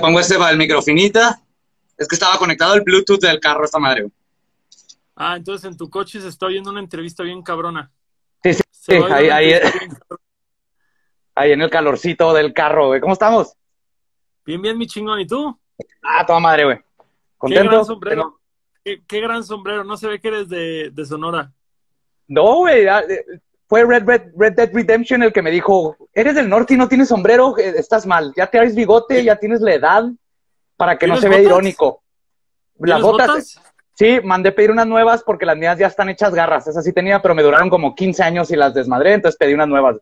Pongo este para el microfinita. Es que estaba conectado al Bluetooth del carro esta madre. Ah, entonces en tu coche se está oyendo una entrevista bien cabrona. Sí, sí, sí, ahí, ahí, ahí en el calorcito del carro, güey. ¿Cómo estamos? Bien, bien, mi chingón. ¿Y tú? Ah, toda madre, güey. Qué ¿Contento? gran sombrero. Qué, qué gran sombrero. No se ve que eres de, de Sonora. No, güey. Fue Red, Red, Red Dead Redemption el que me dijo, eres del norte y no tienes sombrero, eh, estás mal. Ya te traes bigote, ya tienes la edad para que no ¿Tienes se vea botas? irónico. Las ¿Tienes botas, sí, mandé pedir unas nuevas porque las mías ya están hechas garras. Esas sí tenía, pero me duraron como 15 años y las desmadré, entonces pedí unas nuevas.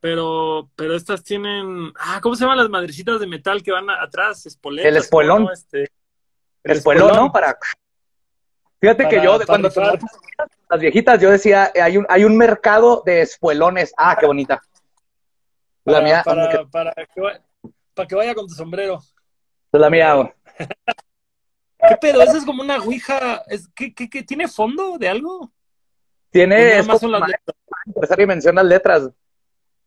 Pero, pero estas tienen. Ah, ¿cómo se llaman las madrecitas de metal que van atrás? Espoletas. El espuelón. Este, El espuelón, espuelón. ¿no? Para... Fíjate que Para- yo, de para cuando rifar. Las viejitas, yo decía, eh, hay un, hay un mercado de espuelones. Ah, qué bonita. La para, mía, para, que- para que vaya, para que vaya con tu sombrero. la mía. ¿Qué pedo? ¿Esa es como una ouija? ¿Es, ¿qué, qué, qué, ¿Tiene fondo de algo? Tiene, Pues es más son las letras. y menciona las letras.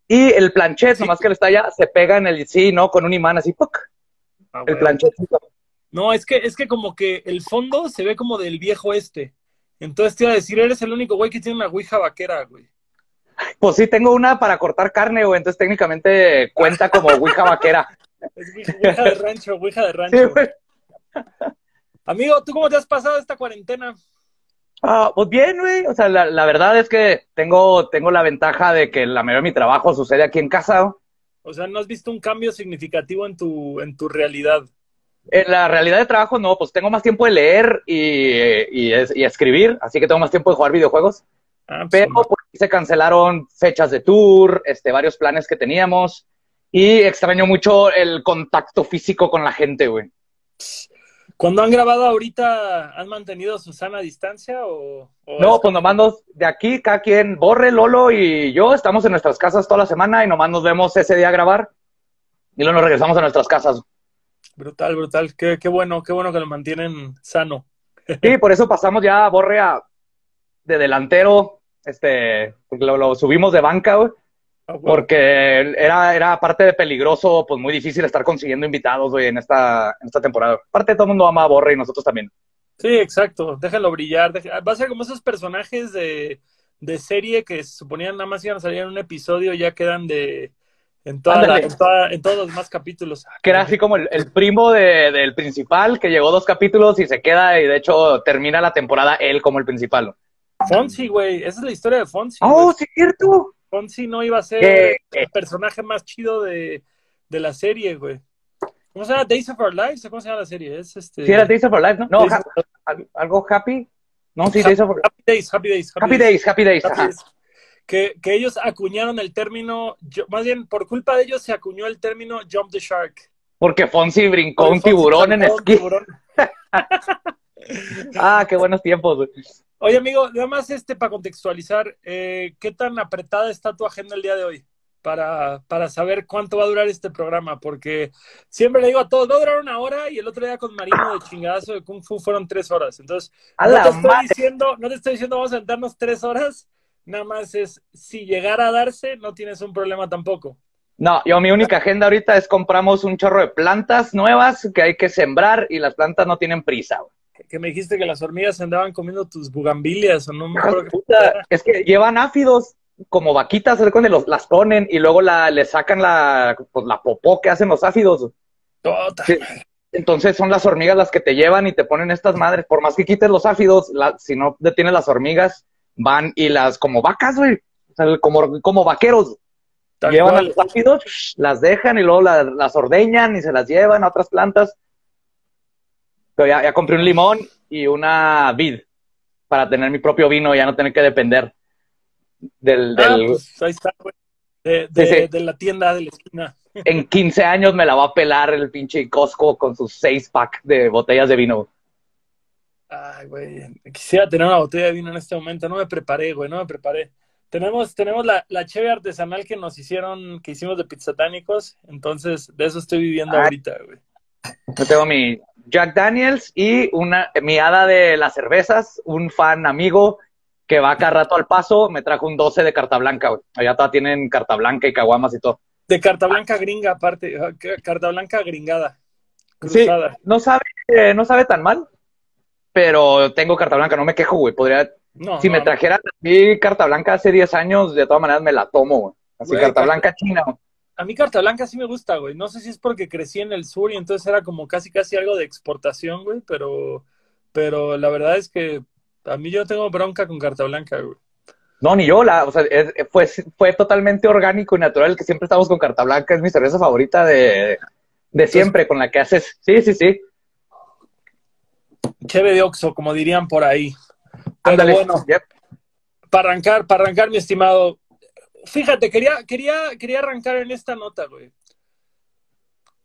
Y el planchet, Sí. nomás que le está allá, se pega en el, sí, ¿no? Con un imán así, ¡puc! Ah, el güey. planchetito. No, es que, es que como que el fondo se ve como del viejo este. Entonces te iba a decir, eres el único güey que tiene una ouija vaquera, güey. Pues sí, tengo una para cortar carne, güey, entonces técnicamente cuenta como ouija vaquera. Es ouija, de rancho, ouija de Sí, rancho. güey. Amigo, ¿tú cómo te has pasado esta cuarentena? Ah, pues bien, güey. O sea, la, la verdad es que tengo, tengo la ventaja de que la mayoría de mi trabajo sucede aquí en casa. güey. O sea, ¿no has visto un cambio significativo en tu, en tu realidad? En la realidad de trabajo, no, pues tengo más tiempo de leer y, y, es- y escribir, así que tengo más tiempo de jugar videojuegos. Ah, pues, Pero pues, se cancelaron fechas de tour, este, varios planes que teníamos. Y extraño mucho el contacto físico con la gente, güey. Cuando han grabado ahorita, ¿han mantenido su sana distancia o...? o No, es- pues nomás nos, de aquí, cada quien, Borre, Lolo y yo estamos en nuestras casas toda la semana y nomás nos vemos ese día a grabar. Y luego nos regresamos a nuestras casas. Brutal, brutal. Qué, qué bueno, qué bueno que lo mantienen sano. Sí, por eso pasamos ya a Borre a, de delantero, este, lo, lo subimos de banca, güey, Ah, bueno. porque era, era aparte de peligroso, pues muy difícil estar consiguiendo invitados, güey, en esta, en esta temporada. Aparte todo el mundo ama a Borre y nosotros también. Sí, exacto. Déjenlo brillar. Va a ser como esos personajes de, de serie que se suponían nada más iban a salir en un episodio y ya quedan de en, toda la- en, toda- en todos los demás capítulos. Que era así como el, el primo de- del principal, que llegó dos capítulos y se queda, y de hecho termina la temporada él como el principal. Fonzie, güey. Esa es la historia de Fonzie. ¡Oh, sí, cierto! Fonzie no iba a ser el personaje más chido de, de la serie, güey. ¿Cómo se llama? Days of Our Lives. ¿o ¿Cómo se llama la serie? Es este. Sí, era Days of Our Life, ¿no? No, ha- algo happy. No, sí, Days of Our Happy Days, Happy Days. Happy Days, Happy Days. Happy. Days. Que, que ellos acuñaron el término, yo- más bien por culpa de ellos se acuñó el término Jump the Shark. Porque Fonzie brincó un tiburón en esquí. tiburón. Ah, qué buenos tiempos. Oye, amigo, nada más este para contextualizar, eh, ¿qué tan apretada está tu agenda el día de hoy? Para, para saber cuánto va a durar este programa, porque siempre le digo a todos, va a durar una hora y el otro día con Marino de chingadazo de Kung Fu fueron tres horas. Entonces, no te estoy diciendo, no te estoy diciendo vamos a sentarnos tres horas, nada más es si llegara a darse, no tienes un problema tampoco. No, yo mi única agenda ahorita es compramos un chorro de plantas nuevas que hay que sembrar y las plantas no tienen prisa, güey. Que me dijiste que las hormigas andaban comiendo tus bugambilias o no me acuerdo puta. Es que llevan áfidos como vaquitas, ¿sabes? cuando los, las ponen y luego la, le sacan la, pues, la popó que hacen los áfidos. Tota. Sí. Entonces son las hormigas las que te llevan y te ponen estas madres. Por más que quites los áfidos, la- si no detienes las hormigas, van y las, como vacas, güey. O sea, como, como vaqueros. Tal llevan cual. a los áfidos, las dejan y luego la- las ordeñan y se las llevan a otras plantas. Pero ya, ya compré un limón y una vid para tener mi propio vino y ya no tener que depender del... Ah, del- pues ahí está, güey. De, de- Sí, sí. de la tienda de la esquina. En 15 años me la va a pelar el pinche Costco con sus 6 pack de botellas de vino. Ay, güey. Quisiera tener una botella de vino en este momento. No me preparé, güey. No me preparé. Tenemos, tenemos la, la cheve artesanal que nos hicieron, que hicimos de pizzatánicos. Entonces, de eso estoy viviendo Ay. ahorita, güey. Yo tengo mi Jack Daniels y una mi hada de las cervezas, un fan amigo que va cada rato al paso, me trajo un 12 de carta blanca, güey. Allá tienen carta blanca y caguamas y todo. De carta blanca gringa, aparte. ah, Carta blanca gringada. Sí, no sabe, eh, no sabe tan mal, pero tengo carta blanca, no me quejo, güey. Podría, si me trajeran a carta blanca hace 10 años, de todas maneras me la tomo, güey. Así carta blanca china, A mí carta blanca sí me gusta, güey. No sé si es porque crecí en el sur y entonces era como casi casi algo de exportación, güey, pero, pero la verdad es que a mí yo tengo bronca con carta blanca, güey. No, ni yo, la, o sea, fue, fue totalmente orgánico y natural que siempre estamos con carta blanca, es mi cerveza favorita de, de siempre, con la que haces. Sí, sí, sí. Cheve de Oxo, como dirían por ahí. Pero bueno, para arrancar, para arrancar, mi estimado, fíjate, quería, quería, quería arrancar en esta nota, güey.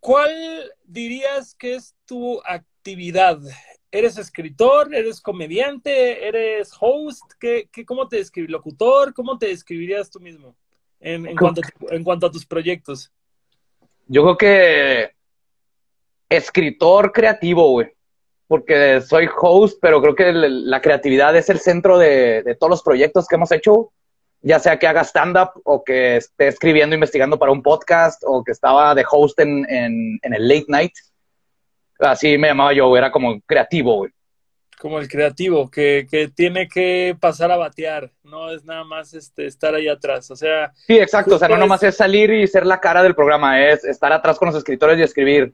¿Cuál dirías que es tu actividad ¿Eres escritor? ¿Eres comediante? ¿Eres host? ¿Qué, qué, ¿Cómo te describes? ¿Locutor? ¿Cómo te describirías tú mismo en, en, cuanto, en cuanto a tus proyectos? Yo creo que escritor creativo, güey. Porque soy host, pero creo que la creatividad es el centro de, de todos los proyectos que hemos hecho. Ya sea que haga stand-up o que esté escribiendo, investigando para un podcast o que estaba de host en, en, en el late night Así me llamaba yo, era como creativo, güey. Como el creativo, que, que, tiene que pasar a batear, no es nada más este, estar ahí atrás, o sea... Sí, exacto, o sea, no nomás es salir y ser la cara del programa, es estar atrás con los escritores y escribir,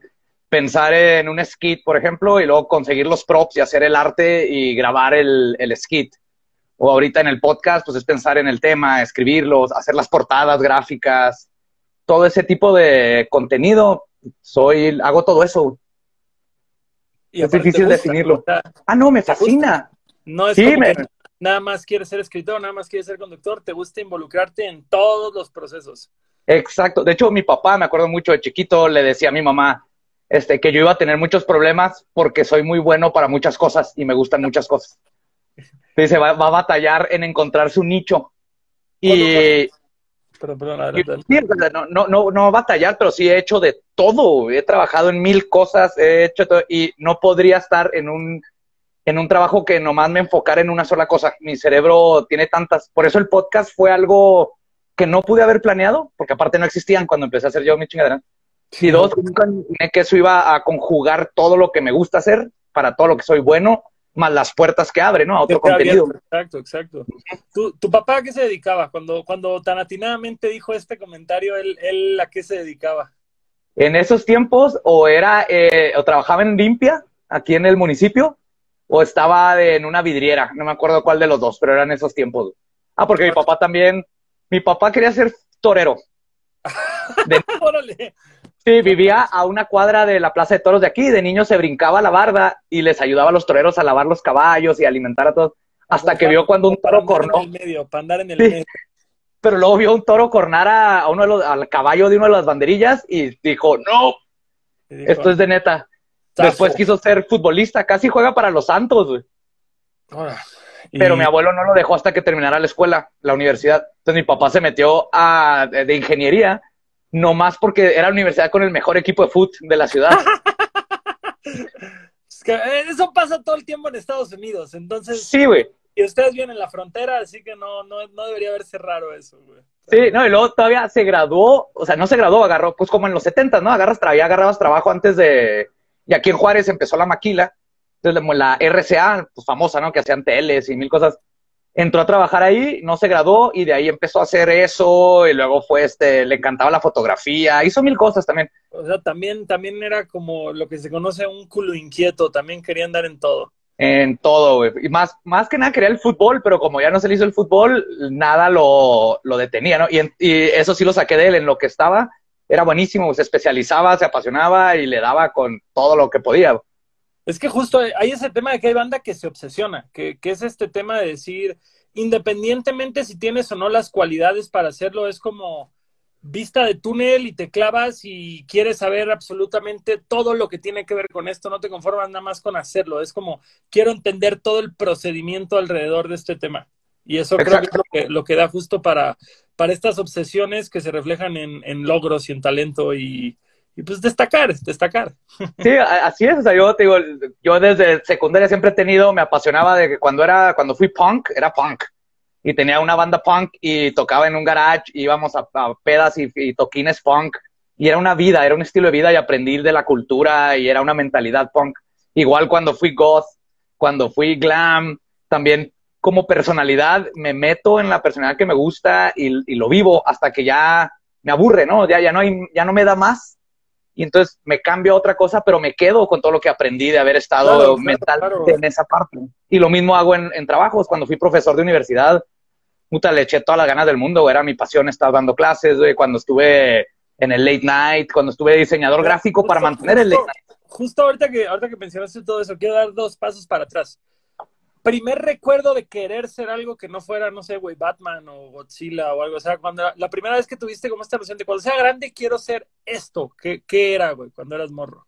pensar en un skit, por ejemplo, y luego conseguir los props y hacer el arte y grabar el, el skit. O ahorita en el podcast, pues es pensar en el tema, escribirlos, hacer las portadas gráficas, todo ese tipo de contenido, soy, hago todo eso es difícil definirlo. ah, no, me fascina. No es como que nada más quieres ser escritor, nada más quieres ser conductor, te gusta involucrarte en todos los procesos. Exacto. De hecho, mi papá, me acuerdo mucho de chiquito, le decía a mi mamá este, que yo iba a tener muchos problemas porque soy muy bueno para muchas cosas y me gustan muchas cosas. Dice, va, va a batallar en encontrar su nicho. Y, no, no, no, no batallar, pero sí he hecho de todo. He trabajado en mil cosas, he hecho todo, y no podría estar en un, en un trabajo que nomás me enfocara en una sola cosa. Mi cerebro tiene tantas. Por eso el podcast fue algo que no pude haber planeado, porque aparte no existían cuando empecé a hacer yo mi chingadera. Y dos, nunca imaginé que eso iba a conjugar todo lo que me gusta hacer para todo lo que soy bueno más las puertas que abre, ¿no? A otro contenido. Exacto, exacto. ¿Tu, ¿Tu, papá a qué se dedicaba? Cuando, cuando tan atinadamente dijo este comentario, ¿él, él a qué se dedicaba? En esos tiempos, o era, eh, o trabajaba en limpia, aquí en el municipio, o estaba en una vidriera, no me acuerdo cuál de los dos, pero eran esos tiempos. Ah, porque mi papá también, mi papá quería ser torero. Órale. Sí, vivía a una cuadra de la Plaza de Toros de aquí. De niño se brincaba la barda y les ayudaba a los toreros a lavar los caballos y alimentar a todos. Hasta que vio cuando un toro cornó. En el medio, para andar en el medio. Pero luego vio un toro cornar a, uno de los, al caballo de una de las banderillas y dijo, no, esto es de neta. Después quiso ser futbolista, casi juega para los Santos, güey. Pero mi abuelo no lo dejó hasta que terminara la escuela, la universidad. Entonces mi papá se metió a, de ingeniería no más porque era la universidad con el mejor equipo de fútbol de la ciudad. Eh, eso pasa todo el tiempo en Estados Unidos, entonces... Sí, güey. Y ustedes viven en la frontera, así que no, no, no debería verse raro eso, güey. Sí, no, y luego todavía se graduó, o sea, no se graduó, agarró, pues como en los 70, ¿no? Agarras, ya agarrabas trabajo antes de... Y aquí en Juárez empezó la maquila, entonces la RCA, pues famosa, ¿no? Que hacían teles y mil cosas entró a trabajar ahí, no se graduó y de ahí empezó a hacer eso y luego fue este, le encantaba la fotografía, hizo mil cosas también. O sea, también, también era como lo que se conoce un culo inquieto, también quería andar en todo. En todo, güey. Y más, más que nada quería el fútbol, pero como ya no se le hizo el fútbol, nada lo, lo detenía, ¿no? Y, y, eso sí lo saqué de él en lo que estaba. Era buenísimo, se especializaba, se apasionaba y le daba con todo lo que podía. Es que justo hay ese tema de que hay banda que se obsesiona, que, que es este tema de decir, independientemente si tienes o no las cualidades para hacerlo, es como vista de túnel y te clavas y quieres saber absolutamente todo lo que tiene que ver con esto, no te conformas nada más con hacerlo, es como quiero entender todo el procedimiento alrededor de este tema. Y eso creo que es lo que, lo que da justo para, para estas obsesiones que se reflejan en, en logros y en talento y, y pues destacar, destacar. Sí, así es, o sea, yo te digo, yo desde secundaria siempre he tenido, me apasionaba de que cuando era, cuando fui punk, era punk. Y tenía una banda punk y tocaba en un garage, íbamos a, pedas y, toquines punk. y era una vida, era un estilo de vida y aprendí de la cultura y era una mentalidad punk. Igual cuando fui goth, cuando fui glam, también como personalidad me meto en la personalidad que me gusta y, lo vivo hasta que ya me aburre, ¿no? Ya, ya, no hay, ya no me da más. Y entonces me cambio a otra cosa, pero me quedo con todo lo que aprendí de haber estado mental en esa parte. Y lo mismo hago en, en trabajos. Cuando fui profesor de universidad, puta, le eché todas las ganas del mundo, Era mi pasión estar dando clases, Cuando estuve en el late night, cuando estuve diseñador gráfico para mantener el late night. Justo ahorita que, ahorita que mencionaste todo eso, quiero dar dos pasos para atrás. Primer recuerdo de querer ser algo que no fuera, no sé, güey, Batman o Godzilla o algo. O sea, cuando la primera vez que tuviste como esta noción de cuando sea grande quiero ser esto, ¿qué, qué era, güey, cuando eras morro?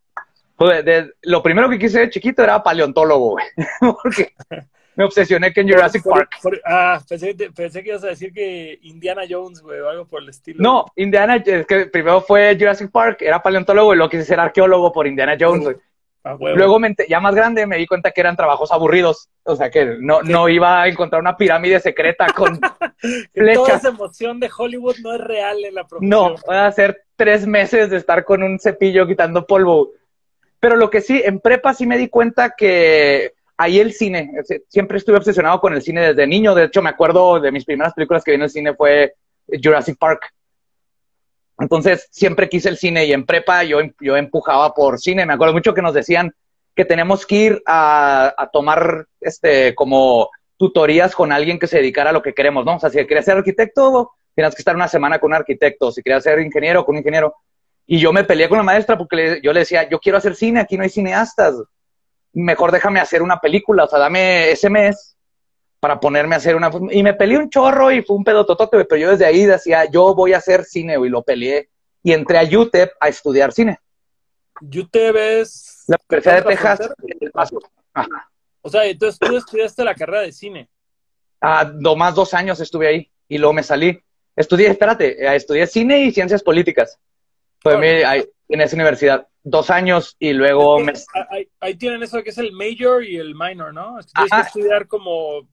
Pues lo primero que quise de chiquito era paleontólogo, güey. Porque me obsesioné que en Jurassic Park. ah, pensé, pensé, que ibas a decir que Indiana Jones, güey, o algo por el estilo. No, Indiana, es que primero fue Jurassic Park, era paleontólogo y luego quise ser arqueólogo por Indiana Jones, güey. Luego, ya más grande, me di cuenta que eran trabajos aburridos. O sea, que no, no iba a encontrar una pirámide secreta con flechas. Toda esa emoción de Hollywood no es real en la profesión. No, voy a hacer tres meses de estar con un cepillo quitando polvo. Pero lo que sí, en prepa sí me di cuenta que ahí el cine, siempre estuve obsesionado con el cine desde niño. De hecho, me acuerdo de mis primeras películas que vi en el cine fue Jurassic Park. Entonces, siempre quise el cine y en prepa yo, yo empujaba por cine. Me acuerdo mucho que nos decían que tenemos que ir a, tomar este como tutorías con alguien que se dedicara a lo que queremos, ¿no? O sea, si querías ser arquitecto, tienes que estar una semana con un arquitecto. Si querías ser ingeniero, con un ingeniero. Y yo me peleé con la maestra porque yo le decía, yo quiero hacer cine, aquí no hay cineastas mejor déjame hacer una película, o sea, dame ese mes para ponerme a hacer una... Y me peleé un chorro y fue un pedo totote, pero yo desde ahí decía, yo voy a hacer cine, y lo peleé. Y entré a UTEP a estudiar cine. UTEP es... La Universidad de Texas. O sea, entonces tú estudiaste la carrera de cine. Ah, más dos años estuve ahí y luego me salí. Estudié, espérate, eh, estudié cine y ciencias políticas. Fue ahí, en esa universidad dos años y luego me... ahí, tienen eso que es el major y el minor, ¿no? tienes que estudiar como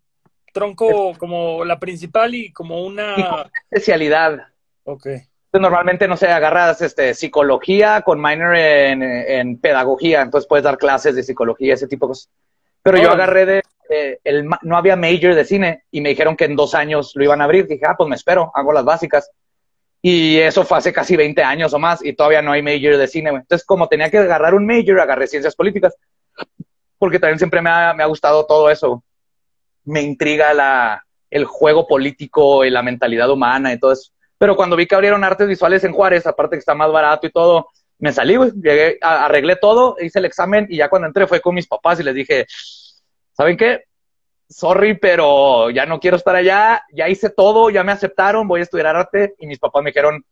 tronco, como la principal y como una... especialidad. Ok. normalmente, no sé, agarras este, psicología con minor en, pedagogía, entonces puedes dar clases de psicología, ese tipo de cosas. Pero yo agarré de, eh, el, no había major de cine y me dijeron que en dos años lo iban a abrir. Dije, ah, pues me espero, hago las básicas. Y eso fue hace casi 20 años o más y todavía no hay major de cine, Entonces, como tenía que agarrar un major, agarré ciencias políticas, porque también siempre me ha, me ha gustado todo eso. Me intriga la, el juego político y la mentalidad humana y todo eso. Pero cuando vi que abrieron artes visuales en Juárez, aparte que está más barato y todo, me salí, güey. Llegué, arreglé todo, hice el examen y ya cuando entré fue con mis papás y les dije, ¿saben qué? sorry, pero ya no quiero estar allá, ya hice todo, ya me aceptaron, voy a estudiar arte y mis papás me dijeron,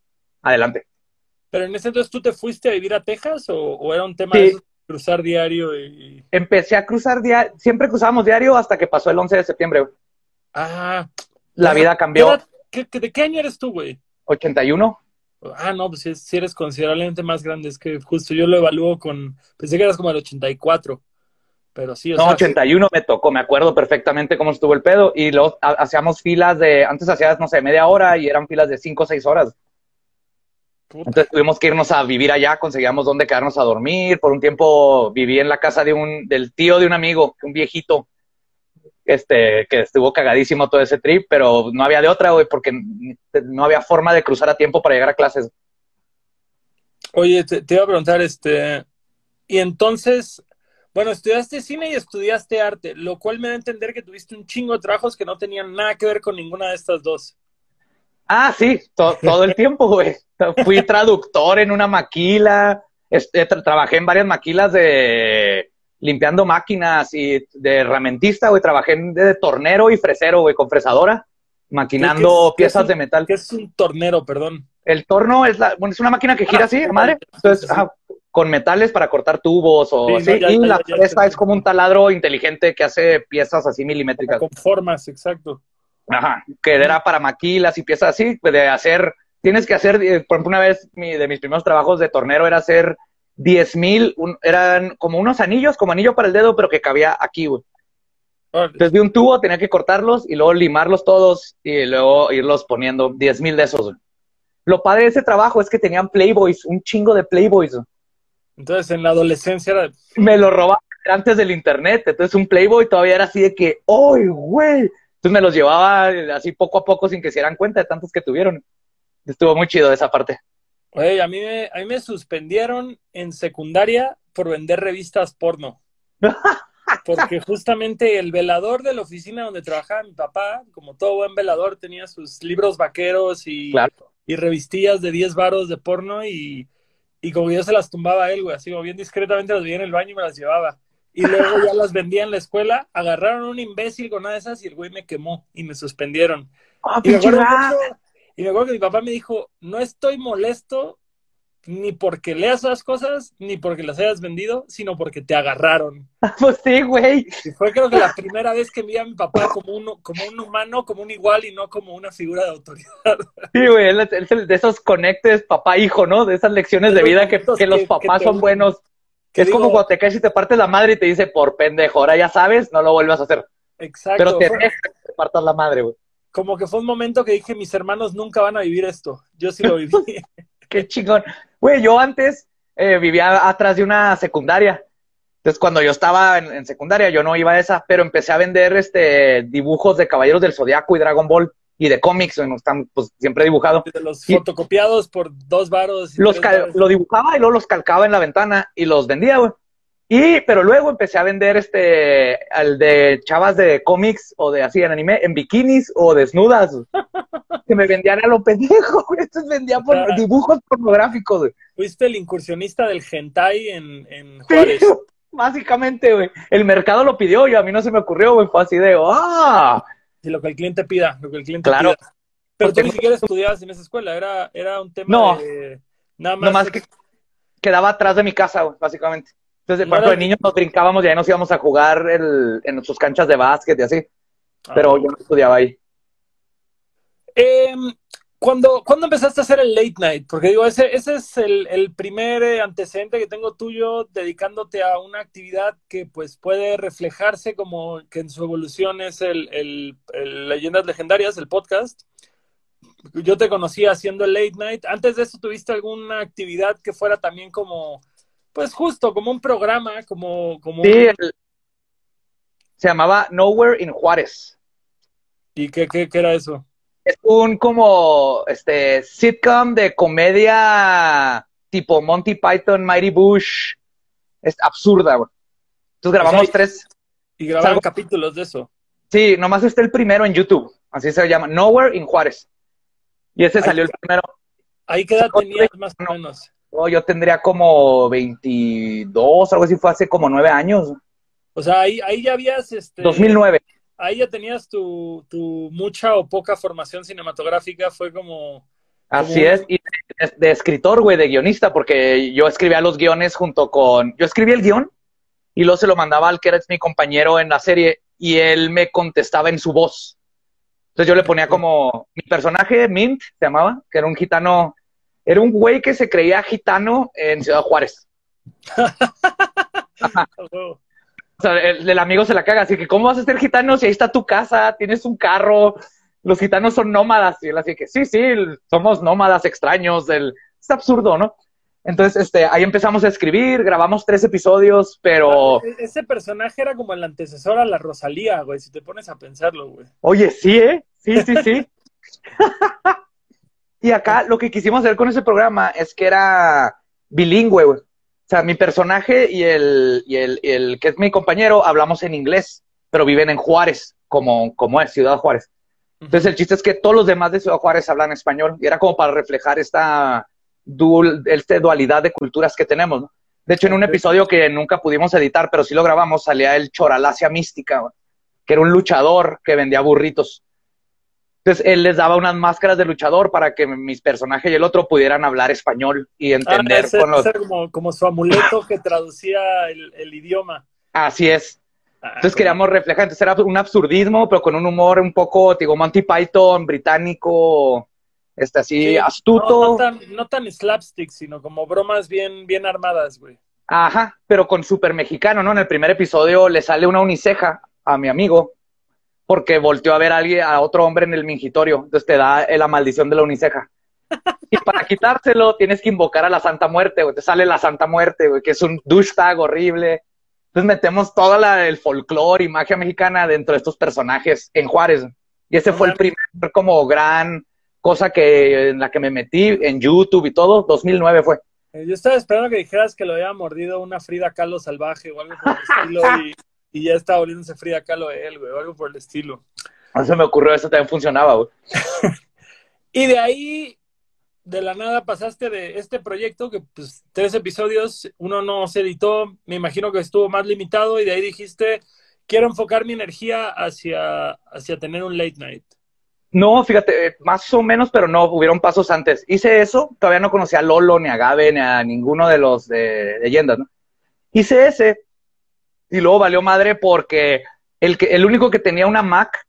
adelante. Pero en ese entonces tú te fuiste a vivir a Texas o, era un tema de cruzar diario? Y... Empecé a cruzar diario, siempre cruzábamos diario hasta que pasó el 11 de septiembre. Ah. La vida cambió. ¿De qué año eres tú, güey? 81. Ah, no, pues si, eres considerablemente más grande, es que justo yo lo evalúo con, pensé que eras como el 84. Pero sí, o no, 81 me tocó, me acuerdo perfectamente cómo estuvo el pedo. Y luego hacíamos filas de, antes hacías, no sé, media hora y eran filas de 5 o 6 horas. Entonces tuvimos que irnos a vivir allá, conseguíamos dónde quedarnos a dormir. Por un tiempo viví en la casa de un, del tío de un amigo, un viejito, este, que estuvo cagadísimo todo ese trip, pero no había de otra, güey, porque no había forma de cruzar a tiempo para llegar a clases. Oye, te, te iba a preguntar, este, y entonces, bueno, estudiaste cine y estudiaste arte, lo cual me da a entender que tuviste un chingo de trabajos que no tenían nada que ver con ninguna de estas dos. Ah, sí, todo el tiempo, güey. Fui traductor en una maquila, este, trabajé en varias maquilas de limpiando máquinas y de herramientista, güey. Trabajé de tornero y fresero, güey, con fresadora, maquinando piezas de metal. ¿Qué es un tornero, perdón? El torno es, la, bueno, es una máquina que gira ah, así, madre. Entonces, con metales para cortar tubos o así. y la fresa es como un taladro inteligente que hace piezas así milimétricas. Con formas, exacto. Ajá, que era para maquilas y piezas así, pues, de hacer, tienes que hacer, eh, por ejemplo, una vez de mis primeros trabajos de tornero era hacer 10 mil, eran como unos anillos, como anillo para el dedo, pero que cabía aquí, güey. Entonces de un tubo tenía que cortarlos y luego limarlos todos y luego irlos poniendo 10 mil de esos, güey. lo padre de ese trabajo es que tenían Playboys, un chingo de Playboys. Entonces, en la adolescencia era... Me lo robaban antes del internet, entonces un Playboy todavía era así de que, ¡ay, güey! Entonces me los llevaba así poco a poco sin que se dieran cuenta de tantos que tuvieron. Estuvo muy chido esa parte. Oye, a mí me, a mí me suspendieron en secundaria por vender revistas porno. Porque justamente el velador de la oficina donde trabajaba mi papá, como todo buen velador, tenía sus libros vaqueros y, y revistillas de 10 varos de porno y, y como yo se las tumbaba a él, güey, así como bien discretamente las veía en el baño y me las llevaba. Y luego ya las vendía en la escuela, agarraron a un imbécil con una de esas y el güey me quemó y me suspendieron. Ah, y, me acuerdo y me acuerdo que mi papá me dijo, no estoy molesto ni porque leas las cosas, ni porque las hayas vendido, sino porque te agarraron. Pues sí, güey. Y fue creo que la primera vez que vi a mi papá como un, como un humano, como un igual y no como una figura de autoridad. Sí, güey, es de esos conectes papá-hijo, ¿no? De esas lecciones de vida que, que los papás son buenos. Que es como cuando te caes y te partes la madre y te dice, por pendejo, ahora ya sabes, no lo vuelvas a hacer. Exacto. Pero te deja que te partas la madre, güey. Como que fue un momento que dije, mis hermanos nunca van a vivir esto. Yo sí lo viví. Qué chingón. Güey, yo antes eh, vivía atrás de una secundaria. Entonces, cuando yo estaba en, secundaria, yo no iba a esa, pero empecé a vender este dibujos de Caballeros del Zodiaco y Dragon Ball y de cómics, bueno, están pues siempre dibujado. De los fotocopiados por dos varos. Los lo dibujaba y luego los calcaba en la ventana y los vendía, güey. Y, pero luego empecé a vender este, al de chavas de cómics o de así en anime, en bikinis o desnudas. que me vendían a lo pendejo, güey. Estos vendían por dibujos pornográficos, güey. Fuiste el incursionista del hentai en, en Juárez. básicamente, güey. El mercado lo pidió y a mí no se me ocurrió, güey. Fue así de, ¡ah! Y lo que el cliente pida, lo que el cliente claro. pida. Pero tú ni siquiera estudiabas en esa escuela, era, era un tema no, de... Nada más, más que quedaba atrás de mi casa, güey, básicamente. Entonces, por ejemplo, de niños nos brincábamos y ahí nos íbamos a jugar el, en sus canchas de básquet y así. Pero ah. yo no estudiaba ahí. Eh, ¿cuándo, empezaste a hacer el late night? Porque digo, ese, ese es el, primer eh, antecedente que tengo tuyo dedicándote a una actividad que pues puede reflejarse como que en su evolución es el, el, el Leyendas Legendarias, el podcast. Yo te conocí haciendo el late night. Antes de eso, ¿tuviste alguna actividad que fuera también como pues justo, como un programa, como... como sí, se llamaba Nowhere in Juárez. ¿Y qué, qué, era eso? Es un como este sitcom de comedia tipo Monty Python, Mighty Bush. Es absurda, güey. Entonces grabamos tres. ¿Y grabaron capítulos de eso? Sí, nomás está el primero en YouTube. Así se llama, Nowhere in Juárez. Y ese salió el primero. Ahí qué edad tenías más o menos yo tendría como 22, algo así, fue hace como nueve años. O sea, ahí, ahí ya habías... Este, 2009. Ahí ya tenías tu, tu mucha o poca formación cinematográfica, fue como... Así es, y de, escritor, güey, de guionista, porque yo escribía los guiones junto con... Yo escribí el guion y luego se lo mandaba al que era mi compañero en la serie y él me contestaba en su voz. Entonces yo le ponía como mi personaje, Mint, se llamaba, que era un gitano era un güey que se creía gitano en Ciudad Juárez. o sea, el, amigo se la caga, así que ¿cómo vas a ser gitano si ahí está tu casa, tienes un carro? Los gitanos son nómadas. Y él así que sí, sí, somos nómadas extraños. Del... Es absurdo, ¿no? Entonces, este, ahí empezamos a escribir, grabamos tres episodios, pero... E-, ese personaje era como el antecesor a la Rosalía, güey, si te pones a pensarlo, güey. Oye, sí, ¿eh? Sí, sí, sí. Y acá lo que quisimos hacer con ese programa es que era bilingüe, güey. O sea, mi personaje y el, y el, el, que es mi compañero hablamos en inglés, pero viven en Juárez, como, como es, Ciudad Juárez. Entonces el chiste es que todos los demás de Ciudad Juárez hablan español y era como para reflejar esta, esta dualidad de culturas que tenemos. ¿no? De hecho, en un episodio que nunca pudimos editar, pero sí lo grabamos, salía el Choralacia Mística, que era un luchador que vendía burritos. Entonces él les daba unas máscaras de luchador para que mis personajes y el otro pudieran hablar español y ah, entender con los... como, como, su amuleto que traducía el, idioma. Así es. Ah, entonces queríamos reflejar, entonces era un absurdismo, pero con un humor un poco, digo, Monty Python, británico, este así, astuto. No, tan, slapstick, sino como bromas bien, bien armadas, güey. Ajá, pero con súper mexicano, ¿no? En el primer episodio le sale una uniceja a mi amigo porque volteó a ver a alguien, a otro hombre en el mingitorio. Entonces te da la maldición de la uniceja. Y para quitárselo tienes que invocar a la Santa Muerte, güey. Te sale la Santa Muerte, güey, que es un douchebag horrible. Entonces metemos toda la, el folclore y magia mexicana dentro de estos personajes en Juárez. Y ese fue el primer como gran cosa que en la que me metí en YouTube y todo. 2009 fue. Eh, Yo estaba esperando que dijeras que lo había mordido una Frida Kahlo salvaje o algo por el estilo y, y ya estaba oliéndose Frida Kahlo de él, güey, o algo por el estilo. No se me ocurrió, eso también funcionaba, güey. Y de ahí, de la nada, pasaste de este proyecto que, pues, tres episodios, uno no se editó, me imagino que estuvo más limitado, y de ahí dijiste, quiero enfocar mi energía hacia, hacia tener un late night. No, fíjate, eh, más o menos, pero no, hubieron pasos antes. Hice eso, todavía no conocía a Lolo, ni a Gabe, ni a ninguno de los de leyendas, ¿no? Hice ese, y luego valió madre porque el, que, el único que tenía una Mac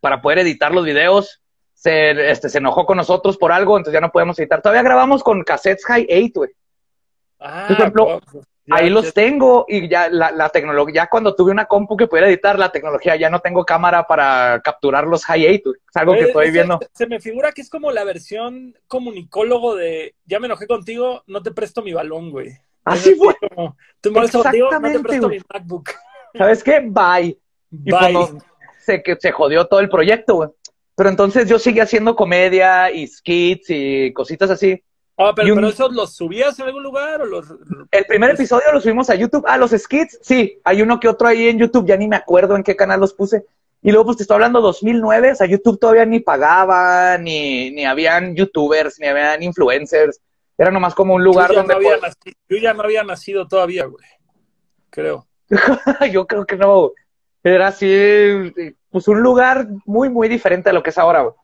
para poder editar los videos se, este, se enojó con nosotros por algo, entonces ya no podemos editar. Todavía grabamos con cassettes High 8, güey. Ah, Por ejemplo, pues, ya- Ahí los tengo y ya la, la tecnología, ya cuando tuve una compu que pudiera editar la tecnología, ya no tengo cámara para capturar los High 8, güey. Es algo que Eh, estoy viendo. Se me figura que es como la versión comunicólogo de ya me enojé contigo, no te presto mi balón, güey. Así fue. como, te molesto contigo, no te Exactamente, presto güey. mi MacBook. ¿Sabes qué? Bye. Y Bye. cuando se, que se jodió todo el proyecto, güey. Pero entonces yo seguí haciendo comedia y skits y cositas así. Ah, pero, y un- pero esos los subías en algún lugar o los El primer episodio lo subimos a YouTube. Ah, los skits, sí. Hay uno que otro ahí en YouTube, ya ni me acuerdo en qué canal los puse. Y luego, pues te estoy hablando 2009, o sea, YouTube todavía ni pagaba, ni, ni habían YouTubers, ni habían influencers. Era nomás como un lugar yo, donde... no había nacido, yo ya no había nacido todavía, güey. Creo. yo creo que no. Era así, pues un lugar muy, muy diferente a lo que es ahora, güey.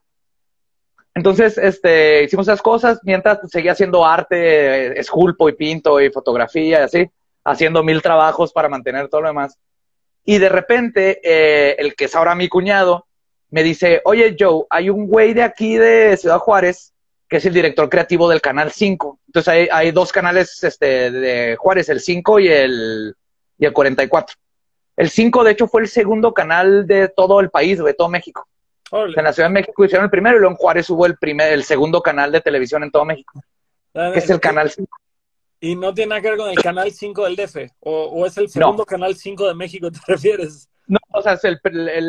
Entonces, este, hicimos esas cosas mientras pues, seguía haciendo arte, eh, esculpo y pinto y fotografía y así, haciendo mil trabajos para mantener todo lo demás. Y de repente, eh, el que es ahora mi cuñado, me dice, oye Joe, hay un güey de aquí de Ciudad Juárez que es el director creativo del Canal 5. Entonces hay, hay dos canales este, de Juárez, el 5 y el, y el 44. El 5, de hecho, fue el segundo canal de todo el país, de todo México. Órale. En la Ciudad de México hicieron el primero y luego en Juárez hubo el primer, el segundo canal de televisión en todo México, que es el canal 5. Y no tiene nada que ver con el canal 5 del DF. O, o es el segundo canal 5 de México, ¿te refieres? No, o sea, es el-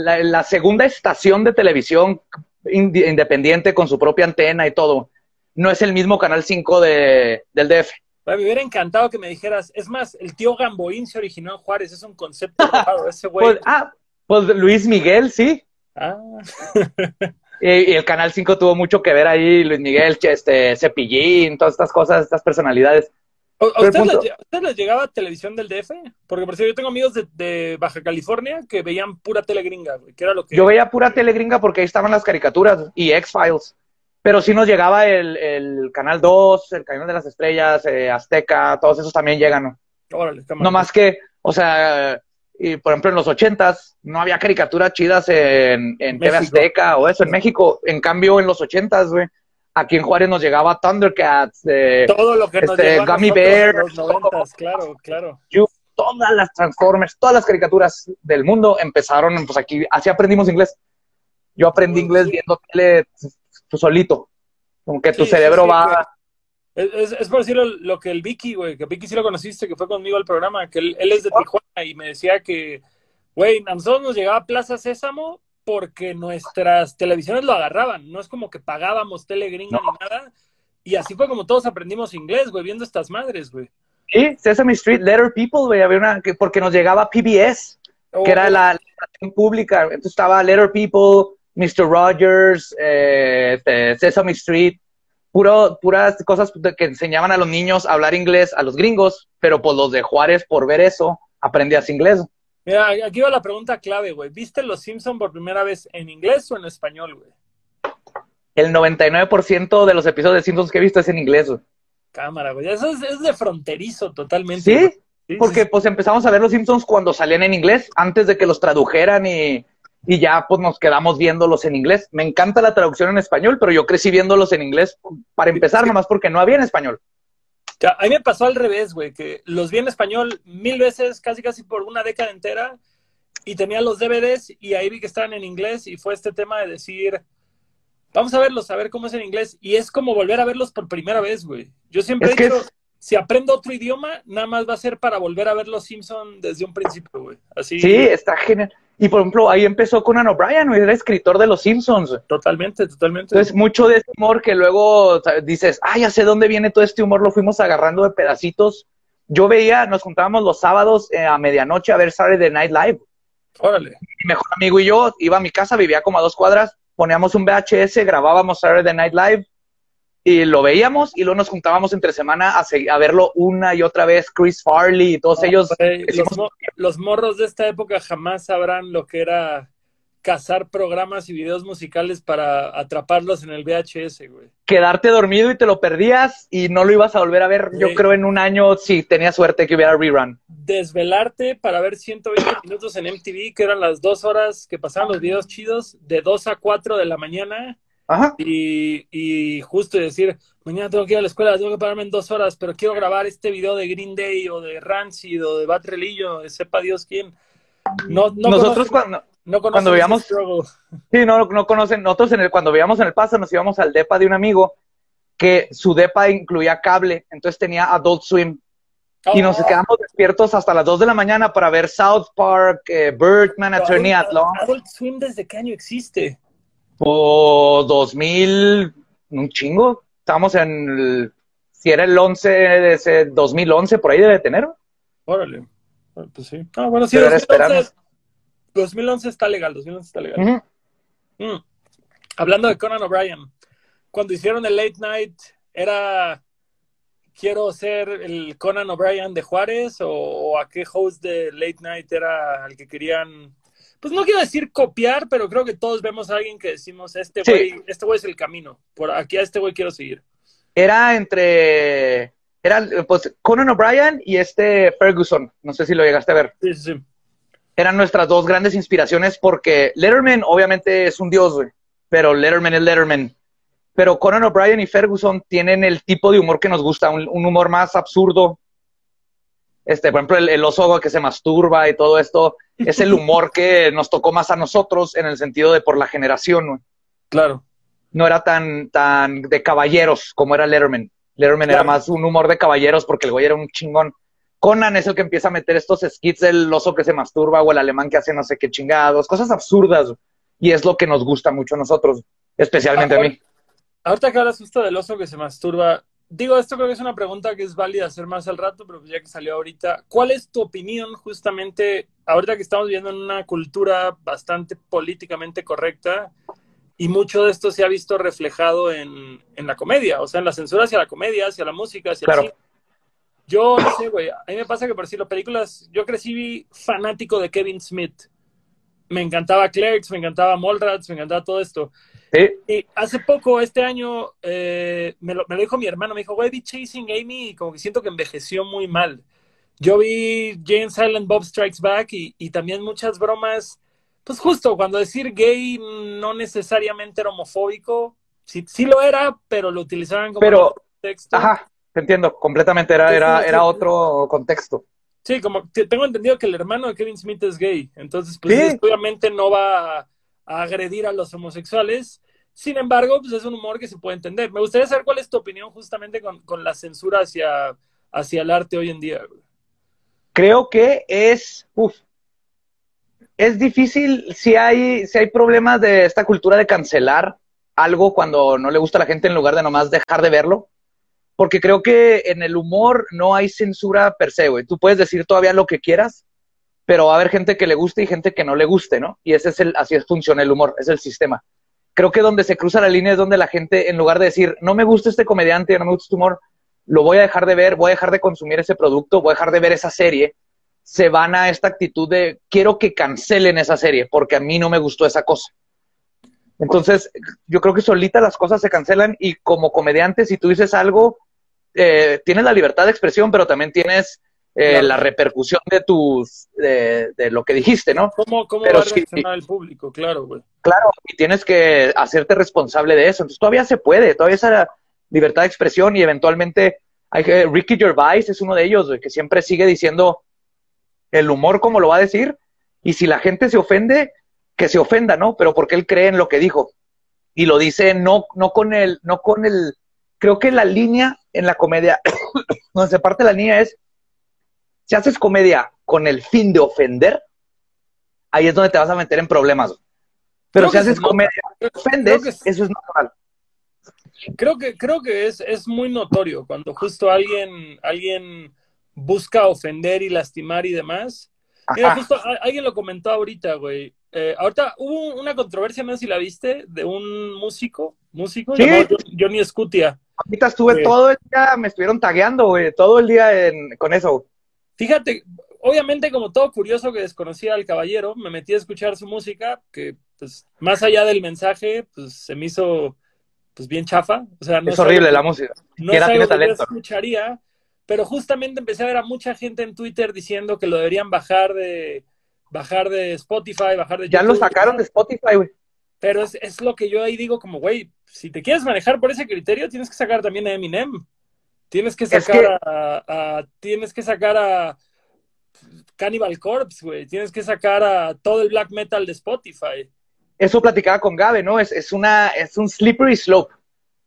la, la segunda estación de televisión independiente con su propia antena y todo. No es el mismo canal 5 de, del DF. Me hubiera encantado que me dijeras, es más, el tío Gamboín se originó en Juárez, es un concepto raro, ese güey. Pues, ah, pues Luis Miguel, sí. Ah, Y, y el Canal 5 tuvo mucho que ver ahí, Luis Miguel, este, Cepillín, todas estas cosas, estas personalidades. ¿A les, llegaba televisión del DF? Porque por cierto, yo tengo amigos de, de Baja California que veían pura tele gringa, güey, que era lo que... Yo veía pura tele gringa porque ahí estaban las caricaturas y X-Files. Pero sí nos llegaba el, el Canal 2, el Canal de las Estrellas, eh, Azteca, todos esos también llegan. ¿no? Órale. No más que, o sea, y por ejemplo en los ochentas no había caricaturas chidas en, en TV. Azteca o eso en México. En cambio en los ochentas, güey, aquí en Juárez nos llegaba Thundercats, eh, Todo lo que nos este, a Gummy nosotros en Bear, los noventas, claro, claro. todas las Transformers, todas las caricaturas del mundo empezaron, pues aquí, así aprendimos inglés. Yo aprendí inglés viendo tele tú solito. Como que tu Sí, cerebro sí, va. Es, es, es por decirlo lo que el Vicky, güey, que Vicky sí lo conociste, que fue conmigo al programa, que él, él es de Tijuana y me decía que, güey, a nosotros nos llegaba Plaza Sésamo porque nuestras televisiones lo agarraban, no es como que pagábamos tele gringa No. ni nada, y así fue como todos aprendimos inglés, güey, viendo estas madres, güey. Sí, Sesame Street, Letter People, güey, había una, que, porque nos llegaba PBS, que era la, la estación pública. Entonces estaba Letter People, Mr. Rogers, eh, este, Sesame Street, puro, puras cosas que enseñaban a los niños a hablar inglés, a los gringos, pero pues los de Juárez, por ver eso, aprendías inglés. Mira, aquí va la pregunta clave, güey. ¿Viste Los Simpson por primera vez en inglés o en español, güey? El 99% de los episodios de Simpsons que he visto es en inglés. güey. Cámara, güey. Eso es, es de fronterizo totalmente. ¿Sí? güey. Sí, Porque sí, pues empezamos a ver los Simpsons cuando salían en inglés, antes de que los tradujeran y, y ya pues nos quedamos viéndolos en inglés. Me encanta la traducción en español, pero yo crecí viéndolos en inglés para empezar, nomás porque no había en español. Ya, a mí me pasó al revés, güey, que los vi en español mil veces, casi casi por una década entera, y tenía los DVDs y ahí vi que estaban en inglés y fue este tema de decir, vamos a verlos, a ver cómo es en inglés. Y es como volver a verlos por primera vez, güey. Yo siempre he dicho, si aprendo otro idioma, nada más va a ser para volver a ver los Simpsons desde un principio, güey. Así. Sí, está genial. Y por ejemplo, ahí empezó Conan O'Brien, era escritor de los Simpsons. Totalmente, totalmente. Entonces, mucho de ese humor que luego dices, ah, ya sé dónde viene todo este humor, lo fuimos agarrando de pedacitos. Yo veía, nos juntábamos los sábados eh, a medianoche a ver Saturday Night Live. Órale. Mi mejor amigo y yo iba a mi casa, vivía como a dos cuadras, poníamos un VHS, grabábamos Saturday Night Live y lo veíamos y luego nos juntábamos entre semana a, a verlo una y otra vez, Chris Farley y todos ellos. los, morros de esta época jamás sabrán lo que era cazar programas y videos musicales para atraparlos en el VHS, güey. Quedarte dormido y te lo perdías y no lo ibas a volver a ver, yo creo, en un año, si tenía suerte que hubiera rerun. Desvelarte para ver 120 minutos en MTV, que eran las dos horas que pasaban los videos chidos, de 2 a 4 de la mañana y, justo decir, mañana tengo que ir a la escuela, tengo que pararme en dos horas, pero quiero grabar este video de Green Day o de Rancid o de Bat Relillo, sepa Dios quién. No, nosotros cuando, no cuando veíamos, sí, no, no conocen, nosotros en el, cuando veíamos en el paso nos íbamos al depa de un amigo que su depa incluía cable, entonces tenía Adult Swim. Y nos oh. quedamos despiertos hasta las 2 de la mañana para ver South Park, eh, Birdman, Attorney. Adult Swim, ¿desde qué año existe? O 2000, un chingo. Estamos en, el, si era el 11, de ese 2011, por ahí debe tener. Órale. Ah, pues sí. Ah, bueno, sí, 2011, 2011, está legal, 2011 está legal. Mm. Hablando de Conan O'Brien, cuando hicieron el Late Night, ¿era quiero ser el Conan O'Brien de Juárez o, o, a qué host de Late Night era el que querían pues no quiero decir copiar, pero creo que todos vemos a alguien que decimos, este güey, este güey es el camino, por aquí a este güey quiero seguir. Era entre, era pues Conan O'Brien y este Ferguson, no sé si lo llegaste a ver. Sí, sí, sí. Eran nuestras dos grandes inspiraciones porque Letterman obviamente es un dios, güey, pero Letterman es Letterman. Pero Conan O'Brien y Ferguson tienen el tipo de humor que nos gusta, un humor más absurdo, este, por ejemplo, el, oso que se masturba y todo esto, es el humor que nos tocó más a nosotros en el sentido de por la generación, Claro. No era tan, tan de caballeros como era Letterman. Letterman era más un humor de caballeros porque el güey era un chingón. Conan es el que empieza a meter estos skits del oso que se masturba o el alemán que hace no sé qué chingados, cosas absurdas. Y es lo que nos gusta mucho a nosotros, especialmente a mí. Ahorita que hablas justo del oso que se masturba, digo, esto creo que es una pregunta que es válida hacer más al rato, pero ya que salió ahorita, ¿cuál es tu opinión justamente ahorita que estamos viviendo en una cultura bastante políticamente correcta y mucho de esto se ha visto reflejado en, la comedia, o sea, en la censura hacia la comedia, hacia la música, hacia el cine? Yo no sé, güey, a mí me pasa que por decirlo, películas, yo crecí fanático de Kevin Smith. Me encantaba Clerks, me encantaba Mallrats, me encantaba todo esto. Y hace poco, este año, eh, me, lo, dijo mi hermano, me dijo, güey, vi Chasing Amy y como que siento que envejeció muy mal. Yo vi Jane Silent Bob Strikes Back y, también muchas bromas, pues justo cuando decir gay no necesariamente era homofóbico, sí, sí lo era, pero lo utilizaban como pero, contexto. Ajá, te entiendo, completamente, era, era, era otro contexto. Sí, como tengo entendido que el hermano de Kevin Smith es gay, entonces pues obviamente no va a agredir a los homosexuales. Sin embargo, pues es un humor que se puede entender. Me gustaría saber cuál es tu opinión justamente con, la censura hacia, hacia el arte hoy en día. Creo que es, es difícil si hay, si hay problemas de esta cultura de cancelar algo cuando no le gusta a la gente en lugar de nomás dejar de verlo. Porque creo que en el humor no hay censura per se, güey. Tú puedes decir todavía lo que quieras, pero va a haber gente que le guste y gente que no le guste, ¿no? Y ese es el, así es, funciona el humor, es el sistema. Creo que donde se cruza la línea es donde la gente, en lugar de decir, no me gusta este comediante, no me gusta este humor, lo voy a dejar de ver, voy a dejar de consumir ese producto, voy a dejar de ver esa serie, se van a esta actitud de, quiero que cancelen esa serie, porque a mí no me gustó esa cosa. Entonces, yo creo que solita las cosas se cancelan y como comediante, si tú dices algo, eh, tienes la libertad de expresión, pero también tienes eh, la repercusión de tus, de, lo que dijiste, ¿no? ¿Cómo, cómo va a reaccionar el público? Claro, güey. Claro, y tienes que hacerte responsable de eso. Entonces todavía se puede, todavía esa libertad de expresión y eventualmente hay que, Ricky Gervais es uno de ellos, güey, que siempre sigue diciendo el humor como lo va a decir y si la gente se ofende, que se ofenda, ¿no? Pero porque él cree en lo que dijo. y lo dice no, no con el, no con el, creo que la línea en la comedia, donde se parte la línea es, si haces comedia con el fin de ofender, ahí es donde te vas a meter en problemas. Pero si haces comedia, ofendes, eso es normal. Creo que, creo que es, es muy notorio cuando justo alguien, alguien busca ofender y lastimar y demás. Mira, justo alguien lo comentó ahorita, güey. Eh, ahorita hubo una controversia, no sé si la viste, de un músico, músico llamado Johnny Scutia. Ahorita estuve todo el día, me estuvieron tagueando, güey, todo el día con eso. Fíjate, obviamente como todo curioso que desconocía al caballero, me metí a escuchar su música, que pues más allá del mensaje, pues se me hizo pues bien chafa. O sea, no es horrible la música. No yo escucharía, pero justamente empecé a ver a mucha gente en Twitter diciendo que lo deberían bajar de bajar de Spotify, bajar de Ya lo sacaron de Spotify, güey. Pero es, es, lo que yo ahí digo como, güey, si te quieres manejar por ese criterio, tienes que sacar también a Eminem. Tienes que sacar a, tienes que sacar a Cannibal Corpse, güey. Tienes que sacar a todo el black metal de Spotify. Eso platicaba con Gabe, ¿no? Es, es una, es un slippery slope.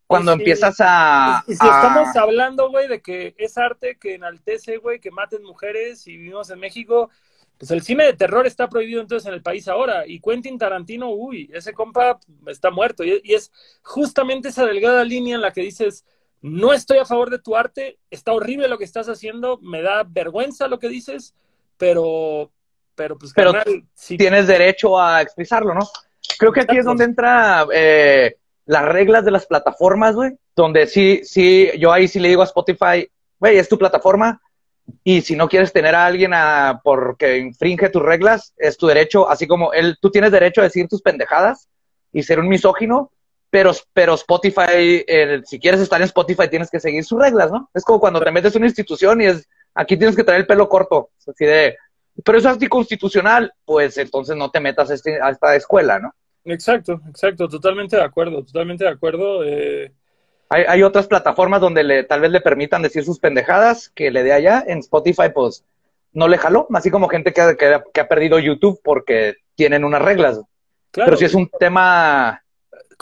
Cuando empiezas a. Y si estamos hablando, güey, de que es arte que enaltece, güey, que maten mujeres y vivimos en México, pues el cine de terror está prohibido entonces en el país ahora. Y Quentin Tarantino, uy, ese compa está muerto. Y, y es justamente esa delgada línea en la que dices, no estoy a favor de tu arte, está horrible lo que estás haciendo, me da vergüenza lo que dices, pero, pero pues, pero si tienes derecho a expresarlo, ¿no? Creo que aquí es donde entra eh, las reglas de las plataformas, güey, donde sí, sí, yo ahí sí le digo a Spotify, güey, es tu plataforma, y si no quieres tener a alguien a, porque infringe tus reglas, es tu derecho, así como él, tú tienes derecho a decir tus pendejadas y ser un misógino, pero, pero Spotify, eh, si quieres estar en Spotify, tienes que seguir sus reglas, ¿no? Es como cuando te metes en una institución y es, aquí tienes que traer el pelo corto, así de, pero eso es anticonstitucional, pues entonces no te metas a, este, esta escuela, ¿no? Exacto, exacto, totalmente de acuerdo, totalmente de acuerdo. Eh... Hay, hay, otras plataformas donde le, tal vez le permitan decir sus pendejadas que le dé allá. En Spotify, pues, no le jaló, así como gente que, que, que ha perdido YouTube porque tienen unas reglas. Claro. Pero si es un tema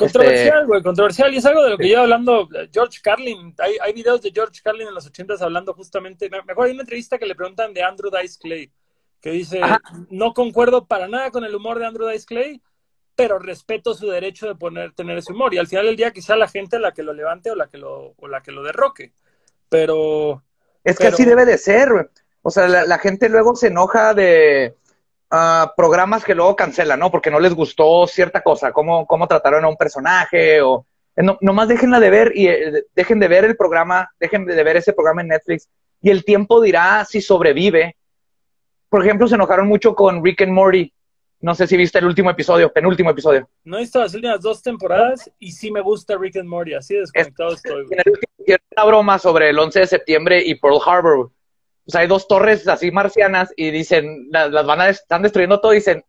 Controversial, güey, controversial. Y es algo de lo que yo hablando George Carlin. Hay, hay videos de George Carlin en los ochentas hablando justamente. Me, acuerdo de una entrevista que le preguntan de Andrew Dice Clay, que dice: No concuerdo para nada con el humor de Andrew Dice Clay, pero respeto su derecho de poner, tener ese humor. Y al final del día, quizá la gente la que lo levante o la que lo, o la que lo derroque. Pero. Es que así debe de ser, güey. O sea, la gente luego se enoja de programas que luego cancelan, ¿no? Porque no les gustó cierta cosa, cómo, cómo trataron a un personaje o... Eh, no, nomás déjenla de ver y eh, dejen de ver el programa, dejen de ver ese programa en Netflix y el tiempo dirá si sobrevive. Por ejemplo, se enojaron mucho con Rick and Morty. No sé si viste el último episodio, penúltimo episodio. No he visto las últimas dos temporadas y sí me gusta Rick and Morty, así desconectado estoy. Tiene una broma sobre el 11 de septiembre y Pearl Harbor pues hay dos torres así marcianas y dicen, las, van a, están destruyendo todo y dicen,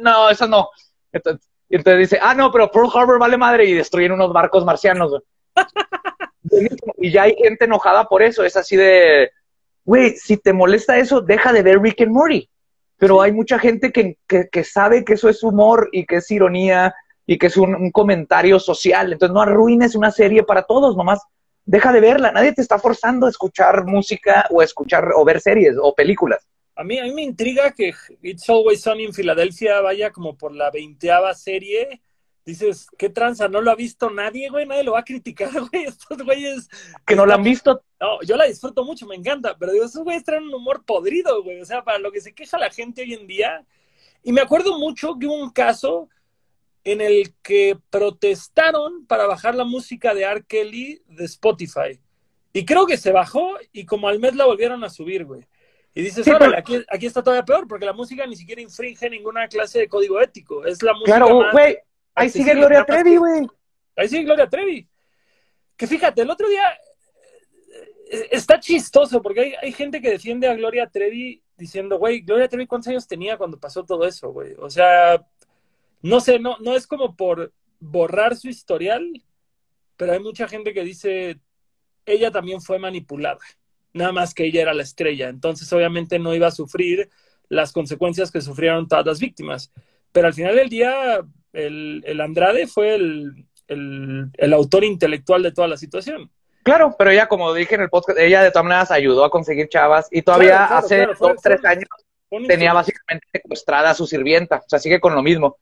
no, eso no. Entonces, entonces, dice, ah, no, pero Pearl Harbor vale madre y destruyen unos barcos marcianos. y ya hay gente enojada por eso, es así de, güey, si te molesta eso, deja de ver Rick and Morty. Pero hay mucha gente que, que, sabe que eso es humor y que es ironía y que es un, un comentario social. Entonces no arruines una serie para todos, nomás deja de verla, nadie te está forzando a escuchar música o a escuchar o ver series o películas. A mí, a mí me intriga que It's Always Sunny en Filadelfia vaya como por la veinteava serie. Dices, ¿qué tranza? ¿No lo ha visto nadie, güey? Nadie lo va a criticar, güey. Estos güeyes... Que no lo han visto. No, yo la disfruto mucho, me encanta. Pero digo, esos güeyes traen un humor podrido, güey. O sea, para lo que se queja la gente hoy en día. Y me acuerdo mucho que hubo un caso en el que protestaron para bajar la música de R. Kelly de Spotify. Y creo que se bajó y como al mes la volvieron a subir, güey. Y dices, aquí, aquí, está todavía peor, porque la música ni siquiera infringe ninguna clase de código ético. Es la música. Claro, güey. Ahí sigue Gloria Trevi, güey. Ahí sigue Gloria Trevi. Que fíjate, el otro día eh, está chistoso, porque hay, hay gente que defiende a Gloria Trevi diciendo, güey, Gloria Trevi, ¿cuántos años tenía cuando pasó todo eso, güey? O sea, no sé, no, no es como por borrar su historial, pero hay mucha gente que dice, ella también fue manipulada, nada más que ella era la estrella, entonces obviamente no iba a sufrir las consecuencias que sufrieron todas las víctimas. Pero al final del día, el, Andrade fue el, el, el autor intelectual de toda la situación. Claro, pero ella, como dije en el podcast, ella de todas maneras ayudó a conseguir chavas y todavía Claro, claro, hace claro, fue- dos, tres fue- años tenía básicamente secuestrada a su sirvienta, o sea, sigue con lo mismo.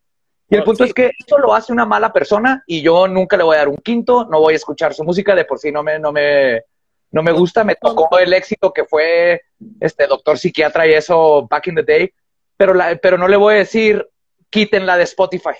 Y el punto sí. es que esto lo hace una mala persona y yo nunca le voy a dar un quinto, no voy a escuchar su música, de por sí no me, no me, no me gusta, me tocó el éxito que fue este doctor psiquiatra y eso back in the day, pero, la, pero no le voy a decir quítenla de Spotify.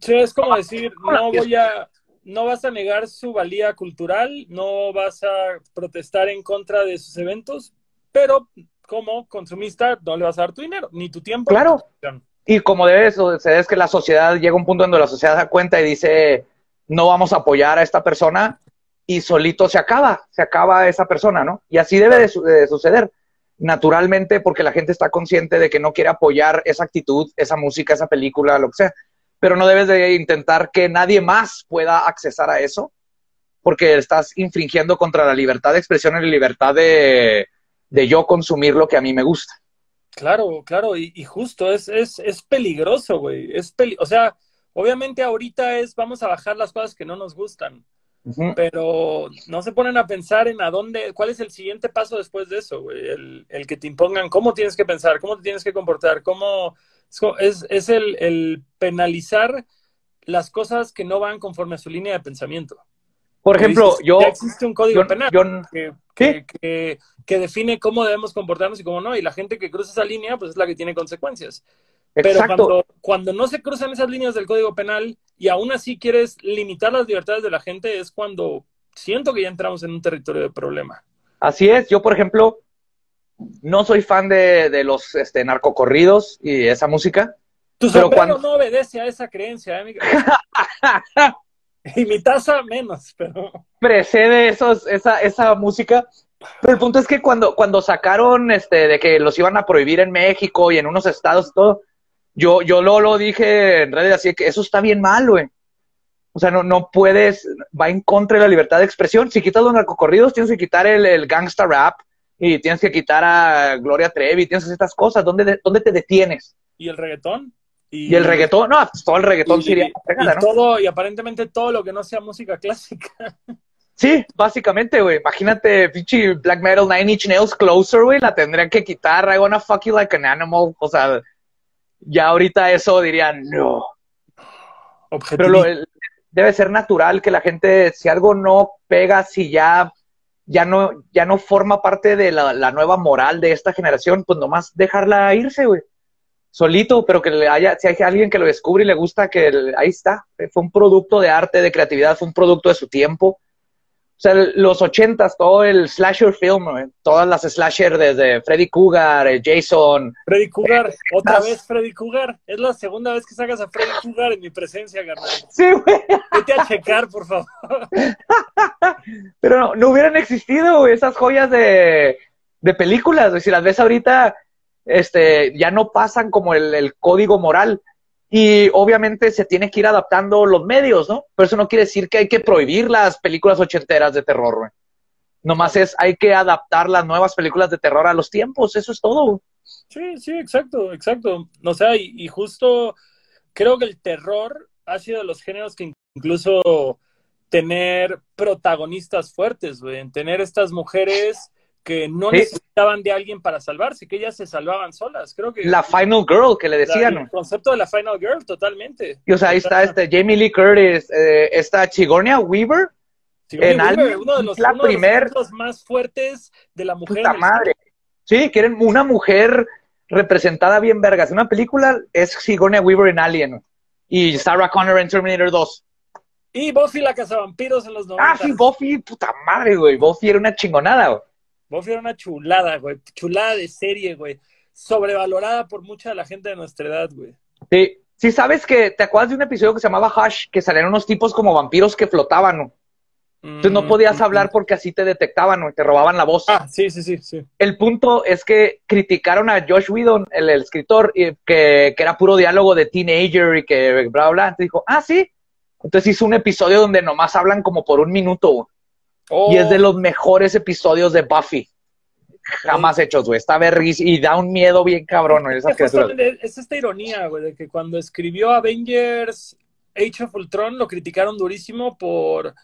Sí, es como decir, no voy a, no vas a negar su valía cultural, no vas a protestar en contra de sus eventos, pero como consumista no le vas a dar tu dinero, ni tu tiempo. Claro. ni tu. Y como debe suceder es que la sociedad llega a un punto donde la sociedad da cuenta y dice, no vamos a apoyar a esta persona y solito se acaba, se acaba esa persona, ¿no? Y así debe de, de suceder naturalmente porque la gente está consciente de que no quiere apoyar esa actitud, esa música, esa película, lo que sea. Pero no debes de intentar que nadie más pueda accesar a eso porque estás infringiendo contra la libertad de expresión y la libertad de, de yo consumir lo que a mí me gusta. Claro, claro, y, y justo es, es, es peligroso, güey. Es peli o sea, obviamente ahorita es vamos a bajar las cosas que no nos gustan, pero no se ponen a pensar en a dónde, cuál es el siguiente paso después de eso, güey. El, el que te impongan cómo tienes que pensar, cómo te tienes que comportar, cómo es, es el, el penalizar las cosas que no van conforme a su línea de pensamiento. Por ejemplo, dices, yo, ya existe un código yo, penal yo- que, que, que- que define cómo debemos comportarnos y cómo no, y la gente que cruza esa línea, pues es la que tiene consecuencias. Pero exacto. cuando, cuando no se cruzan esas líneas del Código Penal y aún así quieres limitar las libertades de la gente, es cuando siento que ya entramos en un territorio de problema. Así es, yo por ejemplo, no soy fan de, de los este, narcocorridos y esa música. Tu Pero cuando- no obedece a esa creencia, ¿eh? y mi taza menos, pero... Precede esos, esa, esa música. Pero el punto es que cuando, cuando sacaron este, de que los iban a prohibir en México y en unos estados y todo, yo, yo lo, lo dije en redes así que eso está bien mal, güey. O sea, no, no puedes, va en contra de la libertad de expresión. Si quitas los narcocorridos, tienes que quitar el, el gangsta rap y tienes que quitar a Gloria Trevi, tienes que hacer estas cosas. ¿Dónde, dónde te detienes? ¿Y el reggaetón? Y el reggaetón, no, pues todo el reggaetón y- sería y ¿no? todo, y aparentemente todo lo que no sea música clásica. Sí, básicamente, güey. Imagínate, pinche Black Metal Nine Inch Nails Closer, güey. La tendrían que quitar. I wanna fuck you like an animal. O sea, ya ahorita eso dirían, no. Pero lo- debe ser natural que la gente, si algo no pega, si ya, ya no, ya no forma parte de la, la nueva moral de esta generación, pues nomás dejarla irse, güey. Solito, pero que le haya, si hay alguien que lo descubre y le gusta, que el- ahí está. Fue un producto de arte, de creatividad, fue un producto de su tiempo. O sea, el- los ochentas, todo el slasher film, güey, todas las slasher desde Freddy Cougar, eh, Jason, Freddy Cougar, otra vez Freddy Cougar. Es la segunda vez que sacas a Freddy Cougar en mi presencia, carnal. sí, güey. Vete a checar, por favor. Pero no, no hubieran existido güey, esas joyas de, de películas. güey. Si las ves ahorita, este, ya no pasan como el, código moral. Y obviamente se tiene que ir adaptando los medios, ¿no? Pero eso no quiere decir que hay que prohibir las películas ochenteras de terror, güey. Nomás es, hay que adaptar las nuevas películas de terror a los tiempos, eso es todo. Sí, sí, exacto, exacto. O sea, y, y justo creo que el terror ha sido de los géneros que incluso tener protagonistas fuertes, güey, en tener estas mujeres que no Sí. necesitaban de alguien para salvarse, que ellas se salvaban solas. Creo que La Final Girl que le la- decían. el concepto de la Final Girl, totalmente. Y o sea, ahí está este Jamie Lee Curtis, eh, esta Sigourney Weaver, Sigourney en Weaver, Alien, uno de los, la uno de los primer- ejemplos más fuertes de la mujer. puta madre. Sí, quieren una mujer representada bien vergas. Una película es Sigourney Weaver en Alien y Sarah Connor en Terminator 2. Y Buffy la cazavampiros en los 90. Ah, sí, Buffy, puta madre, güey. Buffy era una chingonada, güey. Buffy era una chulada, güey. Chulada de serie, güey. Sobrevalorada por mucha de la gente de nuestra edad, güey. Sí, sí, sabes que te acuerdas de un episodio que se llamaba Hush, que salían unos tipos como vampiros que flotaban, ¿no? Entonces no podías Mm, hablar porque así te detectaban, ¿no? Y te robaban la voz. Ah, sí, sí, sí, sí. El punto es que criticaron a Josh Whedon, el, el escritor, y que, que era puro diálogo de teenager y que bla, bla, bla. Entonces dijo, ah, sí. Entonces hizo un episodio donde nomás hablan como por un minuto, güey. Oh, Y es de los mejores episodios de Buffy. Jamás hechos, güey. Está vergüenza y da un miedo bien cabrón, güey, esas es esta ironía, güey, de que cuando escribió Avengers Age of Ultron lo criticaron durísimo por,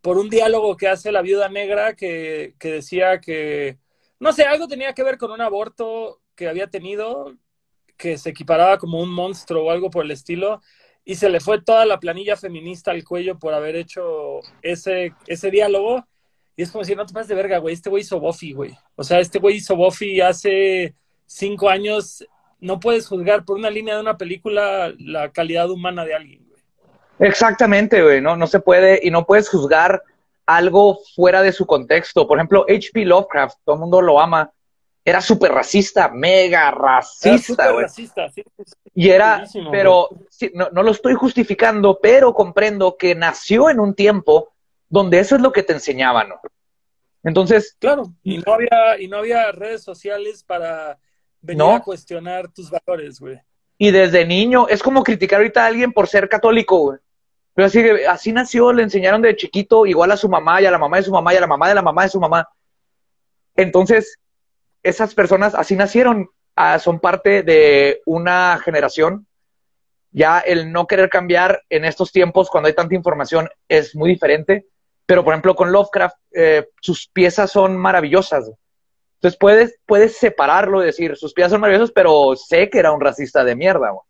por un diálogo que hace la viuda negra que, que decía que, no sé, algo tenía que ver con un aborto que había tenido, que se equiparaba como un monstruo o algo por el estilo, y se le fue toda la planilla feminista al cuello por haber hecho ese, ese diálogo. Y es como decir, no te pases de verga, güey, este güey hizo Buffy, güey. O sea, este güey hizo Buffy hace cinco años. No puedes juzgar por una línea de una película la calidad humana de alguien, güey. Exactamente, güey, no, no se puede, y no puedes juzgar algo fuera de su contexto. Por ejemplo, H.P. Lovecraft, todo el mundo lo ama, era súper racista, mega racista, güey. racista, sí, sí, Y era, pero sí, no, no lo estoy justificando, pero comprendo que nació en un tiempo donde eso es lo que te enseñaban, ¿no? Entonces, Claro, y no había, y no había redes sociales para venir No. a cuestionar tus valores, güey. y desde niño, es como criticar ahorita a alguien por ser católico, güey. Pero así, así nació, le enseñaron de chiquito, igual a su mamá y a la mamá de su mamá y a la mamá de la mamá de su mamá. Entonces, esas personas así nacieron, ah, son parte de una generación. Ya el no querer cambiar en estos tiempos, cuando hay tanta información, es muy diferente. Pero, por ejemplo, con Lovecraft, eh, sus piezas son maravillosas. Entonces, puedes, puedes separarlo y decir, sus piezas son maravillosas, pero sé que era un racista de mierda. güey.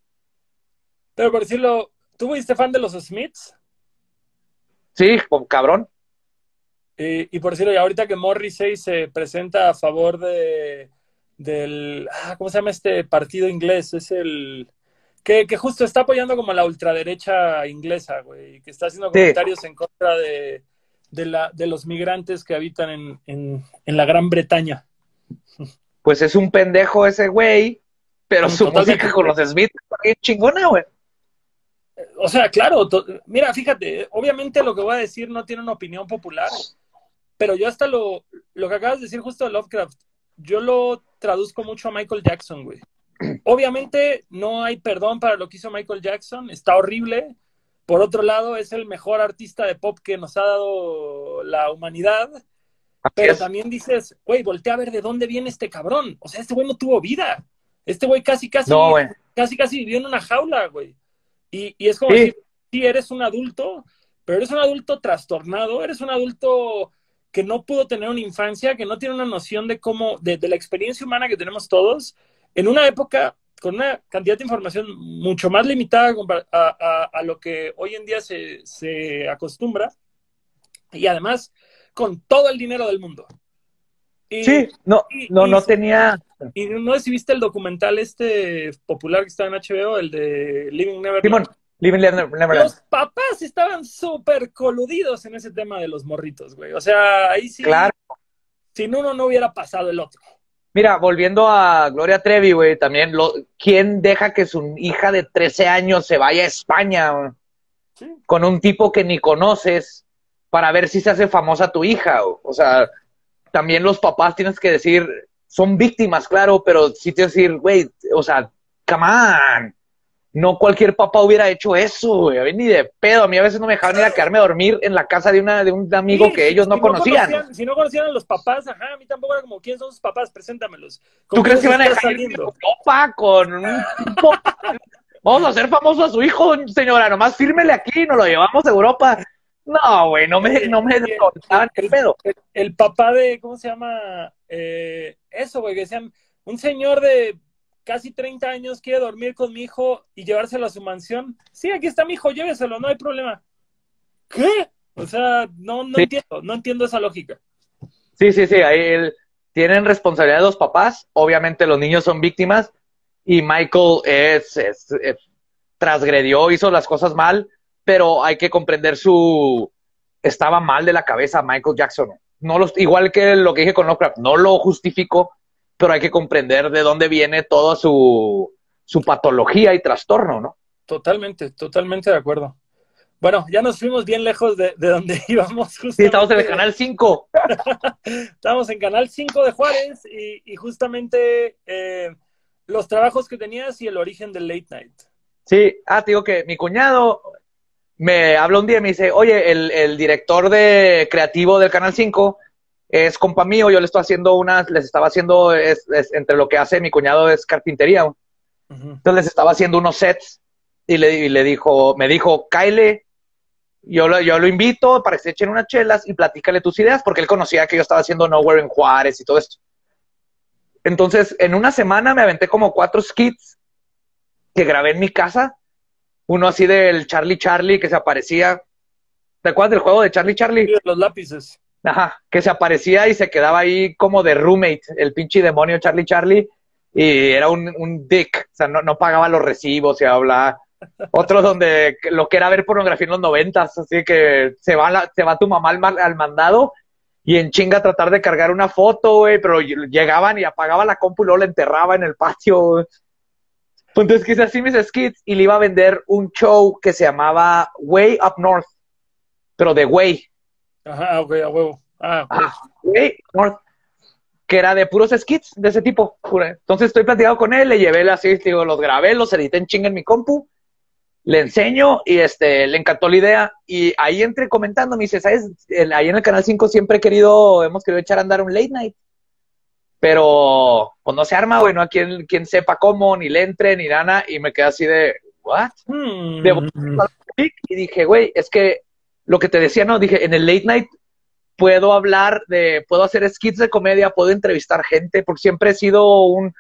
Pero por decirlo, ¿tú fuiste fan de los Smiths? Sí, cabrón. Y, y por decirlo, y ahorita que Morrissey se presenta a favor de del ah, ¿cómo se llama este partido inglés? Es el que, que justo está apoyando como la ultraderecha inglesa, güey, que está haciendo Sí. comentarios en contra de, de la, de los migrantes que habitan en, en, en la Gran Bretaña. Pues es un pendejo ese güey, pero su totalmente. música con los Smith es chingona, güey. O sea, claro, mira, fíjate, obviamente lo que voy a decir no tiene una opinión popular, pero yo hasta lo, lo que acabas de decir justo de Lovecraft, yo lo traduzco mucho a Michael Jackson, güey. Obviamente no hay perdón para lo que hizo Michael Jackson, está horrible. Por otro lado, es el mejor artista de pop que nos ha dado la humanidad. Así Pero es. también dices, güey, voltea a ver de dónde viene este cabrón. O sea, este güey no tuvo vida. Este güey casi, casi, No, güey. casi, casi vivió en una jaula, güey. Y, y es como Sí. decir, sí, eres un adulto, pero eres un adulto trastornado, eres un adulto que no pudo tener una infancia, que no tiene una noción de cómo, de, de la experiencia humana que tenemos todos, en una época con una cantidad de información mucho más limitada a, a- a lo que hoy en día se, se acostumbra, y además con todo el dinero del mundo. Y, Sí, no, y- no, y no tenía. y no viste el documental este popular que está en HBO, el de Living Neverland. Simón, Living Never- Neverland. Los papás estaban súper coludidos en ese tema de los morritos, güey. O sea, ahí sí, Claro. sin uno no hubiera pasado el otro. Mira, volviendo a Gloria Trevi, güey, también, lo, ¿quién deja que su hija de 13 años se vaya a España güey, Sí. con un tipo que ni conoces para ver si se hace famosa tu hija? güey? O sea, también los papás tienes que decir, son víctimas, claro, pero sí tienes que decir, güey, o sea, come on. No cualquier papá hubiera hecho eso, güey. A mí ni de pedo. A mí a veces no me dejaban ir a quedarme a dormir en la casa de, una, de un amigo Sí, que ellos no si conocían. si no conocían a los papás, ajá, a mí tampoco era como, ¿quién son sus papás? Preséntamelos. ¿Tú ¿Con crees que van a dejar ir a Europa con un tipo? Vamos a hacer famoso a su hijo, señora. Nomás fírmele aquí y nos lo llevamos a Europa. No, güey, no me, no me Sí, contaban el pedo. El, el papá de, ¿cómo se llama? Eh, eso, güey, que decían, un señor de casi 30 años quiere dormir con mi hijo y llevárselo a su mansión. Sí, aquí está mi hijo, lléveselo, no hay problema. ¿Qué? O sea, no, no Sí. entiendo, no entiendo esa lógica. Sí, sí, sí. Ahí el- tienen responsabilidad los papás. Obviamente los niños son víctimas. Y Michael es, es- es- transgredió, hizo las cosas mal. Pero hay que comprender su. Estaba mal de la cabeza Michael Jackson. No los, igual que lo que dije con Lovecraft, no lo justifico, pero hay que comprender de dónde viene toda su, su patología y trastorno, ¿no? Totalmente, totalmente de acuerdo. Bueno, ya nos fuimos bien lejos de, de donde íbamos. Sí, estamos en el justamente. canal 5. Estamos en Canal 5 de Juárez y, y justamente eh, los trabajos que tenías y el origen del late night. Sí, ah, te digo que mi cuñado me habla un día y me dice, oye, el, el director de creativo del Canal 5 es compa mío, yo le estoy haciendo unas, les estaba haciendo, es, es- entre lo que hace mi cuñado es carpintería, entonces les estaba haciendo unos sets y le, y le dijo, me dijo, Kyle, yo lo, yo lo invito para que se echen unas chelas y platícale tus ideas, porque él conocía que yo estaba haciendo Nowhere en Juárez y todo esto. Entonces, en una semana me aventé como cuatro skits que grabé en mi casa. Uno así del Charlie Charlie que se aparecía. ¿Te acuerdas del juego de Charlie Charlie? Sí, los lápices. Ajá, que se aparecía y se quedaba ahí como de roommate, el pinche demonio Charlie Charlie, y era un, un dick, o sea, no, no pagaba los recibos y hablaba. Otro donde lo que era ver pornografía en los noventas, así que se va, se va tu mamá al, al mandado y en chinga tratar de cargar una foto, güey, pero llegaban y apagaba la compu y luego la enterraba en el patio. Pues Entonces quise así mis skits y le iba a vender un show que se llamaba Way Up North, pero de Way. Ajá, ok, a huevo. Ah, ok. Ah, North, que era de puros skits de ese tipo. Entonces estoy platicando con él, le llevé así, digo, los grabé, los edité en chinga en mi compu, le enseño y este, le encantó la idea. Y ahí entre comentando, me dice, ¿sabes? El- ahí en el Canal 5 siempre he querido, hemos querido echar a andar un late night. Pero, pues no se arma, güey, no hay quien, quien sepa cómo, ni le entre, ni nada. Y me quedé así de, ¿what? Hmm. de- y dije, güey, es que lo que te decía, no, dije, en el late night puedo hablar de, puedo hacer skits de comedia, puedo entrevistar gente, porque siempre he sido un,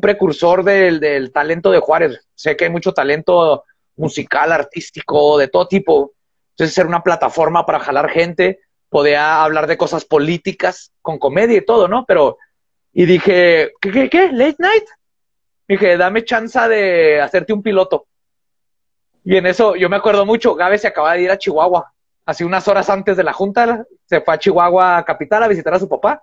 precursor del, del talento de Juárez. Sé que hay mucho talento musical, artístico, de todo tipo. Entonces, ser una plataforma para jalar gente, podía hablar de cosas políticas con comedia y todo, ¿no? Pero, y dije, ¿qué, qué, qué? ¿Late night? Dije, dame chance de hacerte un piloto. Y en eso, yo me acuerdo mucho, Gabe se acaba de ir a Chihuahua. Así unas horas antes de la junta, se fue a Chihuahua capital a visitar a su papá.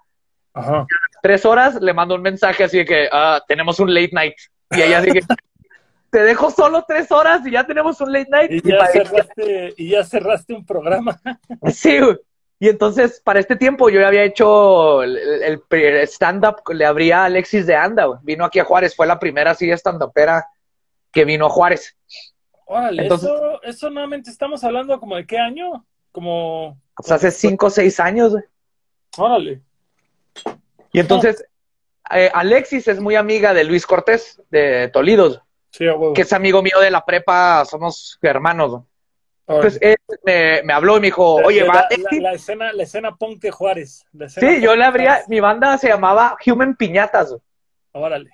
Ajá. Tres horas, le mando un mensaje así de que "Ah, tenemos un late night. Y ella que, te dejo solo tres horas y ya tenemos un late night. Y Y ya, cerraste, y ya cerraste un programa. Sí, güey. Y entonces, para este tiempo, yo ya había hecho el, el- el stand-up, le abría a Alexis de Anda, güey. Vino aquí a Juárez, fue la primera así stand-upera que vino a Juárez. Órale, Entonces- eso, eso nuevamente estamos hablando como de qué año? Como, O sea, hace cinco o seis años, güey. órale. Y entonces, eh, Alexis es muy amiga de Luis Cortés, de Tolidos, Sí, a huevo. que es amigo mío de la prepa, somos hermanos. güey. Entonces, él me, me habló y me dijo, oye, la, va, la- Alexis?" la escena, la escena punk de Juárez. la escena Sí, yo le abría, Juárez. mi banda se llamaba Human Piñatas, güey. Órale.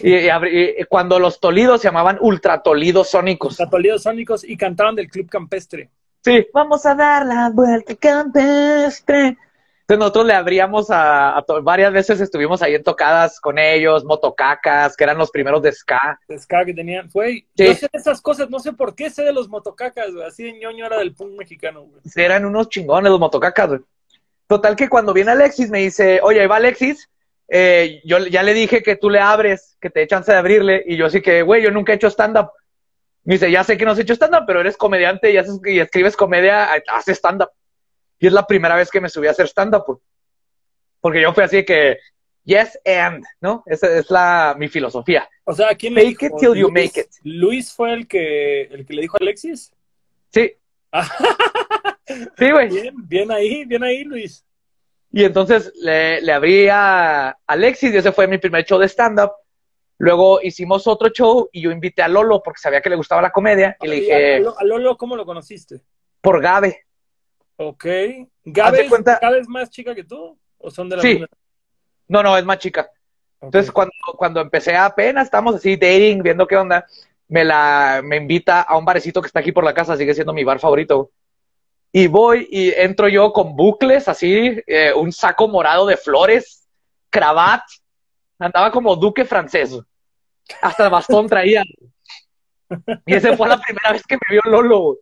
Y, y abrí- y cuando los Tolidos se llamaban Ultra Tolidos Sónicos. Catolidos Sónicos y cantaban del Club Campestre. Sí. Vamos a dar la vuelta campestre. Entonces nosotros le abríamos a, varias veces estuvimos ahí en tocadas con ellos, motocacas, que eran los primeros de ska. de ska que tenían. Güey, Sí. yo sé de esas cosas, no sé por qué sé de los motocacas, güey. Así de ñoño era del punk mexicano, güey. Eran unos chingones los motocacas. güey. Total que cuando viene Alexis me dice, oye, ahí va Alexis, eh, yo ya le dije que tú le abres, que te dé chance de abrirle, y yo así que, güey, yo nunca he hecho stand-up. Me dice, ya sé que no has hecho stand-up, pero eres comediante y, haces, y escribes comedia, haces stand-up. Y es la primera vez que me subí a hacer stand-up, porque yo fui así que, yes and, ¿no? Esa es la, mi filosofía. O sea, ¿quién le Make dijo? it till you Luis- make it. Luis fue el que, el que le dijo a Alexis. Sí, sí, güey. bien, bien ahí, bien ahí, Luis. Y entonces le, le abrí a Alexis y ese fue mi primer show de stand-up. Luego hicimos otro show y yo invité a Lolo porque sabía que le gustaba la comedia y le dije, a, Lolo- ¿cómo lo conociste? por Gabe. Ok. ¿Gabe, es- cuenta- Gabe es más chica que tú? ¿O son de la Sí. misma? No, no, es más chica. Ok. Entonces cuando, cuando empecé apenas, estábamos así dating, viendo qué onda, me la me invita a un barecito que está aquí por la casa, sigue siendo mi bar favorito. Y voy y entro yo con bucles así, eh, un saco morado de flores, cravat, andaba como duque francés. Hasta el bastón traía. Y esa fue la primera vez que me vio Lolo.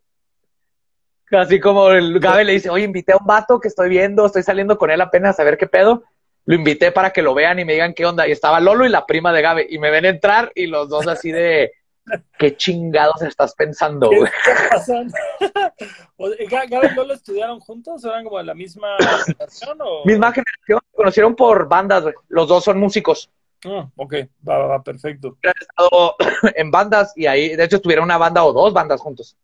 Así como el Gabe le dice, oye, invité a un vato que estoy viendo, estoy saliendo con él apenas a ver qué pedo. Lo invité para que lo vean y me digan qué onda. Y estaba Lolo y la prima de Gabe. Y me ven entrar y los dos así de, ¿qué chingados estás pensando? ¿Qué güey?" está pasando? O sea, ¿Ga- ¿Gabe y Lolo estudiaron juntos? ¿Eran como de la misma generación? O... Misma generación, se conocieron por bandas, güey. Los dos son músicos. Ah, ok, va, va, va, perfecto. Han estado en bandas y ahí, de hecho, tuvieron una banda o dos bandas juntos.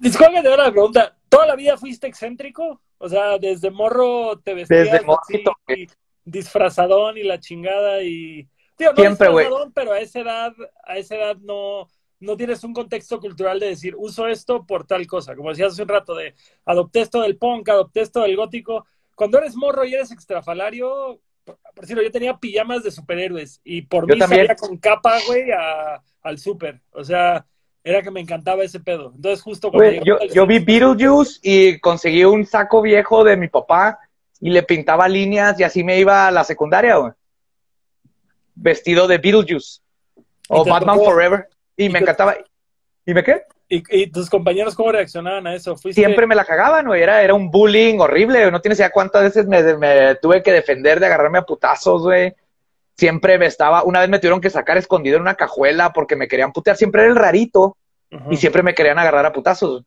Disculpe de la pregunta. ¿Toda la vida fuiste excéntrico? O sea, desde morro te vestías Desde así, morrito, güey. disfrazadón y la chingada y... Tío, no Siempre, güey. pero a esa edad, a esa edad no, no tienes un contexto cultural de decir, uso esto por tal cosa. Como decías hace un rato, de adopté esto del punk, adopté esto del gótico. Cuando eres morro y eres extrafalario, por, decirlo, yo tenía pijamas de superhéroes y por mí salía con capa, güey, al súper. O sea, era que me encantaba ese pedo. Entonces, justo cuando. yo, yo vi Beetlejuice y conseguí un saco viejo de mi papá y le pintaba líneas y así me iba a la secundaria, güey. Vestido de Beetlejuice. O Batman Forever. Y, me encantaba. ¿Y me qué? ¿Y, tus compañeros cómo reaccionaban a eso? Siempre me la cagaban, güey. Era, era un bullying horrible. No tienes idea cuántas veces me, tuve que defender de agarrarme a putazos, güey. Siempre me estaba. Una vez me tuvieron que sacar escondido en una cajuela porque me querían putear. Siempre era el rarito. Y siempre me querían agarrar a putazos.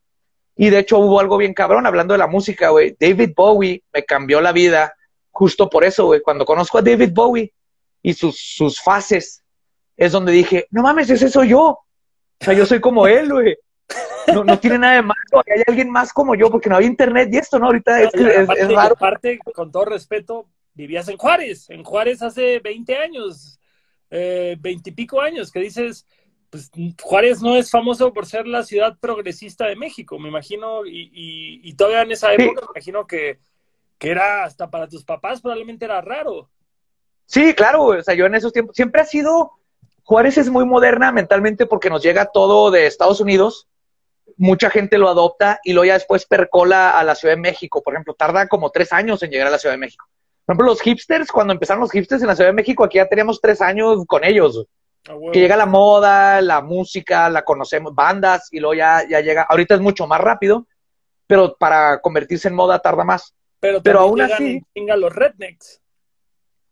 Y de hecho hubo algo bien cabrón hablando de la música, güey. David Bowie me cambió la vida justo por eso, güey. Cuando conozco a David Bowie y sus, sus fases es donde dije, no mames, ese soy yo. O sea, yo soy como él, güey. No, no tiene nada de malo, hay alguien más como yo, porque no había internet y esto, ¿no? Ahorita es, raro. Aparte, con todo respeto, vivías en Juárez, en Juárez hace 20 años, eh, 20 y pico años, que dices, pues Juárez no es famoso por ser la ciudad progresista de México, me imagino, y, y, todavía en esa época me imagino que, que era hasta para tus papás probablemente era raro. Sí, claro, o sea, yo en esos tiempos siempre ha sido Juárez es muy moderna mentalmente porque nos llega todo de Estados Unidos, mucha gente lo adopta y luego ya después percola a la Ciudad de México. Por ejemplo, tarda como tres años en llegar a la Ciudad de México. Por ejemplo, los hipsters, cuando empezaron los hipsters en la Ciudad de México, aquí ya teníamos tres años con ellos. Ah, que llega la moda, la música, la conocemos, bandas, y luego ya, ya llega. Ahorita es mucho más rápido, pero para convertirse en moda tarda más. Pero, pero aún así. los rednecks.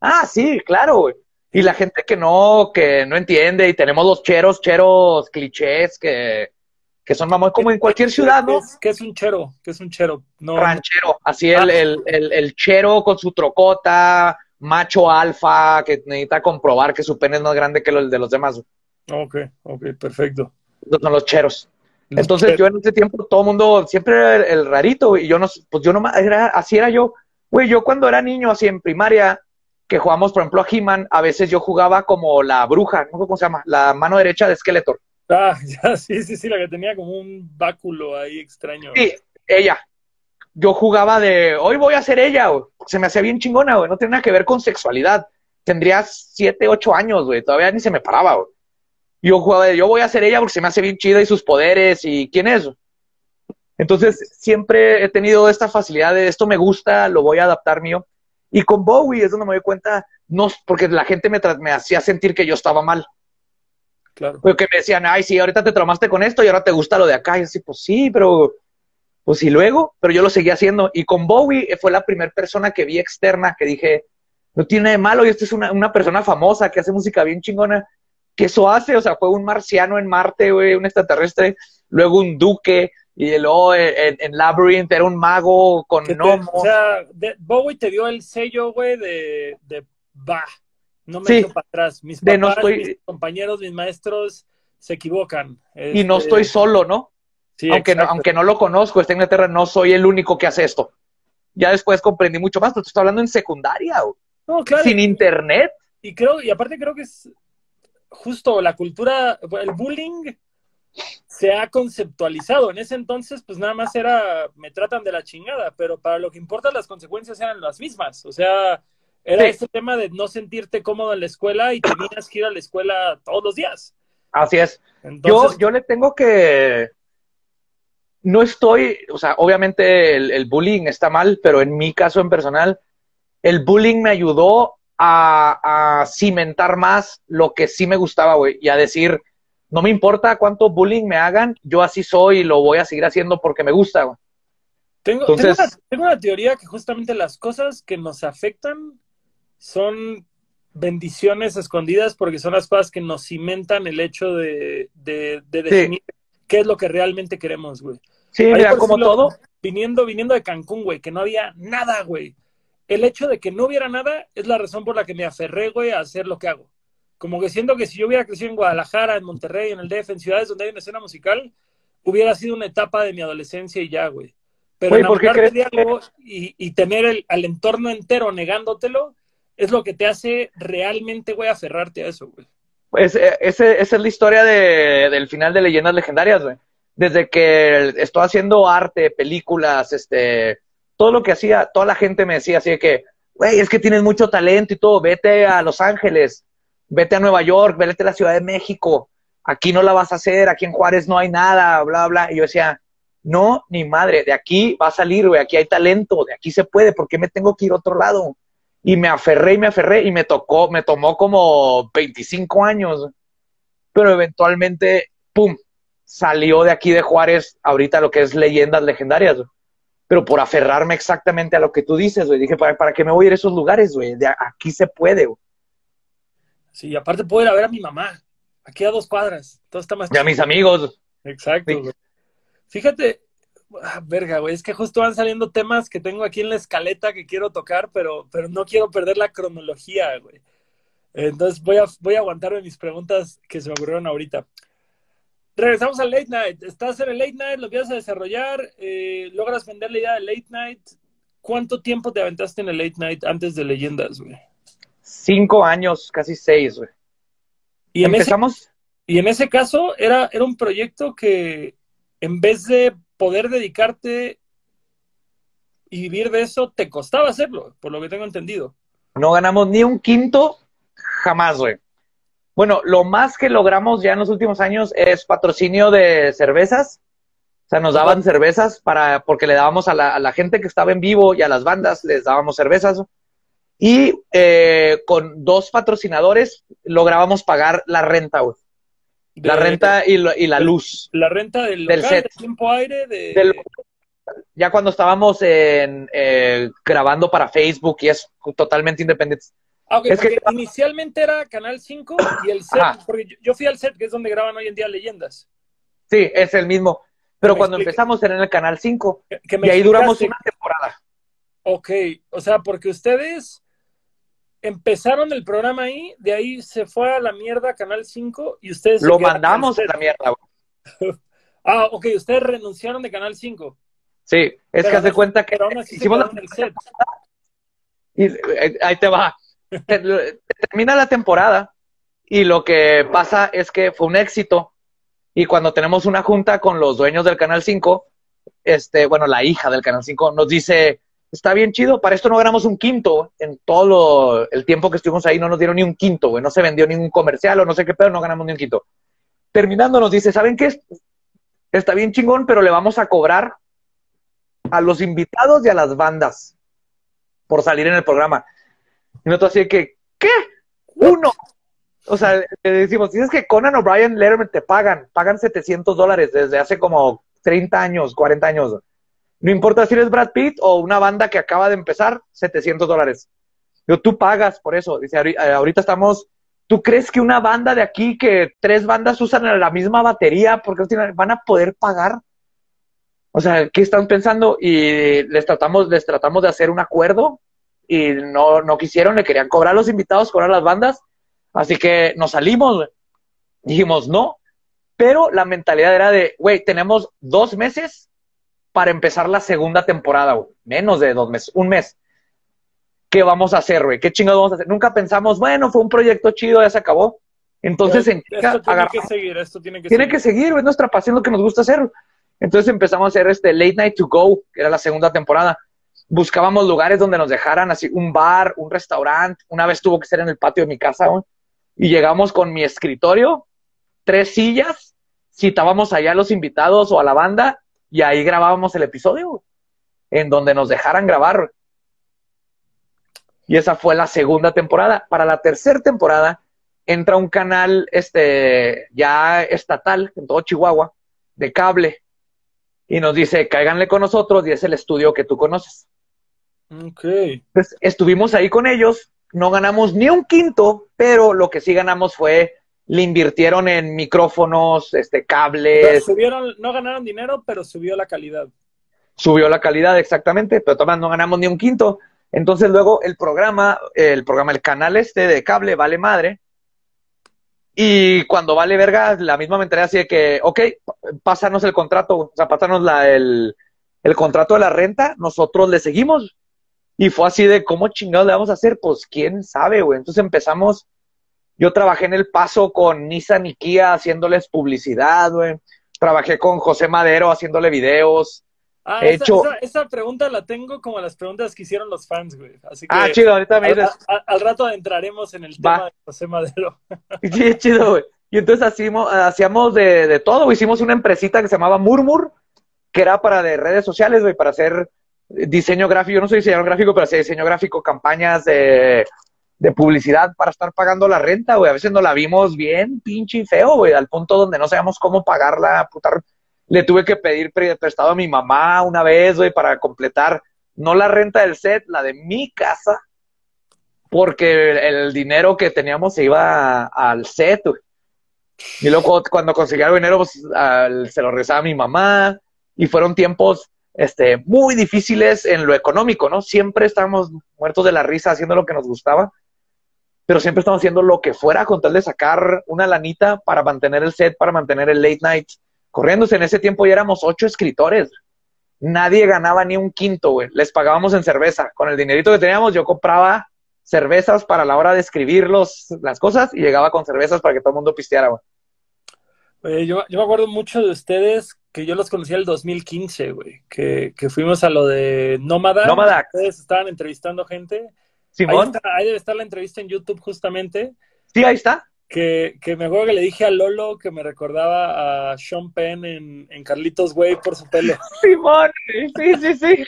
Ah, sí, claro, y la gente que no, que no entiende, y tenemos los cheros, cheros clichés que, que son mamón como en cualquier ciudad, ¿no? ¿Qué es un chero? ¿Qué es un chero? No, Ranchero, así el, el, el, chero con su trocota, macho alfa, que necesita comprobar que su pene es más grande que el de los demás. Ok, ok, perfecto. Esos son los cheros. Entonces yo en ese tiempo todo el mundo, siempre era el, rarito, y yo no, pues yo no, era, así era yo. Güey, yo cuando era niño, así en primaria, que jugamos, por ejemplo, a He-Man, a veces yo jugaba como la bruja, no sé cómo se llama, la mano derecha de Skeletor. Ah, ya, sí, sí, sí, la que tenía como un báculo ahí extraño. Sí, ella. Yo jugaba de, hoy voy a ser ella. Se me hacía bien chingona, güey. No tiene nada que ver con sexualidad. Tendría siete, ocho años, güey. Todavía ni se me paraba, güey. Yo jugaba de, yo voy a ser ella porque se me hace bien chida y sus poderes y quién es. Entonces, siempre he tenido esta facilidad de esto me gusta, lo voy a adaptar mío. Y con Bowie es donde me doy cuenta, no, porque la gente me, me hacía sentir que yo estaba mal. Claro. Porque me decían, ay, sí, ahorita te traumaste con esto y ahora te gusta lo de acá. Y así, pues sí, pero, pues sí, luego, pero yo lo seguía haciendo. Y con Bowie fue la primera persona que vi externa que dije, no tiene de malo, y esta es una, una persona famosa que hace música bien chingona. Que eso hace, o sea, fue un marciano en Marte, güey, un extraterrestre, luego un duque, y luego en, en, Labyrinth era un mago con gnomos. O sea, Bowie te dio el sello, güey, de, de bah, no me sí, para atrás. Mis papás, no estoy... mis compañeros, mis maestros se equivocan. Y no estoy solo, ¿no? Sí, aunque, no, aunque no lo conozco, está en Inglaterra, no soy el único que hace esto. Ya después comprendí mucho más, pero te estoy hablando en secundaria, güey. No, claro. Sin internet. Y creo, y aparte creo que es justo la cultura, el bullying se ha conceptualizado. En ese entonces, pues nada más era, me tratan de la chingada, pero para lo que importa las consecuencias eran las mismas. O sea, era este tema de no sentirte cómodo en la escuela y tenías que ir a la escuela todos los días. Así es. yo, yo le tengo que... No estoy, o sea, obviamente el, el bullying está mal, pero en mi caso en personal, el bullying me ayudó a, a cimentar más lo que sí me gustaba, güey, y a decir, no me importa cuánto bullying me hagan, yo así soy y lo voy a seguir haciendo porque me gusta. Tengo, tengo, una, teoría que justamente las cosas que nos afectan son bendiciones escondidas porque son las cosas que nos cimentan el hecho de, definir qué es lo que realmente queremos, güey. Sí, mira, como todo. Viniendo, viniendo de Cancún, güey, que no había nada, güey. El hecho de que no hubiera nada es la razón por la que me aferré, güey, a hacer lo que hago como que siento que si yo hubiera crecido en Guadalajara, en Monterrey, en el DF, en ciudades donde hay una escena musical, hubiera sido una etapa de mi adolescencia y ya, güey. Pero enamorarte de algo y, y, tener el, al entorno entero negándotelo es lo que te hace realmente, güey, aferrarte a eso, güey. Es, eh, ese- esa es la historia de- del final de Leyendas Legendarias, güey. Desde que estoy haciendo arte, películas, este, todo lo que hacía, toda la gente me decía así de que, güey, es que tienes mucho talento y todo, vete a Los Ángeles, vete a Nueva York, vete a la Ciudad de México, aquí no la vas a hacer, aquí en Juárez no hay nada, bla, bla. Y yo decía, no, ni madre, de aquí va a salir, güey, aquí hay talento, de aquí se puede, ¿por qué me tengo que ir a otro lado? Y me aferré y me aferré y me tocó, me tomó como 25 años, pero eventualmente, ¡pum! Salió de aquí de Juárez ahorita lo que es leyendas legendarias. Pero por aferrarme exactamente a lo que tú dices, güey, dije, ¿para, para qué me voy a ir a esos lugares, güey? Aquí se puede, güey. Sí, aparte puedo ir a ver a mi mamá, aquí a dos cuadras. Todo está más Y a mis amigos. Exacto, Sí. güey. Fíjate, ah, verga, güey, es que justo van saliendo temas que tengo aquí en la escaleta que quiero tocar, pero, pero no quiero perder la cronología, güey. Entonces voy a, voy a aguantarme mis preguntas que se me ocurrieron ahorita. Regresamos al late night. Estás en el late night, lo empiezas a desarrollar, eh, logras vender la idea del late night. ¿Cuánto tiempo te aventaste en el late night antes de leyendas, güey? Cinco años, casi seis, güey. Y ese Empezamos, Y en ese caso era, era un proyecto que en vez de poder dedicarte y vivir de eso, te costaba hacerlo, por lo que tengo entendido. no ganamos ni un quinto, jamás, güey. Bueno, lo más que logramos ya en los últimos años es patrocinio de cervezas. O sea, nos daban cervezas para, porque le dábamos a la, a la gente que estaba en vivo y a las bandas, les dábamos cervezas. Y eh, con dos patrocinadores lográbamos pagar la renta, güey. La renta y, lo- y la luz. La renta del Del local, set. de tiempo aire, de... Del- Ya cuando estábamos en, eh, grabando para Facebook y es totalmente independiente. Ah, ok, es que- inicialmente era Canal 5 y el set, Ajá. porque yo, fui al set, que es donde graban hoy en día leyendas. Sí, es el mismo. Pero cuando explique. empezamos era en el canal 5 Que, y ahí duramos una temporada. Ok, o sea, porque ustedes empezaron el programa ahí, de ahí se fue a la mierda Canal 5 y ustedes... Lo mandamos a la mierda. güey. Ah, ok, ustedes renunciaron de Canal 5. Sí, es Pero que aún- cuenta que hicimos la- el set. y, eh, ahí te va. Te- te- Termina la temporada y lo que pasa es que fue un éxito y cuando tenemos una junta con los dueños del Canal 5, este, bueno, la hija del Canal 5 nos dice, está bien chido, para esto no ganamos un quinto, en todo el tiempo que estuvimos ahí no nos dieron ni un quinto, güey, no se vendió ningún comercial o no sé qué pedo, no ganamos ni un quinto. Terminando nos dice, ¿saben qué? Está bien chingón, pero le vamos a cobrar a los invitados y a las bandas por salir en el programa. Y nosotros así que, ¿qué? Uno. O sea, le decimos, dices que Conan O'Brien, Letterman te pagan, pagan 700 dólares desde hace como 30 años, 40 años. No importa si eres Brad Pitt o una banda que acaba de empezar, 700 dólares. Yo, tú pagas por eso. Dice, "Ahori- eh, ahorita estamos, ¿tú crees que una banda de aquí, que tres bandas usan la misma batería, porque van a poder pagar? O sea, ¿qué están pensando? Y les tratamos, les tratamos de hacer un acuerdo y no, no quisieron, le querían cobrar a los invitados, cobrar las bandas. Así que nos salimos, dijimos no, pero la mentalidad era de, güey, tenemos dos meses para empezar la segunda temporada, güey. Menos de dos meses, un mes. ¿Qué vamos a hacer, güey? ¿Qué chingados vamos a hacer? Nunca pensamos, bueno, fue un proyecto chido, ya se acabó. Entonces, en esto tiene que seguir, esto tiene que tiene seguir. que seguir, es nuestra pasión lo que nos gusta hacer. Entonces empezamos a hacer este Late Night to Go, que era la segunda temporada. Buscábamos lugares donde nos dejaran así un bar, un restaurante. Una vez tuvo que ser en el patio de mi casa, güey. Y llegamos con mi escritorio, tres sillas, citábamos allá a los invitados o a la banda y ahí grabábamos el episodio, en donde nos dejaran grabar. Y esa fue la segunda temporada. Para la tercera temporada entra un canal este ya estatal en todo Chihuahua de cable y nos dice, cáiganle con nosotros y es el estudio que tú conoces. Ok. Entonces, estuvimos ahí con ellos, no ganamos ni un quinto, pero lo que sí ganamos fue, le invirtieron en micrófonos, este, cables, subieron, no ganaron dinero, pero subió la calidad. subió la calidad exactamente, pero todavía no ganamos ni un quinto. Entonces luego el programa, el programa, el canal este de cable vale madre. Y cuando vale verga, la misma mentalidad así de que, ok, pásanos el contrato, o sea, pásanos la, el, el contrato de la renta, nosotros le seguimos. Y fue así de, ¿cómo chingados le vamos a hacer? Pues quién sabe, güey. Entonces empezamos Yo trabajé en El Paso con Nissan y Kia haciéndoles publicidad, güey. Trabajé con José Madero haciéndole videos. Ah, He esa, hecho- esa- esa pregunta la tengo como las preguntas que hicieron los fans, güey. Así que Ah, chido, ahorita me al, dices. al rato entraremos en el Va. tema de José Madero. Sí, chido, güey. Y entonces hacíamos, hacíamos de, de todo. Hicimos una empresita que se llamaba Murmur, que era para de redes sociales, güey, para hacer diseño gráfico. Yo no soy diseñador gráfico, pero hacía diseño gráfico, campañas de, de publicidad para estar pagando la renta, güey. A veces no la vimos bien, pinche y feo, güey, al punto donde no sabíamos cómo pagarla, puta. Le tuve que pedir pre- prestado a mi mamá una vez, güey, para completar, no la renta del set, la de mi casa, porque el, dinero que teníamos se iba al set, güey. Y luego cuando conseguía el dinero, pues al- se lo regresaba a mi mamá. Y fueron tiempos este, muy difíciles en lo económico, ¿no? Siempre estábamos muertos de la risa haciendo lo que nos gustaba, pero siempre estamos haciendo lo que fuera con tal de sacar una lanita para mantener el set, para mantener el late night corriéndose. En ese tiempo ya éramos ocho escritores. Nadie ganaba ni un quinto, güey. Les pagábamos en cerveza. Con el dinerito que teníamos, yo compraba cervezas para la hora de escribir los, las cosas y llegaba con cervezas para que todo el mundo pisteara, güey. Yo, yo me acuerdo mucho de ustedes que yo los conocí en el 2015, güey. Que, que fuimos a lo de Nómada. Nómada. Ustedes estaban entrevistando gente. Ahí, Simón, está- ahí debe estar la entrevista en YouTube justamente. sí, ahí está. Que, que me acuerdo que le dije a Lolo que me recordaba a Sean Penn en, en Carlitos Way por su pelo. Simón, sí, sí, sí.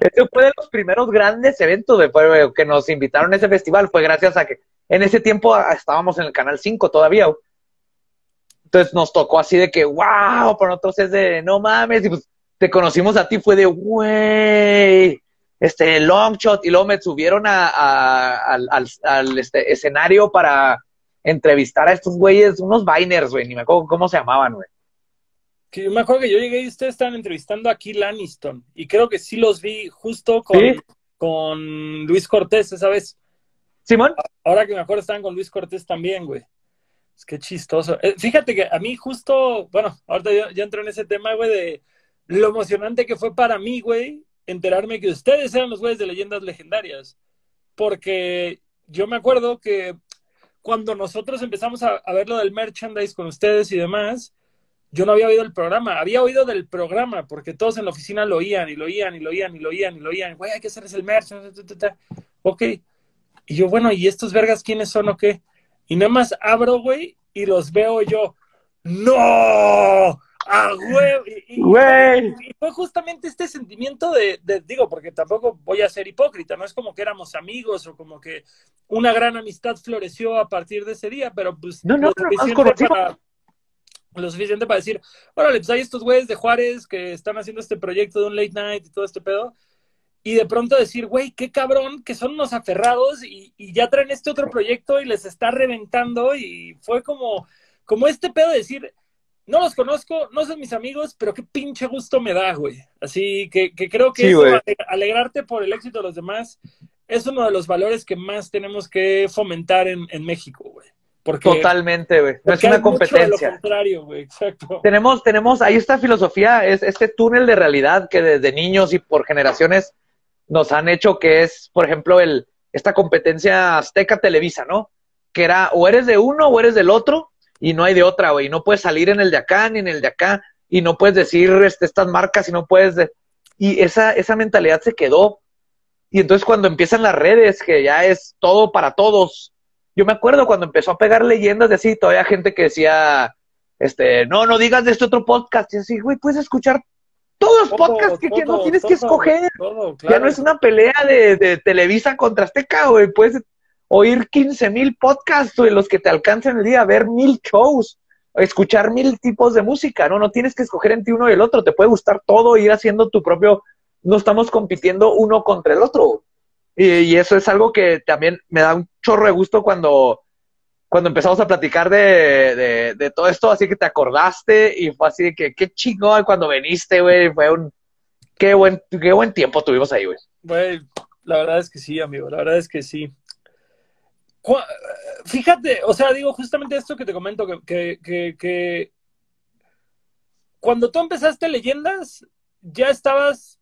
Ese fue de los primeros grandes eventos de que nos invitaron a ese festival. Fue gracias a que en ese tiempo ah, estábamos en el canal 5 todavía. Entonces nos tocó así de que, wow, para nosotros es de no mames. Y pues te conocimos a ti, fue de, güey, este long shot. Y luego me subieron a, a- al, al- al, este, escenario para entrevistar a estos güeyes, unos Biners, güey, ni me acuerdo cómo se llamaban, güey. Que yo me acuerdo que yo llegué y ustedes estaban entrevistando a Kill Aniston. Y creo que sí los vi justo con, ¿Sí? con Luis Cortés esa vez. Simón. Ahora que me acuerdo, estaban con Luis Cortés también, güey. Es que chistoso. Eh, fíjate que a mí justo, bueno, ahorita yo, yo entro en ese tema, güey, de lo emocionante que fue para mí, güey, enterarme que ustedes eran los güeyes de leyendas legendarias. Porque yo me acuerdo que cuando nosotros empezamos a, a ver lo del merchandise con ustedes y demás, yo no había oído el programa, había oído del programa, porque todos en la oficina lo oían y lo oían y lo oían y lo oían y lo oían. Güey, hay que hacerles el merch. ta, ta, ta, ta. Ok. Y yo, bueno, ¿y estos vergas quiénes son o qué? Y nada más abro, güey, y los veo yo. ¡No! ¡A huevo! Y, Güey. y fue justamente este sentimiento de, de- digo, porque tampoco voy a ser hipócrita, no es como que éramos amigos o como que una gran amistad floreció a partir de ese día, pero pues No, no, lo, no, suficiente conocido. para, lo suficiente para decir, órale, pues hay estos güeyes de Juárez que están haciendo este proyecto de un late night y todo este pedo, y de pronto decir, güey, qué cabrón, que son unos aferrados y, y ya traen este otro proyecto y les está reventando y fue como, como este pedo de decir, no los conozco, no son mis amigos, pero qué pinche gusto me da, güey. Así que, que creo que Sí, eso, alegrarte por el éxito de los demás es uno de los valores que más tenemos que fomentar en, en México, güey. Porque, Totalmente, güey. No es una mucho de competencia. lo contrario, güey, exacto. Tenemos, tenemos, ahí esta filosofía, es este túnel de realidad que desde niños y por generaciones nos han hecho que es, por ejemplo, el, esta competencia Azteca Televisa, ¿no? Que era o eres de uno o eres del otro y no hay de otra, güey. No puedes salir en el de acá ni en el de acá y no puedes decir este, estas marcas y no puedes... de- Y esa, esa mentalidad se quedó. Y entonces cuando empiezan las redes, que ya es todo para todos, yo me acuerdo cuando empezó a pegar leyendas de así, todavía gente que decía, este, no, no digas de este otro podcast. Y así, güey, puedes escuchar todos los Todo, podcasts que quieras, no todo, tienes todo, que escoger. todo, Ya no es una pelea de, de Televisa contra Azteca, güey. Puedes oír 15 mil podcasts, güey, los que te alcancen el día, ver mil shows, escuchar mil tipos de música, ¿no? No tienes que escoger entre uno y el otro. Te puede gustar todo, ir haciendo tu propio. No estamos compitiendo uno contra el otro. Y, eso es algo que también me da un chorro de gusto cuando, cuando empezamos a platicar de, de, de todo esto, así que te acordaste y fue así de que qué chingón cuando viniste, güey. Fue un. Qué buen, qué buen tiempo tuvimos ahí, güey. Güey, la verdad es que sí, amigo, la verdad es que sí. Fíjate, o sea, digo justamente esto que te comento, que, cuando tú empezaste leyendas, ya estabas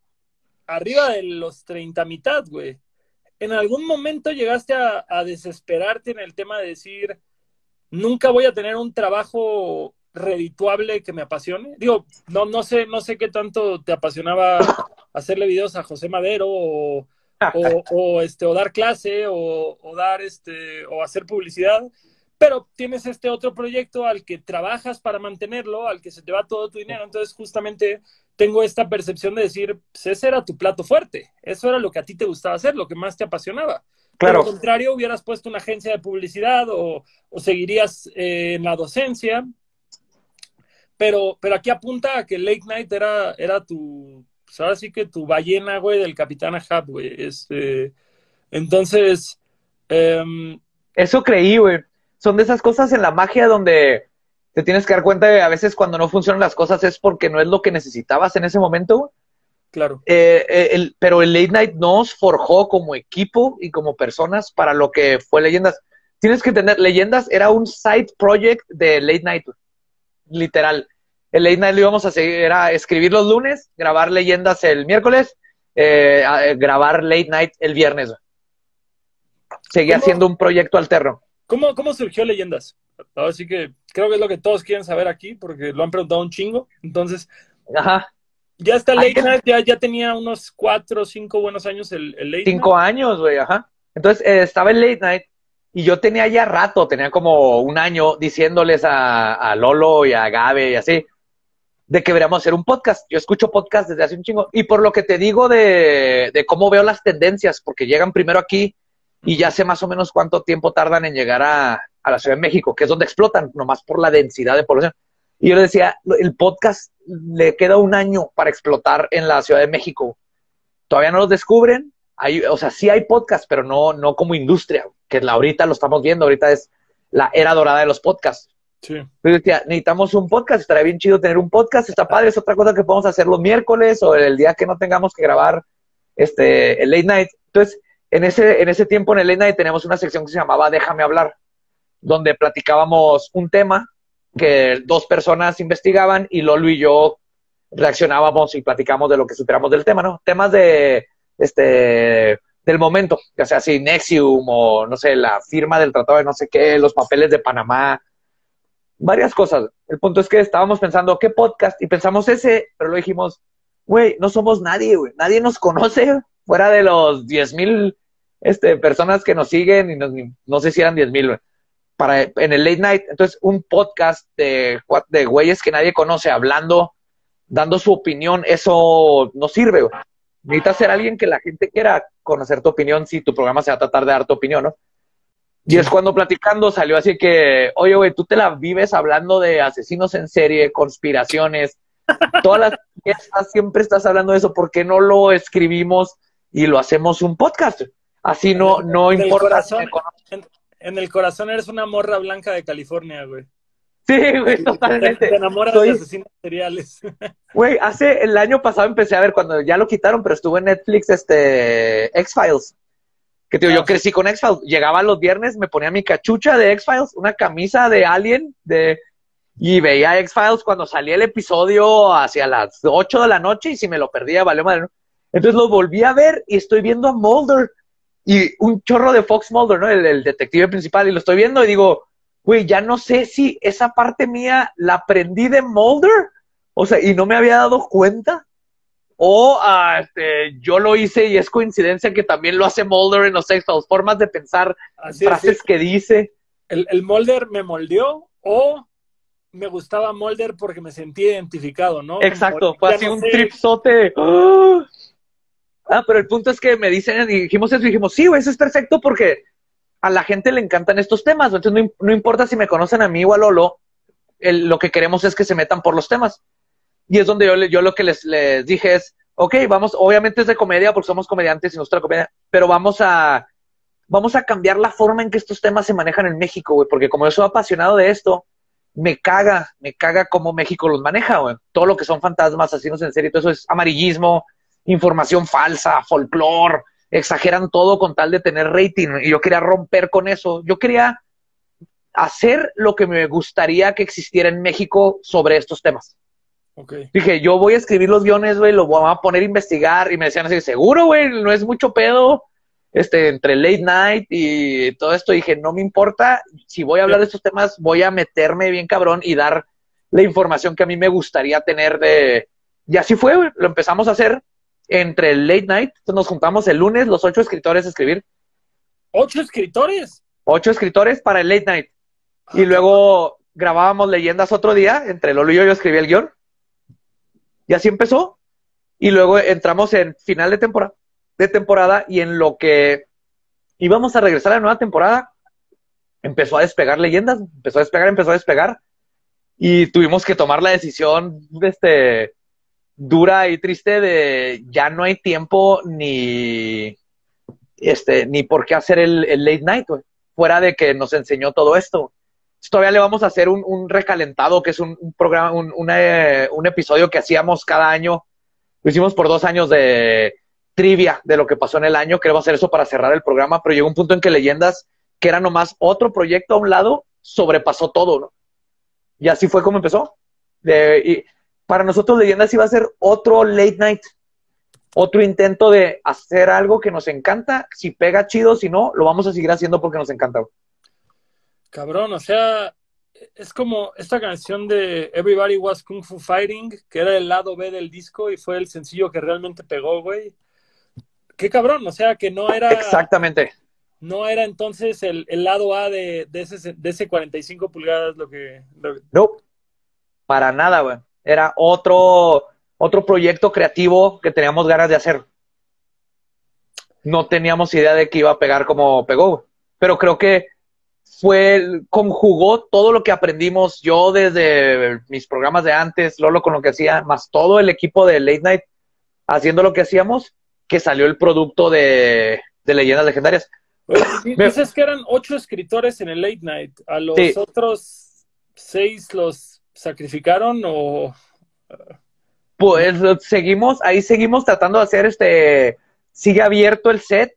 arriba de los 30 mitad, güey. ¿en algún momento llegaste a, desesperarte en el tema de decir, nunca voy a tener un trabajo redituable que me apasione? Digo, no, no sé, no sé qué tanto te apasionaba hacerle videos a José Madero o, o, este, o dar clase o, o, dar este, o hacer publicidad, pero tienes este otro proyecto al que trabajas para mantenerlo, al que se te va todo tu dinero. Entonces, justamente tengo esta percepción de decir, pues ese era tu plato fuerte, eso era lo que a ti te gustaba hacer, lo que más te apasionaba. Claro. Por contrario, hubieras puesto una agencia de publicidad o, o seguirías eh, en la docencia. Pero, pero aquí apunta a que Late Night era, era tu, pues ahora sí que tu ballena, güey, del Capitán Ahab, güey. Este, entonces... Um... Eso creí, güey. Son de esas cosas en la magia donde te tienes que dar cuenta de a veces cuando no funcionan las cosas es porque no es lo que necesitabas en ese momento. Claro. Eh, eh, el, pero el Late Night nos forjó como equipo y como personas para lo que fue Leyendas. Tienes que entender, Leyendas era un side project de Late Night, literal el late night lo íbamos a seguir, era escribir los lunes, grabar leyendas el miércoles, eh, eh grabar late night el viernes. Seguía haciendo un proyecto alterno. ¿Cómo, ¿Cómo surgió Leyendas? Así que creo que es lo que todos quieren saber aquí, porque lo han preguntado un chingo. Entonces, Ajá. ya está Late Night, ya, ya tenía unos cuatro o cinco buenos años el, el Late Cinco años, güey, ajá. Entonces, eh, estaba el Late Night y yo tenía ya rato, tenía como un año diciéndoles a, a Lolo y a Gabe y así, de que deberíamos hacer un podcast. Yo escucho podcast desde hace un chingo. Y por lo que te digo de, de, cómo veo las tendencias, porque llegan primero aquí y ya sé más o menos cuánto tiempo tardan en llegar a, a la Ciudad de México, que es donde explotan, nomás por la densidad de población. Y yo le decía, el podcast le queda un año para explotar en la Ciudad de México. Todavía no los descubren. Hay, o sea, sí hay podcast, pero no, no como industria, que ahorita lo estamos viendo, ahorita es la era dorada de los podcasts. Sí. Decía, necesitamos un podcast, estaría bien chido tener un podcast, está padre, es otra cosa que podemos hacer los miércoles o el día que no tengamos que grabar este, el late night. Entonces, en ese, en ese tiempo en el late night teníamos una sección que se llamaba Déjame hablar, donde platicábamos un tema que dos personas investigaban y Lolo y yo reaccionábamos y platicamos de lo que superamos del tema, ¿no? Temas de, este, del momento, ya sea si Nexium o, no sé, la firma del tratado de no sé qué, los papeles de Panamá, varias cosas. El punto es que estábamos pensando, ¿qué podcast? Y pensamos ese, pero lo dijimos, güey, no somos nadie, güey. Nadie nos conoce fuera de los 10 mil este, personas que nos siguen y no sé si eran 10 mil, para en el late night. Entonces, un podcast de, de güeyes que nadie conoce hablando, dando su opinión, eso no sirve, güey. Necesitas ser alguien que la gente quiera conocer tu opinión si tu programa se va a tratar de dar tu opinión, ¿no? Y es cuando platicando salió así que, oye, güey, tú te la vives hablando de asesinos en serie, conspiraciones, todas las fiestas siempre estás hablando de eso, ¿por qué no lo escribimos y lo hacemos un podcast? Así no, no en importa. El corazón, en, en, el corazón eres una morra blanca de California, güey. Sí, güey, totalmente. Te, te enamoras Soy... de asesinos seriales. Güey, hace el año pasado empecé a ver cuando ya lo quitaron, pero estuvo en Netflix este X-Files. Que tío, ah, yo crecí con X-Files. Llegaba los viernes, me ponía mi cachucha de X-Files, una camisa de Alien, de y veía X-Files cuando salía el episodio hacia las 8 de la noche y si me lo perdía, valió madre. ¿no? Entonces lo volví a ver y estoy viendo a Mulder y un chorro de Fox Mulder, ¿no? El, el detective principal y lo estoy viendo y digo, güey, ya no sé si esa parte mía la aprendí de Mulder, o sea, y no me había dado cuenta o uh, este, yo lo hice y es coincidencia que también lo hace Mulder en los X-Files, formas de pensar, Así frases es, que dice. El, el Mulder me moldeó o me gustaba Mulder porque me sentí identificado, ¿no? Exacto, fue así no un sé. tripsote. ¡Oh! Ah, pero el punto es que me dicen, y dijimos eso, y dijimos, sí, güey, eso es perfecto porque a la gente le encantan estos temas, entonces no, no importa si me conocen a mí o a Lolo, el, lo que queremos es que se metan por los temas. Y es donde yo, yo lo que les, les dije es, ok, vamos, obviamente es de comedia porque somos comediantes y nuestra comedia, pero vamos a, vamos a cambiar la forma en que estos temas se manejan en México, güey, porque como yo soy apasionado de esto, me caga, me caga cómo México los maneja, güey. Todo lo que son fantasmas, asesinos en serie, todo eso es amarillismo, información falsa, folclore, exageran todo con tal de tener rating. Y yo quería romper con eso. Yo quería hacer lo que me gustaría que existiera en México sobre estos temas. Okay. Dije, yo voy a escribir los guiones, güey, lo voy a poner a investigar. Y me decían así, seguro, güey, no es mucho pedo. este, entre late night y todo esto, dije, no me importa, si voy a hablar de estos temas, voy a meterme bien cabrón y dar la información que a mí me gustaría tener de... Y así fue, lo empezamos a hacer entre el late night, Entonces nos juntamos el lunes, los ocho escritores a escribir. ¿Ocho escritores? Ocho escritores para el late night. Y luego grabábamos leyendas otro día, entre Lolo y yo, yo escribí el guion. Y así empezó. Y luego entramos en final de temporada, de temporada y en lo que íbamos a regresar a la nueva temporada, empezó a despegar leyendas, empezó a despegar, empezó a despegar. Y tuvimos que tomar la decisión este, dura y triste de ya no hay tiempo ni, este, ni por qué hacer el, late night, fuera de que nos enseñó todo esto todavía le vamos a hacer un, recalentado, que es un, programa, eh, un, episodio que hacíamos cada año. Lo hicimos por dos años de trivia de lo que pasó en el año. Queremos hacer eso para cerrar el programa, pero llegó un punto en que Leyendas, que era nomás otro proyecto a un lado, sobrepasó todo, ¿no? Y así fue como empezó. y para nosotros Leyendas iba a ser otro late night, otro intento de hacer algo que nos encanta. Si pega chido, si no, lo vamos a seguir haciendo porque nos encanta. Cabrón, o sea, es como esta canción de Everybody Was Kung Fu Fighting, que era el lado B del disco y fue el sencillo que realmente pegó, güey. Qué cabrón, o sea, que no era. Exactamente. No era entonces el, lado A de, ese, de ese 45 pulgadas lo que. No, para nada, güey. Era otro, otro proyecto creativo que teníamos ganas de hacer. No teníamos idea de que iba a pegar como pegó, pero creo que fue, conjugó todo lo que aprendimos yo desde mis programas de antes, Lolo con lo que hacía, más todo el equipo de Late Night haciendo lo que hacíamos, que salió el producto de, Leyendas Legendarias. Dices que eran ocho escritores en el Late Night. ¿A los otros seis los sacrificaron o...? Pues seguimos, ahí seguimos tratando de hacer este... Sigue abierto el set,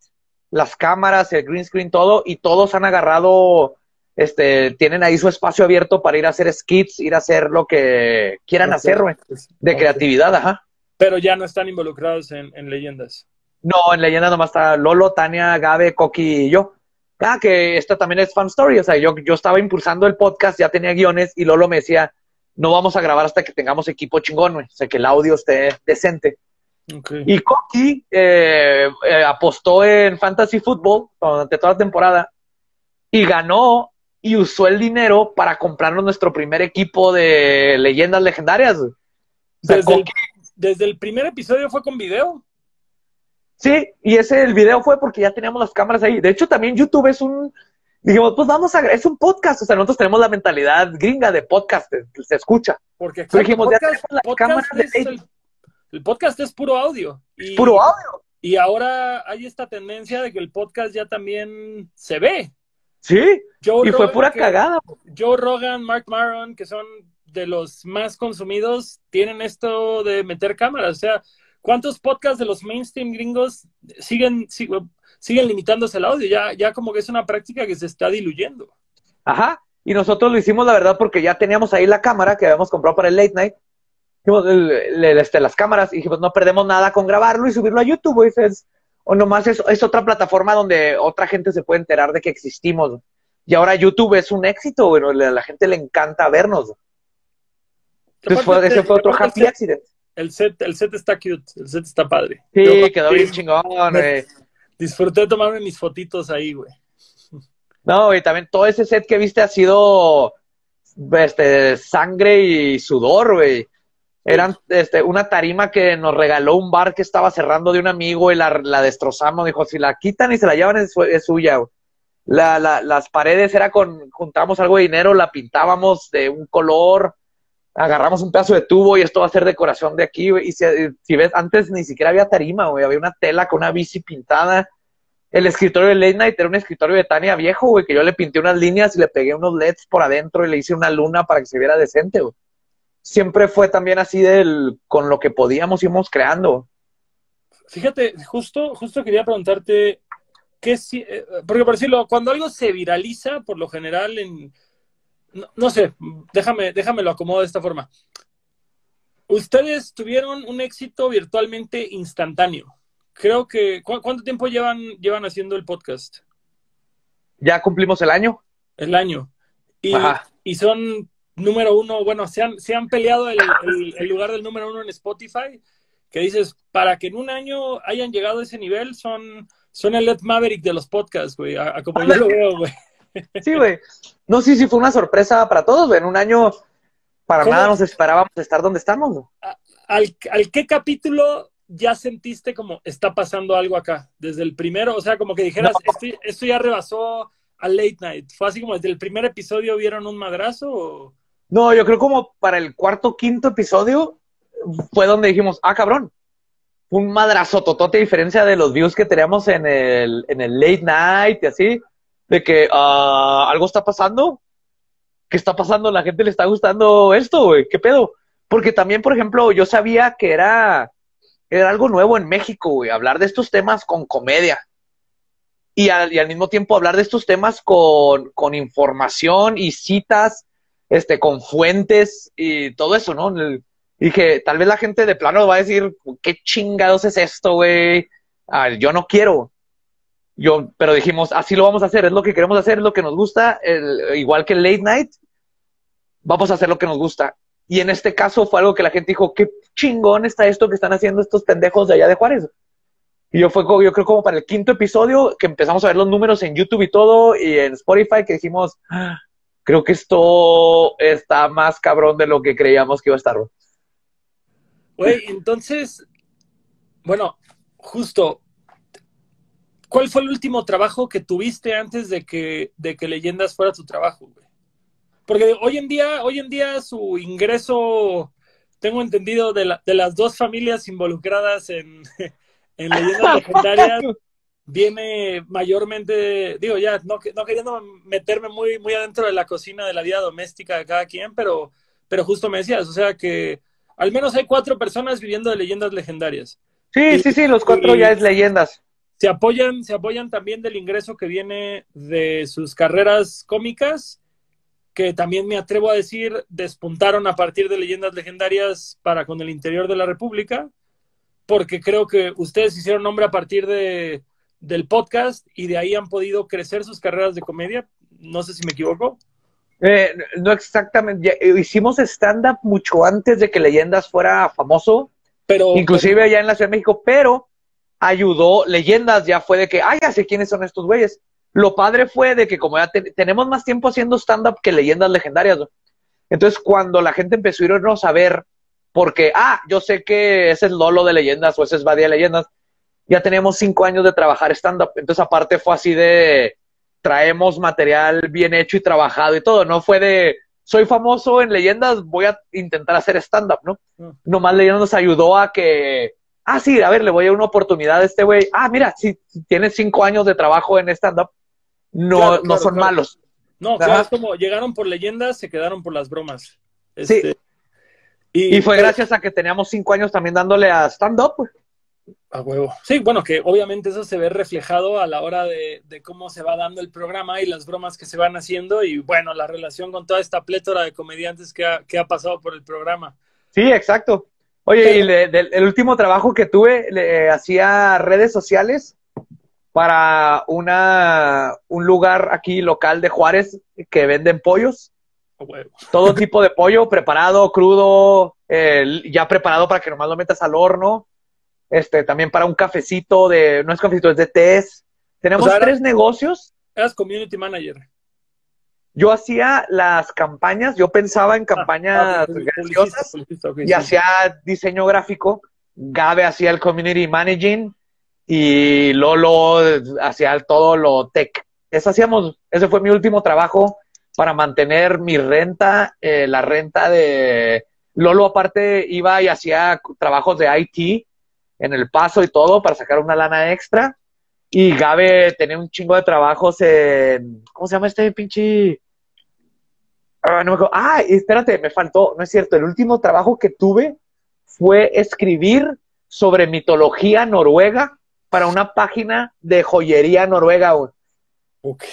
las cámaras, el green screen, todo, y todos han agarrado, este, tienen ahí su espacio abierto para ir a hacer skits, ir a hacer lo que quieran hacer, güey, de creatividad, ajá. Pero ya no están involucrados en, leyendas. No, en leyendas nomás está Lolo, Tania, Gabe, Coqui y yo. Ah, que esta también es fan story, o sea, yo, yo estaba impulsando el podcast, ya tenía guiones y Lolo me decía, no vamos a grabar hasta que tengamos equipo chingón, güey, o sea, que el audio esté decente. Y Coqui eh, eh, apostó en Fantasy Football durante toda la temporada y ganó y usó el dinero para comprarnos nuestro primer equipo de leyendas legendarias. desde, el, primer episodio fue con video. Sí, y ese el video fue porque ya teníamos las cámaras ahí. De hecho, también YouTube es un, dijimos, pues vamos a, es un podcast, o sea, nosotros tenemos la mentalidad gringa de podcast, se, escucha. Porque dijimos, ya tenemos las cámaras de el podcast es puro audio. Y, puro audio. Y ahora hay esta tendencia de que el podcast ya también se ve. Sí, y fue pura cagada. Joe Rogan, Mark Maron, que son de los más consumidos, tienen esto de meter cámaras. O sea, ¿cuántos podcasts de los mainstream gringos siguen, siguen, siguen limitándose el audio? Ya, ya como que es una práctica que se está diluyendo. Ajá, y nosotros lo hicimos, la verdad, porque ya teníamos ahí la cámara que habíamos comprado para el late night este, las cámaras y dijimos, no perdemos nada con grabarlo y subirlo a YouTube, o nomás es, es otra plataforma donde otra gente se puede enterar de que existimos. Y ahora YouTube es un éxito, bueno, a la gente le encanta vernos. Entonces fue, ese fue otro happy accident. El set, el set está cute, el set está padre. Sí, quedó bien chingón, güey. Disfruté de tomarme mis fotitos ahí, güey. No, y también todo ese set que viste ha sido este, sangre y sudor, güey. Eran este, una tarima que nos regaló un bar que estaba cerrando de un amigo y la, la destrozamos. Dijo, si la quitan y se la llevan es, suya. La, la, las paredes era con, juntamos algo de dinero, la pintábamos de un color, agarramos un pedazo de tubo y esto va a ser decoración de aquí. Y si, si, ves, antes ni siquiera había tarima, güey. Había una tela con una bici pintada. El escritorio de Late Night era un escritorio de Tania viejo, güey, que yo le pinté unas líneas y le pegué unos LEDs por adentro y le hice una luna para que se viera decente, güey siempre fue también así del, con lo que podíamos íbamos creando. Fíjate, justo, justo quería preguntarte, ¿qué si, eh, porque por decirlo, cuando algo se viraliza, por lo general en, no, sé, déjame, déjame lo acomodo de esta forma. Ustedes tuvieron un éxito virtualmente instantáneo. creo que, ¿cuánto tiempo llevan, llevan haciendo el podcast? Ya cumplimos el año. El año. Y, y son número uno, bueno, se han, se han peleado el, el, lugar del número uno en Spotify, que dices, para que en un año hayan llegado a ese nivel, son, son el Led Maverick de los podcasts, güey, a, como yo lo veo, güey. Sí, güey. No, sí, sí, fue una sorpresa para todos, güey. En un año, para nada nos esperábamos estar donde estamos. ¿Al, ¿Al qué capítulo ya sentiste como está pasando algo acá? Desde el primero, o sea, como que dijeras, esto, ya rebasó a Late Night. ¿Fue así como desde el primer episodio vieron un madrazo? No, yo creo como para el cuarto, quinto episodio fue donde dijimos, ah, cabrón, un madrazo totote a diferencia de los views que teníamos en el, en el Late Night y así, de que uh, algo está pasando. ¿Qué está pasando? La gente le está gustando esto, güey. ¿Qué pedo? Porque también, por ejemplo, yo sabía que era era algo nuevo en México, güey, hablar de estos temas con comedia. Y al, mismo tiempo hablar de estos temas con, con, información y citas, este, con fuentes y todo eso, ¿no? Y que tal vez la gente de plano va a decir, ¿qué chingados es esto, güey? Ah, yo no quiero. Yo, pero dijimos, así lo vamos a hacer, es lo que queremos hacer, es lo que nos gusta, igual que el late night, vamos a hacer lo que nos gusta. Y en este caso fue algo que la gente dijo, qué chingón está esto que están haciendo estos pendejos de allá de Juárez. Y yo fue, yo creo como para el quinto episodio que empezamos a ver los números en YouTube y todo y en Spotify que dijimos, ah, creo que esto está más cabrón de lo que creíamos que iba a estar. Güey, entonces, bueno, justo, ¿cuál fue el último trabajo que tuviste antes de que, de que Leyendas fuera tu trabajo, güey? Porque hoy en día, hoy en día su ingreso, tengo entendido, de, de las dos familias involucradas en, en leyendas legendarias, viene mayormente, digo ya, no, no queriendo meterme muy, muy adentro de la cocina de la vida doméstica de cada quien, pero, pero justo me decías, o sea que al menos hay cuatro personas viviendo de leyendas legendarias. Sí, sí, sí, los cuatro ya es leyendas. Se apoyan, se apoyan también del ingreso que viene de sus carreras cómicas que también me atrevo a decir despuntaron a partir de leyendas legendarias para con el interior de la República, porque creo que ustedes hicieron nombre a partir de, del podcast y de ahí han podido crecer sus carreras de comedia. No sé si me equivoco. Eh, no exactamente. Eh, hicimos stand-up mucho antes de que Leyendas fuera famoso, pero inclusive allá en la Ciudad de México, pero ayudó. Leyendas ya fue de que, ay, ya sé quiénes son estos güeyes. Lo padre fue de que como ya tenemos más tiempo haciendo stand-up que leyendas legendarias, entonces cuando la gente empezó a irnos a ver, porque, ah, yo sé que ese es Lolo de leyendas o ese es Badía de leyendas, ya teníamos cinco años de trabajar stand-up, entonces aparte fue así de, traemos material bien hecho y trabajado y todo, no fue de, soy famoso en leyendas, voy a intentar hacer stand-up, ¿no? Mm. Nomás leyendas nos ayudó a que, ah, sí, a ver, le voy a dar una oportunidad a este güey, ah, mira, si tienes cinco años de trabajo en stand-up, no, no son malos. No, es como llegaron por leyendas, se quedaron por las bromas. sí. Este, y, fue gracias a que teníamos cinco años también dándole a stand-up. A huevo. Sí, bueno, que obviamente eso se ve reflejado a la hora de, cómo se va dando el programa y las bromas que se van haciendo y bueno, la relación con toda esta plétora de comediantes que ha, que ha pasado por el programa. Sí, exacto. Oye, y el último trabajo que tuve, le, hacía redes sociales para una, un lugar aquí local de Juárez que venden pollos. Todo tipo de pollo, preparado, crudo, ya preparado para que nomás lo metas al horno. Este, también para un cafecito de, no es cafecito, es de test. Tenemos tres negocios. Eras community manager. Yo hacía las campañas, yo pensaba en ah, campañas ah, graciosas y hacía diseño gráfico. Gabe hacía el community managing y Lolo hacía todo lo tech. Eso hacíamos, ese fue mi último trabajo para mantener mi renta, eh, la renta de Lolo aparte iba y hacía trabajos de IT en el paso y todo para sacar una lana extra. Y Gabe tenía un chingo de trabajos en, ¿cómo se llama este pinche? Ah, no me ah, espérate, me faltó, no es cierto, el último trabajo que tuve fue escribir sobre mitología noruega para una página de joyería noruega. Ok.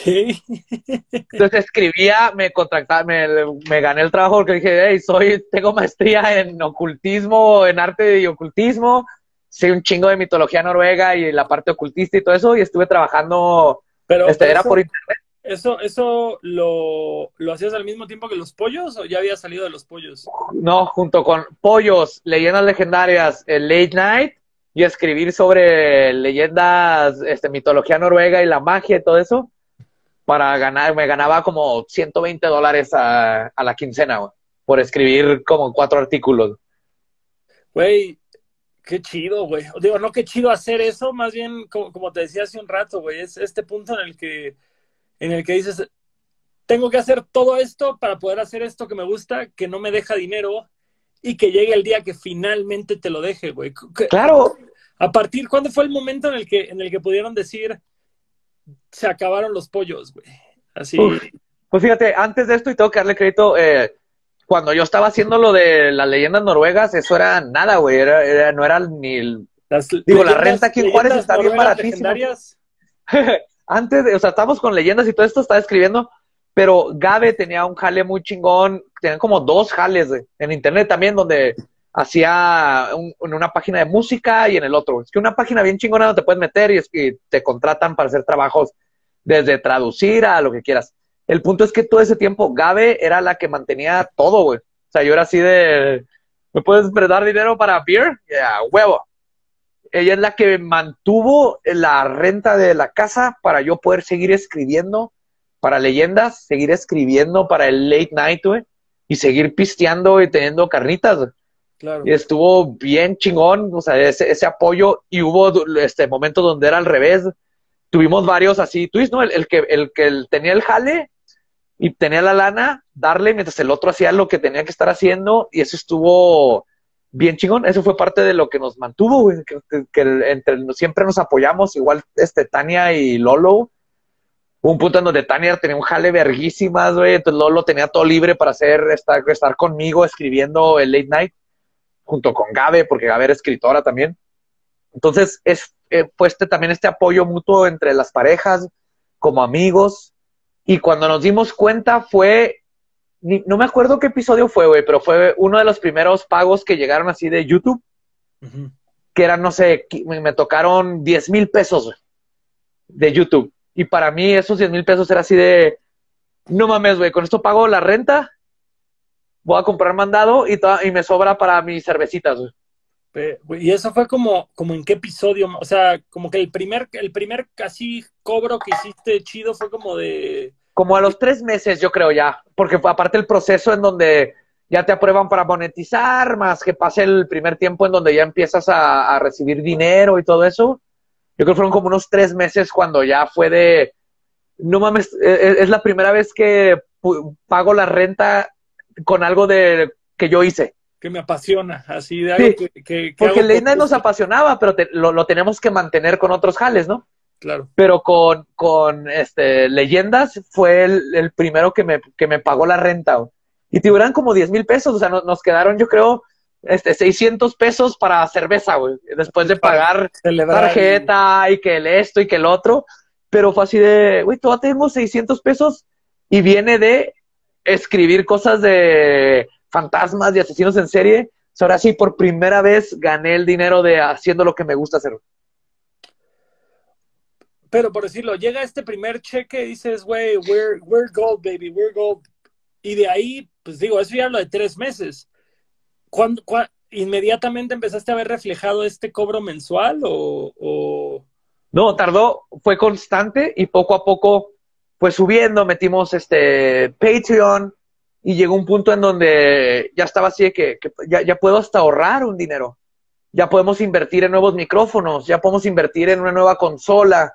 Entonces escribía, me contractaba, me, me, gané el trabajo porque dije, hey, soy, tengo maestría en ocultismo, en arte y ocultismo, sé un chingo de mitología noruega y la parte ocultista y todo eso, y estuve trabajando, Pero este, era eso- por internet. ¿Eso, eso lo, lo hacías al mismo tiempo que los pollos o ya había salido de los pollos? No, junto con pollos, leyendas legendarias, el late night y escribir sobre leyendas, este, mitología noruega y la magia y todo eso, para ganar, me ganaba como 120 dólares a, a la quincena, güey, por escribir como cuatro artículos. Güey, qué chido, güey. Digo, no qué chido hacer eso, más bien, como, como te decía hace un rato, güey, es este punto en el que, en el que dices, tengo que hacer todo esto para poder hacer esto que me gusta, que no me deja dinero y que llegue el día que finalmente te lo deje, güey. ¿Qué- Claro, A partir, ¿cuándo fue el momento en el que, en el que pudieron decir, se acabaron los pollos, güey? Así, Uf. Pues fíjate, antes de esto, y tengo que darle crédito, eh, cuando yo estaba haciendo lo de las leyendas noruegas, eso era nada, güey, era, era- no era ni... el- las Digo, la renta aquí en Juárez está bien baratísima. Antes, de, o sea, estábamos con leyendas y todo esto, estaba escribiendo, pero Gabe tenía un jale muy chingón, tenían como dos jales güey, en internet también, donde hacía un- en una página de música y en el otro. Es que una página bien chingona donde te puedes meter y es que te contratan para hacer trabajos desde traducir a lo que quieras. El punto es que todo ese tiempo Gabe era la que mantenía todo, güey. O sea, yo era así de, ¿me puedes prestar dinero para beer? Ya, huevo. Ella es la que mantuvo la renta de la casa para yo poder seguir escribiendo para leyendas, seguir escribiendo para el late night, güey, y seguir pisteando y teniendo carnitas. güey. Claro. Y estuvo bien chingón, o sea, ese, ese apoyo, y hubo este momentos donde era al revés. Tuvimos varios así, dices, ¿no? El, el que, el que tenía el jale y tenía la lana, darle mientras el otro hacía lo que tenía que estar haciendo, y eso estuvo bien chingón. Eso fue parte de lo que nos mantuvo, que, entre, siempre nos apoyamos, igual este Tania y Lolo. Hubo un punto en donde Tania tenía un jale verguísimas, güey, entonces Lolo tenía todo libre para hacer, estar, estar conmigo escribiendo el late night junto con Gabe, porque Gabe era escritora también. Entonces, es eh, fue este, también este apoyo mutuo entre las parejas, como amigos. Y cuando nos dimos cuenta fue, ni- no me acuerdo qué episodio fue, güey, pero fue uno de los primeros pagos que llegaron así de YouTube, que eran, no sé, me, me tocaron 10 mil pesos de YouTube. Y para mí esos 10 mil pesos era así de, no mames, güey, con esto pago la renta, voy a comprar mandado y, y me sobra para mis cervecitas, güey. Y eso fue como, como en qué episodio, o sea, como que el primer, el primer casi cobro que hiciste chido fue como de, Como a los tres meses, yo creo ya, porque aparte el proceso en donde ya te aprueban para monetizar, más que pase el primer tiempo en donde ya empiezas a, recibir dinero y todo eso. Yo creo que fueron como unos tres meses cuando ya fue de, no mames, es, es la primera vez que pago la renta con algo de que yo hice. Que me apasiona, así de algo Sí, que, que- que Porque el late night nos apasionaba, pero te- lo, lo tenemos que mantener con otros jales, ¿no? Claro. pero con, con este, leyendas fue el, el primero que me, que me pagó la renta. Y eran como 10 mil pesos, o sea, no- nos quedaron, yo creo, este, 600 pesos para cerveza, güey, después de pagar Celebrar tarjeta y que el esto y que el otro. Pero fue así de, güey, todavía tengo 600 pesos y viene de escribir cosas de fantasmas y asesinos en serie. Ahora sí, por primera vez gané el dinero de haciendo lo que me gusta hacer. Pero por decirlo, llega este primer cheque y dices, güey, we're, we're gold, baby, we're gold. Y de ahí, pues digo, eso ya lo de tres meses. ¿Cuándo, cua- inmediatamente empezaste a ver reflejado este cobro mensual o, o- No, tardó, fue constante y poco a poco fue subiendo, metimos este Patreon y llegó un punto en donde ya estaba así de que, que ya, ya puedo hasta ahorrar un dinero. Ya podemos invertir en nuevos micrófonos, ya podemos invertir en una nueva consola.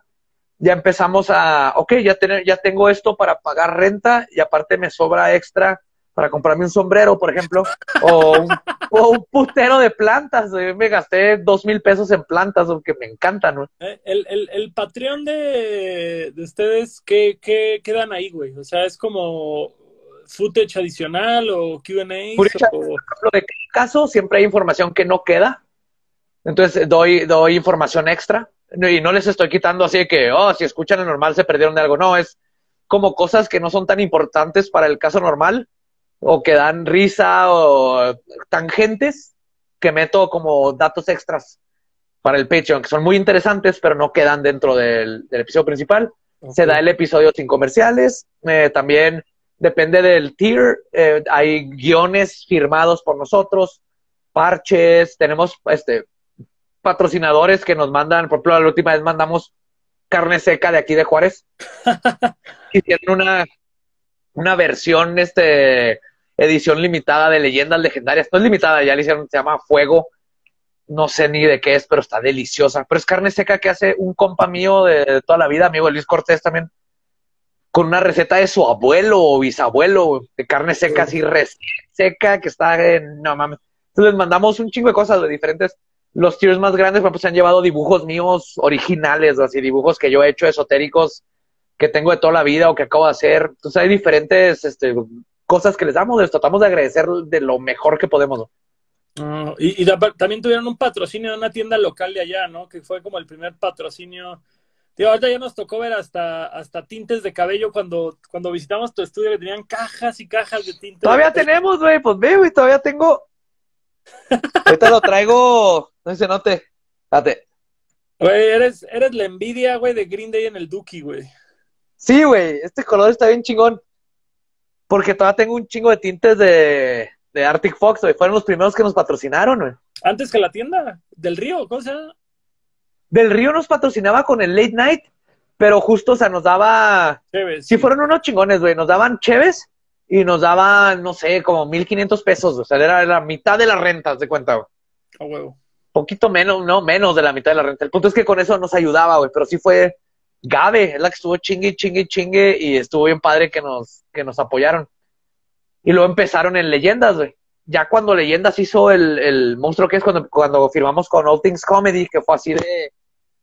Ya empezamos a, ok, ya, tener, ya tengo esto para pagar renta y aparte me sobra extra para comprarme un sombrero, por ejemplo, o un, o un putero de plantas. Me gasté dos mil pesos en plantas, aunque me encantan. ¿no? eh, el, el, el Patreon de, de ustedes, ¿qué, qué quedan ahí, güey? O sea, es como footage adicional o Q&A o... ejemplo, de caso siempre hay información que no queda. Entonces doy, doy información extra. Y no les estoy quitando así de que, oh, si escuchan el normal se perdieron de algo. No, es como cosas que no son tan importantes para el caso normal o que dan risa o tangentes que meto como datos extras para el Patreon, que son muy interesantes, pero no quedan dentro del, episodio principal. Se da el episodio sin comerciales. Eh, también depende del tier. Eh, hay guiones firmados por nosotros, parches. Tenemos este patrocinadores que nos mandan. Por ejemplo, la última vez mandamos carne seca de aquí de Juárez. Hicieron una, una versión, este, edición limitada de leyendas legendarias. No es limitada, ya le hicieron, se llama Fuego no sé ni de qué es, pero está deliciosa. Pero es carne seca que hace un compa mío de, toda la vida, amigo Luis Cortés también, con una receta de su abuelo o bisabuelo, de carne seca así seca, que está en, no mames. Entonces les mandamos un chingo de cosas de diferentes. Los tiers más grandes, pues se han llevado dibujos míos originales, así dibujos que yo he hecho esotéricos que tengo de toda la vida o que acabo de hacer. Entonces hay diferentes este, cosas que les damos, les tratamos de agradecer de lo mejor que podemos. Ah, y, también tuvieron un patrocinio de una tienda local de allá, ¿no? Que fue como el primer patrocinio. Tío, ahorita ya nos tocó ver hasta, hasta tintes de cabello cuando, cuando visitamos tu estudio que tenían cajas y cajas de tintes. Todavía tenemos, güey, pues ve, güey, todavía tengo. ahorita lo traigo, no se note. Date. Güey, eres, eres la envidia, güey, de Green Day en el Duki, güey. Sí, güey, este color está bien chingón. Porque todavía tengo un chingo de tintes de, de Arctic Fox, güey. Fueron los primeros que nos patrocinaron, güey. Antes que la tienda del Río, ¿cómo se llama? Del Río nos patrocinaba con el Late Night, pero justo, o sea, nos daba... Cheves. Sí, fueron unos chingones, güey. Nos daban cheves y nos daban, no sé, como 1500 pesos. O sea, era la mitad de las rentas, de cuenta, güey. A huevo. Poquito menos, no, menos de la mitad de la renta. El punto es que con eso nos ayudaba, güey. Pero sí fue Gabe, es la que estuvo chingue, chingue, chingue y estuvo bien padre que nos, que nos apoyaron. Y luego empezaron en Leyendas, güey. Ya cuando Leyendas hizo el, el monstruo que es cuando, cuando firmamos con All Things Comedy, que fue así de.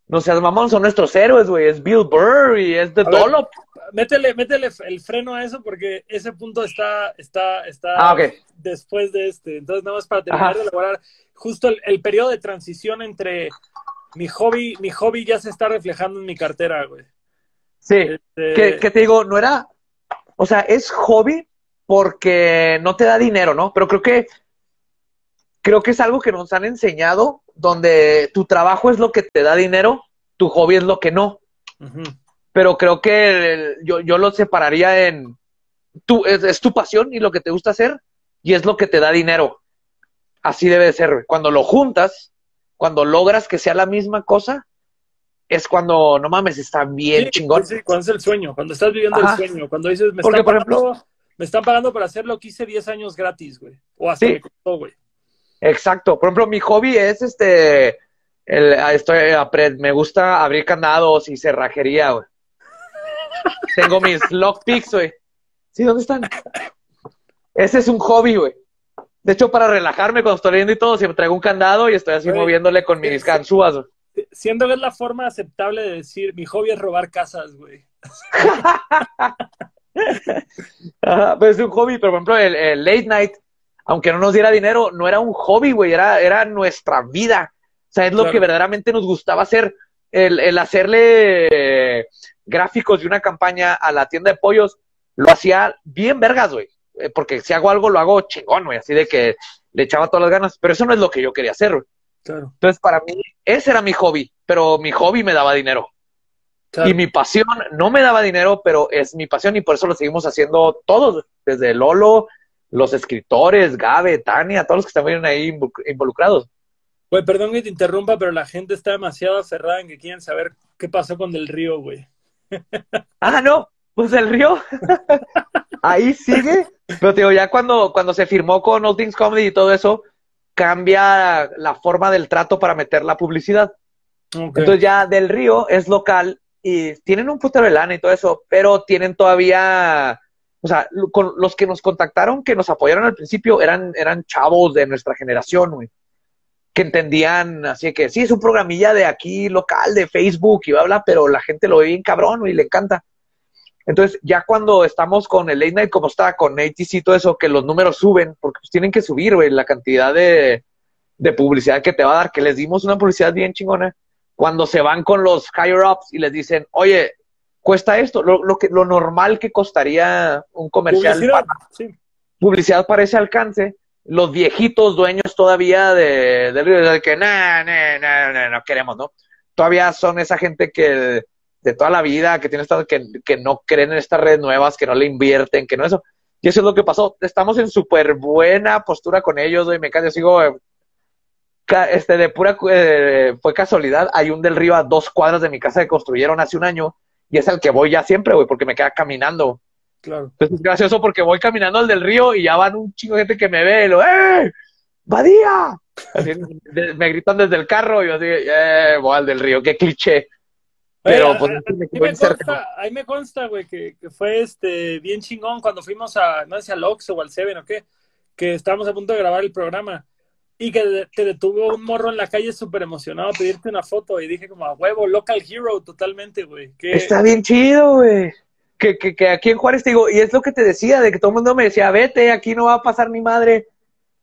No sé, mamón, son nuestros héroes, güey. Es Bill Burr y es The Dollop. Métele, métele el freno a eso porque ese punto está, está, está ah, okay. después de este. Entonces, nada más para terminar de elaborar justo el, periodo de transición entre mi hobby, mi hobby ya se está reflejando en mi cartera, güey. Sí, este... que te digo, no era, o sea, es hobby, porque no te da dinero, ¿no? Pero creo que creo que es algo que nos han enseñado, donde tu trabajo es lo que te da dinero, tu hobby es lo que no. Pero creo que yo, yo, lo separaría en, tu, es, tu pasión y lo que te gusta hacer, y es lo que te da dinero. Así debe de ser. Cuando lo juntas, cuando logras que sea la misma cosa, es cuando, no mames, está bien chingón. Sí, cuando es el sueño, cuando estás viviendo el sueño, cuando dices, me Porque, por ejemplo, me están pagando por hacer lo que hice 10 años gratis, güey. O hasta me costó, güey. Exacto. Por ejemplo, mi hobby es este. El, estoy, me gusta abrir candados y cerrajería, güey. Tengo mis lockpicks, güey. Sí, ¿dónde están? Ese es un hobby, güey. De hecho, para relajarme cuando estoy leyendo y todo, siempre traigo un candado y estoy así moviéndole con mis ganzúas, güey. Siento que es la forma aceptable de decir, mi hobby es robar casas, güey. pues es un hobby, pero por ejemplo, el, late night, aunque no nos diera dinero, no era un hobby, güey, era, era nuestra vida. O sea, es lo que verdaderamente nos gustaba hacer, el, hacerle gráficos de una campaña a la tienda de pollos, lo hacía bien vergas, güey. Eh, porque si hago algo, lo hago chingón, güey, así de que le echaba todas las ganas, pero eso no es lo que yo quería hacer, güey. Entonces, para mí, ese era mi hobby, pero mi hobby me daba dinero. Y mi pasión no me daba dinero, pero es mi pasión y por eso lo seguimos haciendo todos, desde Lolo, los escritores, Gabe, Tania, todos los que están ahí involucrados. Güey, perdón que te interrumpa, pero la gente está demasiado aferrada en que quieren saber qué pasó con Del Río, güey. ah, no, pues el Río ahí sigue, pero te digo, ya cuando, cuando se firmó con All Things Comedy y todo eso, cambia la forma del trato para meter la publicidad. Entonces ya Del Río es local y tienen un putero de lana y todo eso, pero tienen todavía, o sea, con los que nos contactaron, que nos apoyaron al principio, eran, eran chavos de nuestra generación, güey, que entendían, así que sí, es un programilla de aquí local, de Facebook y bla, bla, pero la gente lo ve bien cabrón, y le encanta. Entonces, ya cuando estamos con el late night como está, con ATC y todo eso, que los números suben, porque pues tienen que subir, güey, la cantidad de, de publicidad que te va a dar, que les dimos una publicidad bien chingona cuando se van con los higher ups y les dicen, oye, cuesta esto, lo, que, lo normal que costaría un comercial, publicidad, para, publicidad para ese alcance, los viejitos dueños todavía de, del río, de que, no, no, no, no queremos, ¿no? Todavía son esa gente que de toda la vida, que tiene estado, que, que no creen en estas redes nuevas, que no le invierten, que no eso. Y eso es lo que pasó. Estamos en súper buena postura con ellos, güey. Me cae, sigo, eh, este, de pura, eh, fue casualidad. Hay un del río a dos cuadras de mi casa que construyeron hace un año y es el que voy ya siempre, güey, porque me queda caminando. Claro. Entonces es gracioso porque voy caminando al del río y ya van un chingo de gente que me ve y lo, ¡eh! ¡Badía! me gritan desde el carro y yo así, ¡eh! Voy al del río, qué cliché. Pero pues, ahí me consta, güey, que, que, fue este bien chingón cuando fuimos a, no sé si al Ox o al Seven o qué, que estábamos a punto de grabar el programa y que te detuvo un morro en la calle súper emocionado a pedirte una foto y dije como a huevo, local hero totalmente, güey. Está bien chido, güey. Que, que, que aquí en Juárez te digo, y es lo que te decía, de que todo el mundo me decía, vete, aquí no va a pasar mi madre.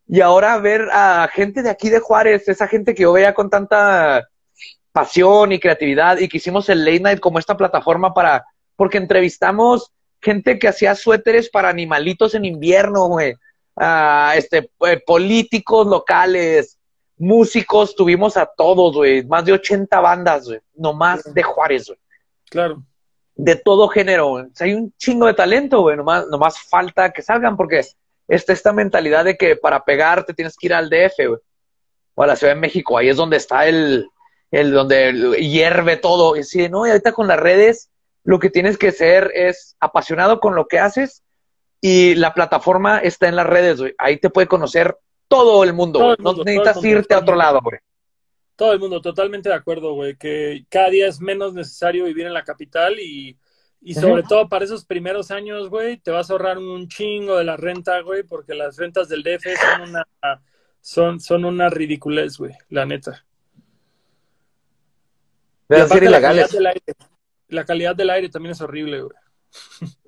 Y ahora ver a gente de aquí de Juárez, esa gente que yo veía con tanta pasión y creatividad y que hicimos el Late Night como esta plataforma para, porque entrevistamos gente que hacía suéteres para animalitos en invierno, güey. Este, eh, políticos locales, músicos, tuvimos a todos, güey. Más de 80 bandas, güey. Nomás de Juárez, güey. Claro. De todo género, hay un chingo de talento, güey. Nomás, nomás falta que salgan porque está esta mentalidad de que para pegarte tienes que ir al DF, güey. O a la Ciudad de México. Ahí es donde está el, el donde hierve todo. Y así, no, y ahorita con las redes lo que tienes que ser es apasionado con lo que haces y la plataforma está en las redes, güey. Ahí te puede conocer todo el mundo, no necesitas irte a otro lado, güey. Todo el mundo, totalmente de acuerdo, güey, que cada día es menos necesario vivir en la capital y, y sobre todo para esos primeros años, güey, te vas a ahorrar un chingo de la renta, güey, porque las rentas del DF son una, son, son una ridiculez, güey, la neta la, calidad del aire, la calidad del aire también es horrible, güey.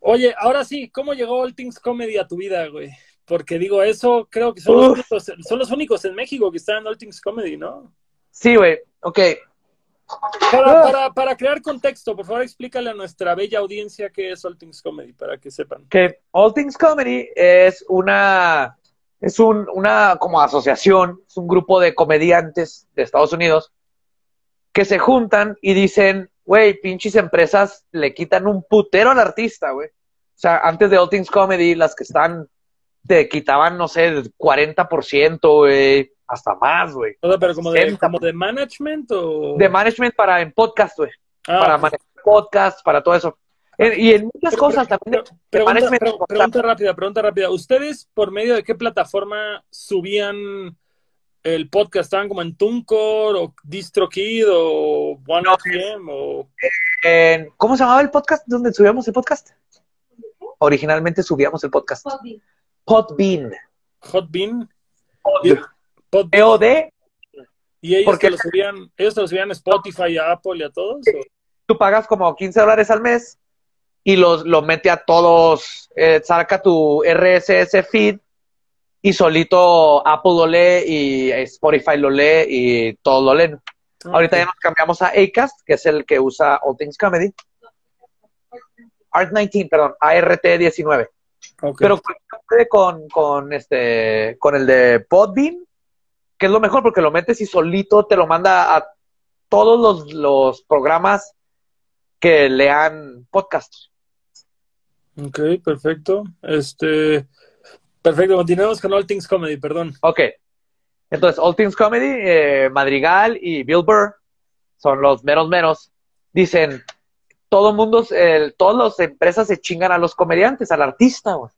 Oye, ahora sí, ¿cómo llegó All Things Comedy a tu vida, güey? Porque digo, eso creo que son los, únicos, son los únicos en México que están en All Things Comedy, ¿no? Sí, güey, ok. Para, para, crear contexto, por favor, explícale a nuestra bella audiencia qué es All Things Comedy, para que sepan. Que All Things Comedy es una es un, una como asociación, es un grupo de comediantes de Estados Unidos que se juntan y dicen, güey, pinches empresas le quitan un putero al artista, güey. O sea, antes de All Things Comedy, las que están, te quitaban, no sé, el 40%, güey, hasta más, güey. pero como de, como de management o... De management para en podcast, güey. Ah, para manejar podcast, para todo eso y en muchas cosas también. pregunta, rápida, pregunta rápida. ¿Ustedes por medio de qué plataforma subían el podcast? ¿Estaban como en TuneCore o DistroKid o One o... ¿Cómo se llamaba el podcast donde subíamos el podcast? Originalmente subíamos el podcast. Podbean. Podbean. Pod. ¿Y ellos te lo subían, ellos te lo subían a Spotify, a Apple y a todos? Tú pagas como 15 dólares al mes y los, lo mete a todos, eh, saca tu RSS feed y solito Apple lo lee y Spotify lo lee y todo lo leen. Ahorita ya nos cambiamos a Acast, que es el que usa All Things Comedy. Art19, perdón, ART19. Pero con, con, este, con el de Podbean, que es lo mejor porque lo metes y solito te lo manda a todos los, los programas que lean podcasts. Ok, perfecto. Este, perfecto, continuemos con All Things Comedy, perdón. Ok. Entonces, All Things Comedy, eh, Madrigal y Bill Burr son los menos menos. Dicen, todo mundo, el, todas las empresas se chingan a los comediantes, al artista, O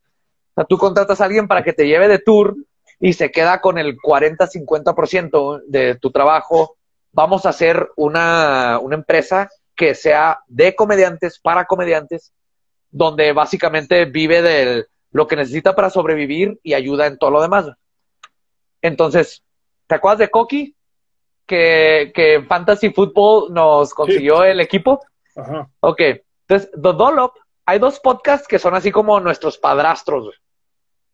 sea, tú contratas a alguien para que te lleve de tour y se queda con el 40-50% de tu trabajo. Vamos a hacer una, una empresa que sea de comediantes, para comediantes, donde básicamente vive de lo que necesita para sobrevivir y ayuda en todo lo demás. Entonces, ¿te acuerdas de Coqui? Que, que Fantasy Football nos consiguió el equipo. Ajá. Ok. Entonces, The Dollop, hay dos podcasts que son así como nuestros padrastros.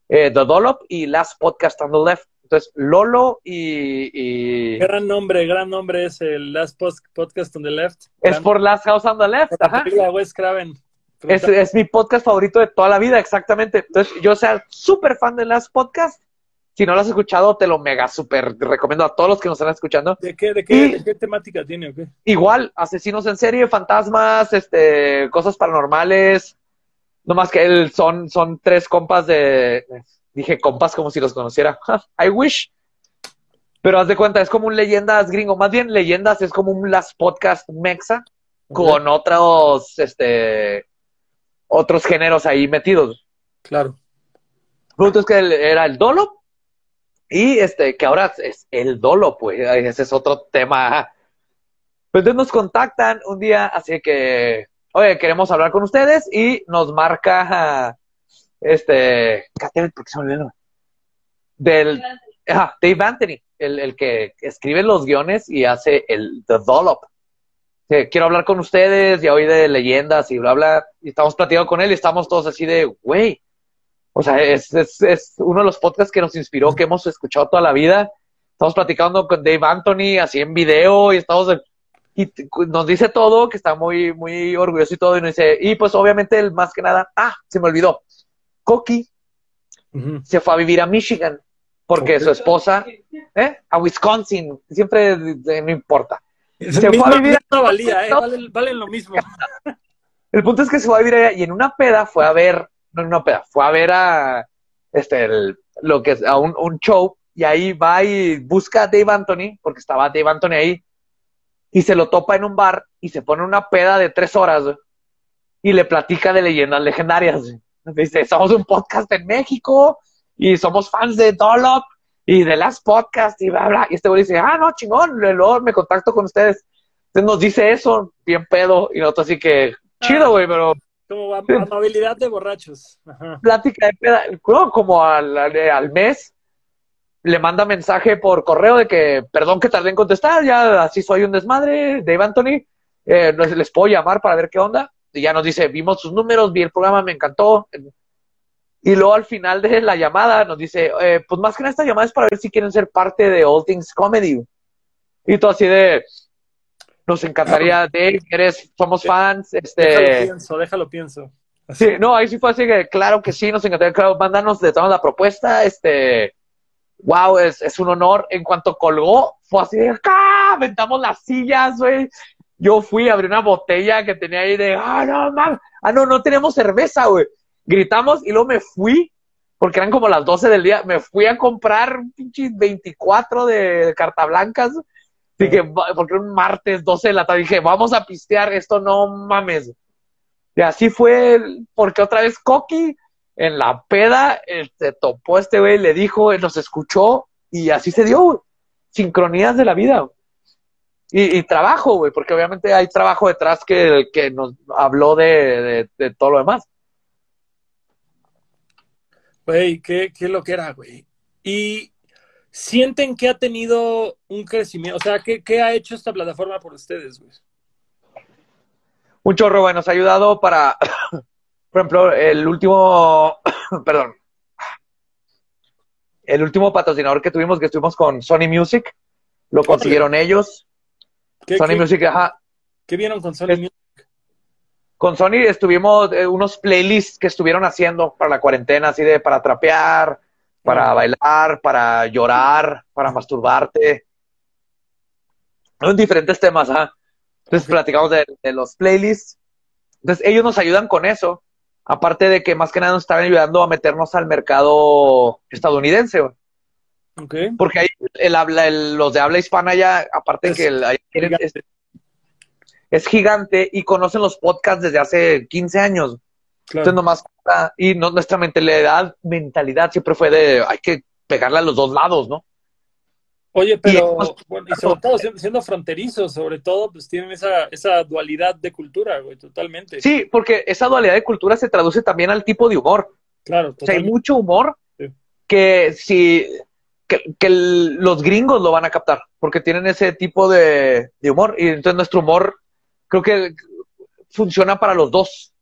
Eh, the Dollop y Last Podcast on the Left. Entonces, Lolo y, Gran nombre, gran nombre es el Last Podcast on the Left. Es por Last House on the Left, ajá. Wes Craven. Es, es, mi podcast favorito de toda la vida, exactamente. Entonces, yo sea súper fan de las podcasts. Si no lo has escuchado, te lo mega súper recomiendo a todos los que nos están escuchando. ¿De qué, de qué, de qué temática tiene? Okay? Igual, asesinos en serie, fantasmas, este, cosas paranormales. No más que él son, son tres compas de. Dije compas como si los conociera. I wish. Pero haz de cuenta, es como un leyendas gringo. Más bien, leyendas es como un las podcast mexa con otros, este, otros géneros ahí metidos. Claro. El punto es que era el dolo y este, que ahora es el dolo, pues, ese es otro tema. Pues entonces nos contactan un día, así que, oye, queremos hablar con ustedes y nos marca, este, porque se me Del, ah, Dave Anthony, el, el que escribe los guiones y hace el The Dollop quiero hablar con ustedes, ya oí de leyendas y bla, bla, y estamos platicando con él y estamos todos así de, güey, o sea, es, es, es, uno de los podcasts que nos inspiró, que hemos escuchado toda la vida. Estamos platicando con Dave Anthony, así en video, y estamos, y nos dice todo, que está muy, muy orgulloso y todo, y nos dice, y pues obviamente el más que nada, ah, se me olvidó, Coqui se fue a vivir a Michigan, porque su esposa, ¿eh? A Wisconsin, siempre no importa se fue a vivir. No valía, ¿eh? Valen, lo mismo. El punto es que se fue a vivir allá y en una peda fue a ver, no en una peda, fue a ver a este lo que es a un, un, show y ahí va y busca a Dave Anthony, porque estaba Dave Anthony ahí, y se lo topa en un bar y se pone una peda de tres horas y le platica de leyendas legendarias. Dice, somos un podcast en México y somos fans de Dollop y de las podcasts y bla, bla. Y este güey dice, ah, no, chingón, luego me contacto con ustedes. Entonces nos dice eso, bien pedo, y nosotros así que, chido, ah, güey, pero... Como amabilidad de borrachos. Plática de peda, como al, al, mes, le manda mensaje por correo de que, perdón que tardé en contestar, ya así soy un desmadre, Dave Anthony, eh, les puedo llamar para ver qué onda. Y ya nos dice, vimos sus números, vi el programa, me encantó, y luego al final de la llamada nos dice, eh, pues más que nada esta llamada es para ver si quieren ser parte de All Things Comedy. Y todo así de, nos encantaría, Dave, eres, somos fans. Este... Déjalo pienso, déjalo pienso. Sí, no, ahí sí fue así que, claro que sí, nos encantaría, claro, mándanos de la propuesta, este, wow, es, es un honor. En cuanto colgó, fue así de, acá, aventamos las sillas, güey. Yo fui, abrí una botella que tenía ahí de, ah, no, mames, ah, no, no tenemos cerveza, güey gritamos y luego me fui, porque eran como las 12 del día, me fui a comprar pinches 24 de carta blancas. Dije, porque un martes 12 de la tarde, dije, vamos a pistear, esto no mames. Y así fue, porque otra vez Coqui en la peda se topó este güey, le dijo, nos escuchó y así se dio, sincronías de la vida. Y, trabajo, güey, porque obviamente hay trabajo detrás que, que nos habló de todo lo demás. Güey, qué, qué lo que era, güey. Y sienten que ha tenido un crecimiento, o sea, ¿qué, qué ha hecho esta plataforma por ustedes, güey? Un chorro, güey, nos ha ayudado para, por ejemplo, el último, perdón, el último patrocinador que tuvimos, que estuvimos con Sony Music, lo consiguieron ellos. Sony Music, ajá. ¿Qué vieron con Sony Music? Con Sony estuvimos eh, unos playlists que estuvieron haciendo para la cuarentena, así de para trapear, para bailar, para llorar, para masturbarte. Son diferentes temas, ¿ah? Entonces platicamos de, los playlists. Entonces ellos nos ayudan con eso. Aparte de que más que nada nos están ayudando a meternos al mercado estadounidense. Okay. Porque ahí el habla, los de habla hispana ya, aparte de que el, es gigante y conocen los podcasts desde hace 15 años. Entonces nomás, y no, nuestra mentalidad, mentalidad siempre fue de, hay que pegarle a los dos lados, ¿no? Oye, pero, y, sobre todo siendo, fronterizos, sobre todo, pues tienen esa, esa dualidad de cultura, güey, totalmente. Sí, porque esa dualidad de cultura se traduce también al tipo de humor. Claro, O sea, hay mucho humor que si que, los gringos lo van a captar, porque tienen ese tipo de, de humor, y entonces nuestro humor creo que funciona para los dos.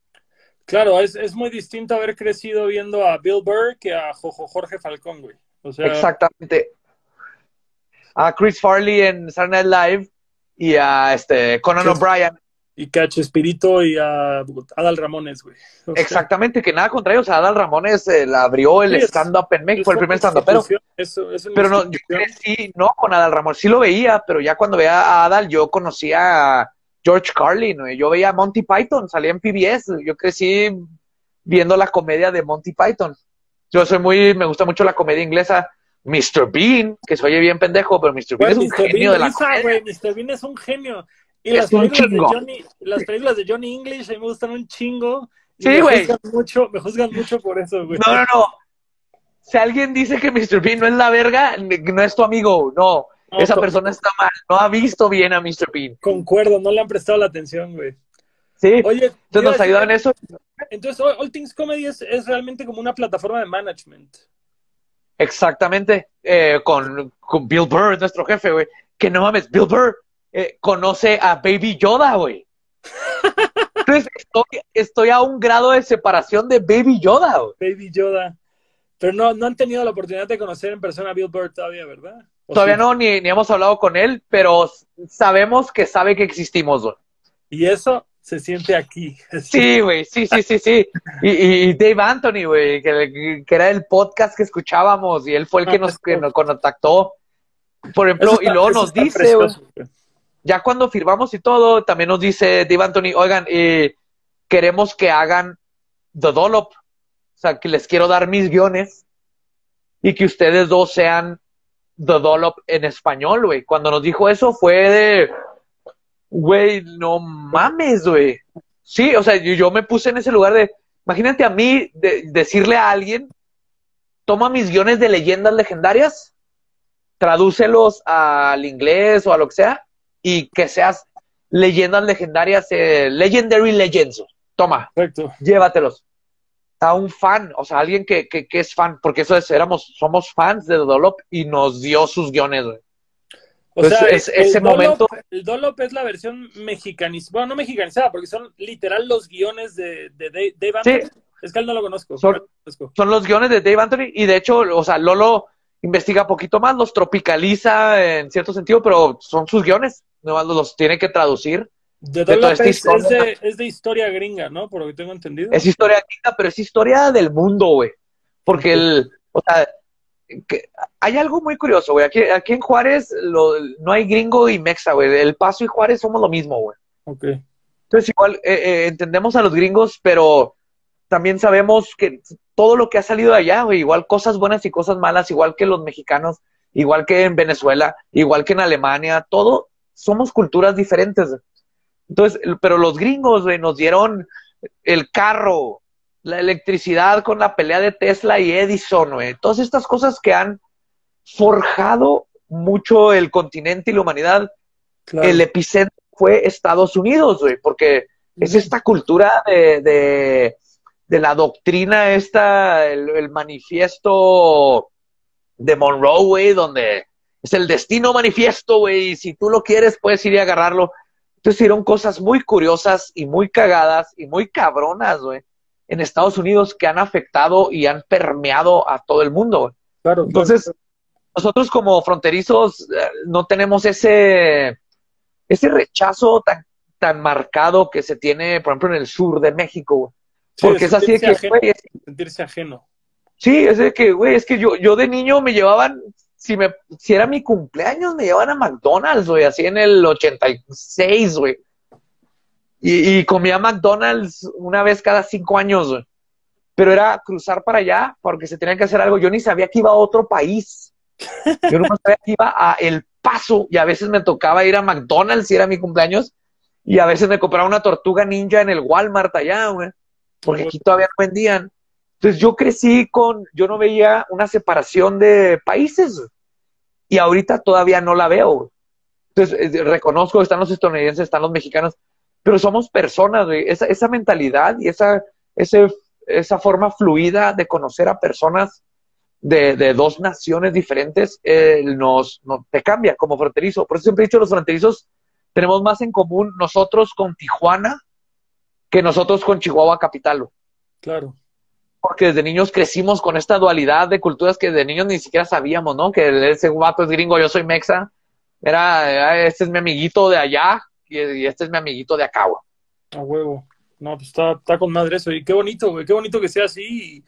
Claro, es, es muy distinto haber crecido viendo a Bill Burr que a Jorge Falcón, güey. Exactamente. A Chris Farley en Saturday Night Live y a este Conan O'Brien Y Cacho Espirito y a Adal Ramones, güey. O sea, Exactamente, que nada contra ellos. Adal Ramones eh, la abrió el stand-up en México, fue el primer stand-up, pero, eso, eso pero no, yo crecí, no con Adal Ramones, sí lo veía, pero ya cuando veía a Adal, yo conocía a George Carlin, güey. yo veía Monty Python, salía en PBS, yo crecí viendo la comedia de Monty Python. Yo soy muy, me gusta mucho la comedia inglesa. Mr. Bean, que se oye bien pendejo, pero Mr. Bean es un genio de la comedia. Mr. Bean es un genio. Y las películas, de Johnny, las películas de Johnny English a mí me gustan un chingo. sí, güey. Me, me juzgan mucho por eso, güey. No, no, no. Si alguien dice que Mr. Bean no es la verga, no es tu amigo, no. Esa persona está mal, no ha visto bien a Mr. Bean. Concuerdo, no le han prestado la atención, güey. Sí, Oye, entonces nos ayudan en eso. Entonces, All Things Comedy es, es, realmente como una plataforma de management. Exactamente, eh, con, con Bill Burr, nuestro jefe, güey. Que no mames, Bill Burr eh, conoce a Baby Yoda, güey. Entonces estoy, a un grado de separación de Baby Yoda, güey. Baby Yoda. Pero no, no han tenido la oportunidad de conocer en persona a Bill Burr todavía, ¿verdad? Todavía no, ni, ni, hemos hablado con él, pero sabemos que sabe que existimos, güey. Y eso se siente aquí. Sí, güey, sí, sí, sí, sí. Y, y Dave Anthony, güey, que, que, era el podcast que escuchábamos y él fue el que nos, que nos contactó. Por ejemplo, y luego nos dice, güey ya cuando firmamos y todo, también nos dice Dave Anthony, oigan, eh, queremos que hagan The Dollop, o sea, que les quiero dar mis guiones y que ustedes dos sean The Dollop en español, güey. Cuando nos dijo eso fue de, güey, no mames, güey. Sí, o sea, yo, me puse en ese lugar de, imagínate a mí decirle a alguien, toma mis guiones de leyendas legendarias, tradúcelos al inglés o a lo que sea, y que seas leyendas legendarias, eh, Legendary Legends. Toma, Perfecto. llévatelos. A un fan, o sea, alguien que, que, que es fan, porque eso es, éramos, somos fans de Dolop y nos dio sus guiones, güey. O sea, es, ese momento. El Dolop es la versión mexicanizada, bueno, no mexicanizada, porque son literal los guiones de, de Dave, Anthony. Es que él no lo conozco. Son, son, los guiones de Dave Anthony y de hecho, o sea, Lolo investiga poquito más, los tropicaliza en cierto sentido, pero son sus guiones no los tiene que traducir. De, de es, de, es, de, historia gringa, ¿no? Por lo que tengo entendido. Es historia gringa, pero es historia del mundo, güey. Porque el, o sea, que, hay algo muy curioso, güey. Aquí, aquí en Juárez lo, no hay gringo y mexa, güey. El Paso y Juárez somos lo mismo, güey. Ok. Entonces, igual, eh, eh, entendemos a los gringos, pero también sabemos que todo lo que ha salido de allá, güey, igual cosas buenas y cosas malas, igual que los mexicanos, igual que en Venezuela, igual que en Alemania, todo, somos culturas diferentes. Entonces, pero los gringos, nos dieron el carro, la electricidad con la pelea de Tesla y Edison, güey. Todas estas cosas que han forjado mucho el continente y la humanidad. El epicentro fue Estados Unidos, güey, porque es esta cultura de, de, la doctrina, esta, el, el manifiesto de Monroe, güey, donde es el destino manifiesto, güey, si tú lo quieres, puedes ir y agarrarlo. Entonces hicieron cosas muy curiosas y muy cagadas y muy cabronas, güey, en Estados Unidos que han afectado y han permeado a todo el mundo, güey. Claro, Entonces, nosotros como fronterizos eh, no tenemos ese, ese rechazo tan, tan marcado que se tiene, por ejemplo, en el sur de México, güey. Porque es así de que, sentirse ajeno. Sí, es de que, güey, es que yo, yo de niño me llevaban si, me, si era mi cumpleaños, me llevaban a McDonald's, güey, así en el 86, güey. Y, y comía McDonald's una vez cada cinco años, güey. Pero era cruzar para allá porque se tenía que hacer algo. Yo ni sabía que iba a otro país. Yo no sabía que iba a El Paso y a veces me tocaba ir a McDonald's si era mi cumpleaños y a veces me compraba una tortuga ninja en el Walmart allá, güey. Porque aquí todavía no vendían. Entonces yo crecí con, yo no veía una separación de países y ahorita todavía no la veo. Entonces eh, reconozco, están los estadounidenses, están los mexicanos, pero somos personas, Esa, esa mentalidad y esa, ese, esa forma fluida de conocer a personas de, dos naciones diferentes eh, nos, nos, te cambia como fronterizo. Por eso siempre he dicho, los fronterizos tenemos más en común nosotros con Tijuana que nosotros con Chihuahua Capital. Claro porque desde niños crecimos con esta dualidad de culturas que de niños ni siquiera sabíamos, ¿no? Que ese guapo es gringo, yo soy mexa. Era, este es mi amiguito de allá y, este es mi amiguito de acá, güey. A huevo. No, pues está, está con madre eso. Y qué bonito, güey. Qué bonito que sea así.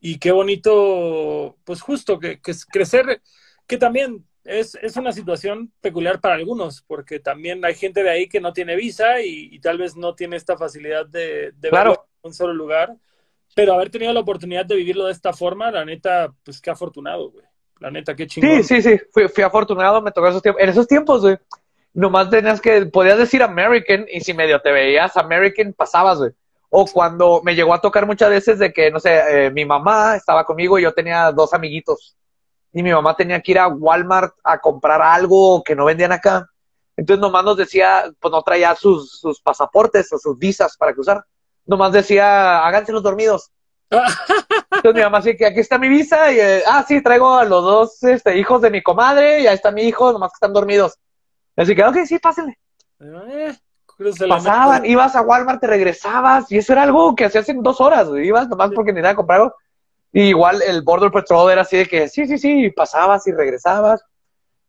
Y, y qué bonito, pues justo, que, que crecer, que también es, es, una situación peculiar para algunos, porque también hay gente de ahí que no tiene visa y, y tal vez no tiene esta facilidad de, de Claro. verlo en un solo lugar. Pero haber tenido la oportunidad de vivirlo de esta forma, la neta, pues qué afortunado, güey. La neta, qué chingón. Sí, sí, sí. Fui, fui afortunado, me tocó esos tiempos. En esos tiempos, güey, nomás tenías que, podías decir American y si medio te veías American, pasabas, güey. O cuando me llegó a tocar muchas veces de que, no sé, eh, mi mamá estaba conmigo y yo tenía dos amiguitos. Y mi mamá tenía que ir a Walmart a comprar algo que no vendían acá. Entonces nomás nos decía, pues no traía sus, sus pasaportes o sus visas para cruzar. Nomás decía, háganse los dormidos. Entonces mi mamá sí que aquí está mi visa y eh, ah sí traigo a los dos este, hijos de mi comadre y ahí está mi hijo nomás que están dormidos así que ok sí pásenle Eh, pasaban meta. ibas a Walmart te regresabas y eso era algo que hacías en dos horas güey. ibas nomás porque ni nada de comprar algo. y igual el border patrol era así de que sí sí sí pasabas y regresabas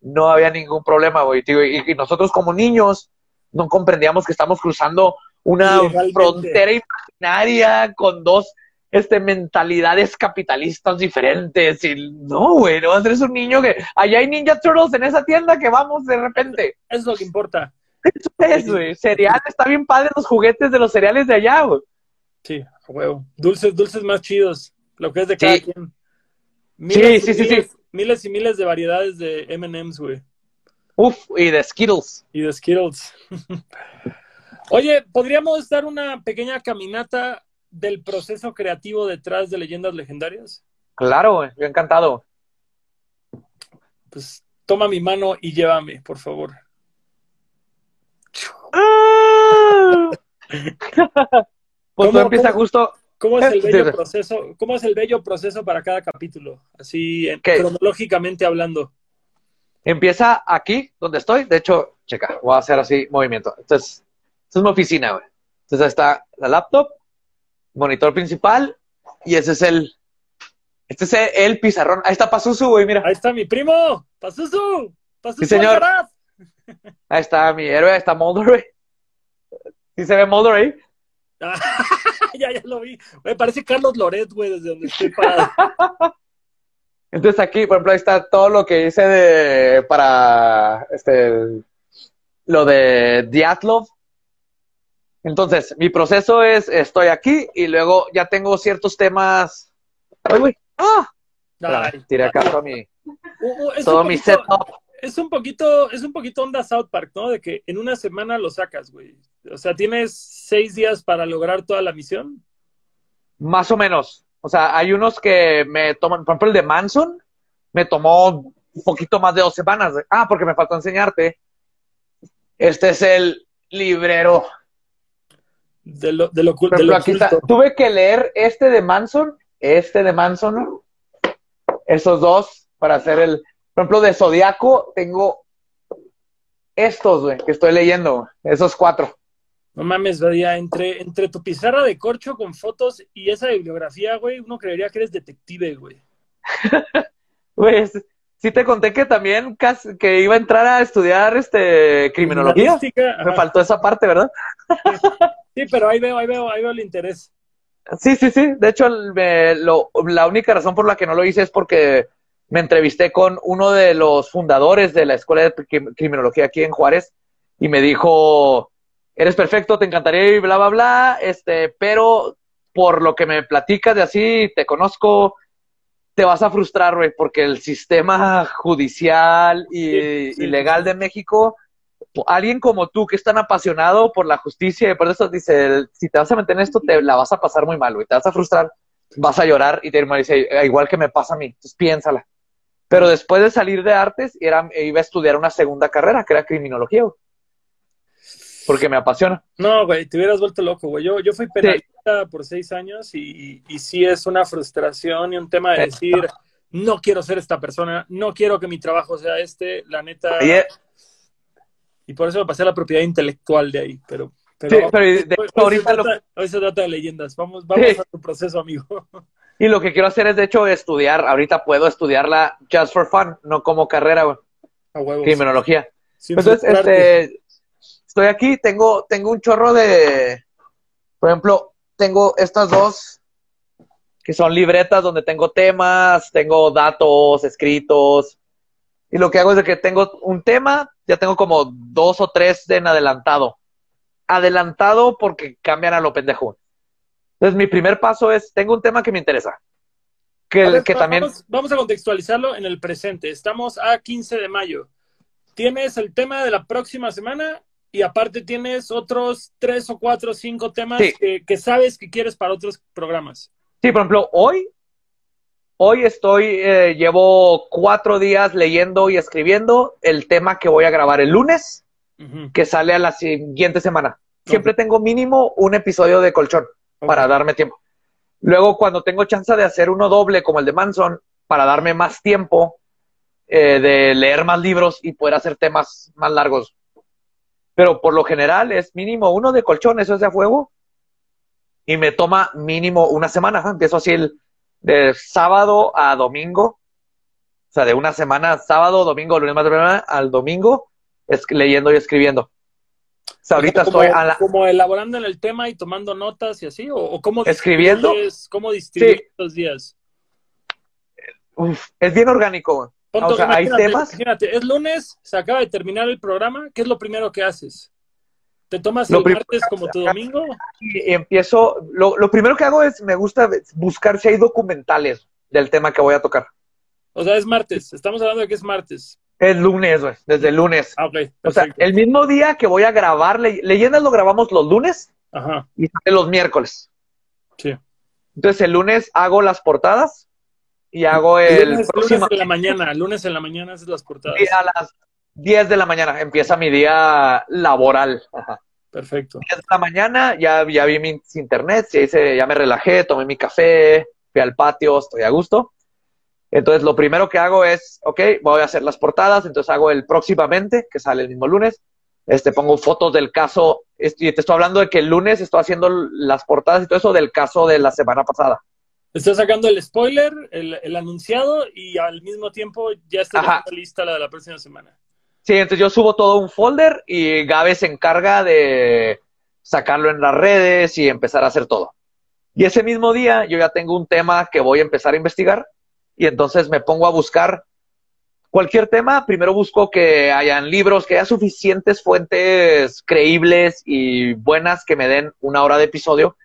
no había ningún problema güey tío. y, y nosotros como niños no comprendíamos que estamos cruzando una frontera imaginaria con dos este, mentalidades capitalistas diferentes. Y no, güey, no eres un niño que. Allá hay Ninja Turtles en esa tienda que vamos de repente. Eso es lo que importa. Eso es, güey. Cereal, está bien padre los juguetes de los cereales de allá, güey. Sí, a huevo. Dulces, dulces más chidos. Lo que es de cada Sí. quien. Sí, y sí, sí, miles, miles y miles de variedades de M&M's, güey. Uf, y de Skittles. Y de Skittles. Oye, ¿podríamos dar una pequeña caminata del proceso creativo detrás de Leyendas Legendarias? Claro. Yo encantado. Pues toma mi mano y llévame, por favor. pues ¿Cómo- todo empieza cómo? justo. ¿Cómo es el Sí, bello proceso? ¿Cómo es el bello proceso para cada capítulo? Así, cronológicamente hablando. Empieza aquí, donde estoy. De hecho, checa, voy a hacer así movimiento. Entonces, esta es mi oficina, güey. Entonces, ahí está la laptop, monitor principal, y ese es el. Este es el, el pizarrón. Ahí está Pazuzu, güey, mira. Ahí está mi primo, Pazuzu. Pazuzu Sí, señor. Alcaraz. Ahí está mi héroe, ahí está Mulder, güey. ¿Sí se ve Mulder ahí? ya, ya lo vi. Me parece Carlos Loret, güey, desde donde estoy parado. Entonces aquí, por ejemplo, ahí está todo lo que hice de para este lo de Diatlov. Entonces, mi proceso es estoy aquí y luego ya tengo ciertos temas. Ay, güey. ¡Ah! Espérame, Ay, tiré acá todo mi, uh, uh, es todo un mi poquito- setup. Es un poquito, es un poquito onda South Park, ¿no? De que en una semana lo sacas, güey. O sea, tienes seis días para lograr toda la misión. Más o menos. O sea, hay unos que me toman, por ejemplo, el de Manson me tomó un poquito más de dos semanas. Ah, porque me faltó enseñarte. Este es el librero De lo, de lo, Por de lo aquí está. Tuve que leer este de Manson, este de Manson, esos dos para hacer el. Por ejemplo, de Zodiaco tengo estos, güey, que estoy leyendo, esos cuatro. No mames, veía entre, entre tu pizarra de corcho con fotos y esa bibliografía, güey, uno creería que eres detective, güey. Güey, sí te conté que también casi- que iba a entrar a estudiar este criminología. Me faltó esa parte, ¿verdad? Sí, pero ahí veo, ahí veo, ahí veo el interés. Sí, sí, sí. De hecho, el- me- lo- la única razón por la que no lo hice es porque me entrevisté con uno de los fundadores de la Escuela de Crim- Criminología aquí en Juárez y me dijo, eres perfecto, te encantaría y bla, bla, bla, este, pero por lo que me platicas de así, te conozco, te vas a frustrar, güey, porque el sistema judicial y, Sí, sí, y legal de México alguien como tú que es tan apasionado por la justicia y por eso dice, si te vas a meter en esto, te la vas a pasar muy mal, güey, te vas a frustrar, vas a llorar y te dice, igual que me pasa a mí, entonces piénsala. Pero después de salir de artes, era, iba a estudiar una segunda carrera, que era criminología, güey, porque me apasiona. No, güey, te hubieras vuelto loco, güey. Yo, yo fui penalista por seis años y, y sí es una frustración y un tema de decir, no quiero ser esta persona, no quiero que mi trabajo sea este, la neta. Eh, Y por eso me pasé a la propiedad intelectual de ahí, pero... pero Sí, pero de- de- hoy se ahorita lo- trata, hoy se trata de leyendas. Vamos, vamos Sí. a tu proceso, amigo. y lo que quiero hacer es, de hecho, estudiar, ahorita puedo estudiarla just for fun, no como carrera, güey, A huevos. criminología. Sin Entonces, frustrarte. este, estoy aquí, tengo, tengo un chorro de, por ejemplo, tengo estas dos que son libretas donde tengo temas, tengo datos escritos. Y lo que hago es de que tengo un tema, ya tengo como dos o tres en adelantado. Adelantado porque cambian a lo pendejo. Entonces, mi primer paso es, tengo un tema que me interesa. Que, que también... Vamos, vamos, a contextualizarlo en el presente. Estamos a 15 de mayo. Tienes el tema de la próxima semana y aparte tienes otros tres o cuatro o cinco temas Sí. que, que sabes que quieres para otros programas. Sí, por ejemplo, hoy, hoy estoy, eh, llevo cuatro días leyendo y escribiendo el tema que voy a grabar el lunes, que sale a la siguiente semana. Siempre tengo mínimo un episodio de colchón para darme tiempo. Luego, cuando tengo chance de hacer uno doble como el de Manson, para darme más tiempo eh, de leer más libros y poder hacer temas más largos. Pero por lo general es mínimo uno de colchón, eso es de a fuego. Y me toma mínimo una semana. Empiezo así el de sábado a domingo. O sea, de una semana, sábado, domingo, lunes, martes, al domingo, es leyendo y escribiendo. O sea, ahorita como, estoy a la, como elaborando en el tema y tomando notas y así, o, o cómo Escribiendo. cómo distribuyes Sí. los días. uf, es bien orgánico. O sea, hay temas. Imagínate, es lunes, se acaba de terminar el programa, ¿qué es lo primero que haces? ¿Te tomas Lo el martes como tu domingo? y empiezo, lo, lo primero que hago es, me gusta buscar si hay documentales del tema que voy a tocar. O sea, es martes, estamos hablando de que es martes. El lunes, güey, desde el lunes. Ah, ok, O sea, el mismo día que voy a grabar, le- leyendas lo grabamos los lunes Ajá, y los miércoles. sí. Entonces el lunes hago las portadas y hago El lunes, próximo lunes en la mañana, lunes en la mañana haces las portadas. día a las 10 de la mañana. Empieza mi día laboral. Ajá. Perfecto. 10 de la mañana, ya, ya vi mi internet, ya, hice, ya me relajé, tomé mi café, fui al patio, estoy a gusto. Entonces, lo primero que hago es, ok, voy a hacer las portadas, entonces hago el próximamente, que sale el mismo lunes. Este, pongo fotos del caso, este, y te estoy hablando de que el lunes estoy haciendo las portadas y todo eso del caso de la semana pasada. Estás sacando el spoiler, el, el anunciado y al mismo tiempo ya está lista la de la próxima semana. Sí, entonces yo subo todo un folder y Gabe se encarga de sacarlo en las redes y empezar a hacer todo. Y ese mismo día yo ya tengo un tema que voy a empezar a investigar y entonces me pongo a buscar cualquier tema. Primero busco que hayan libros, que haya suficientes fuentes creíbles y buenas que me den una hora de episodio,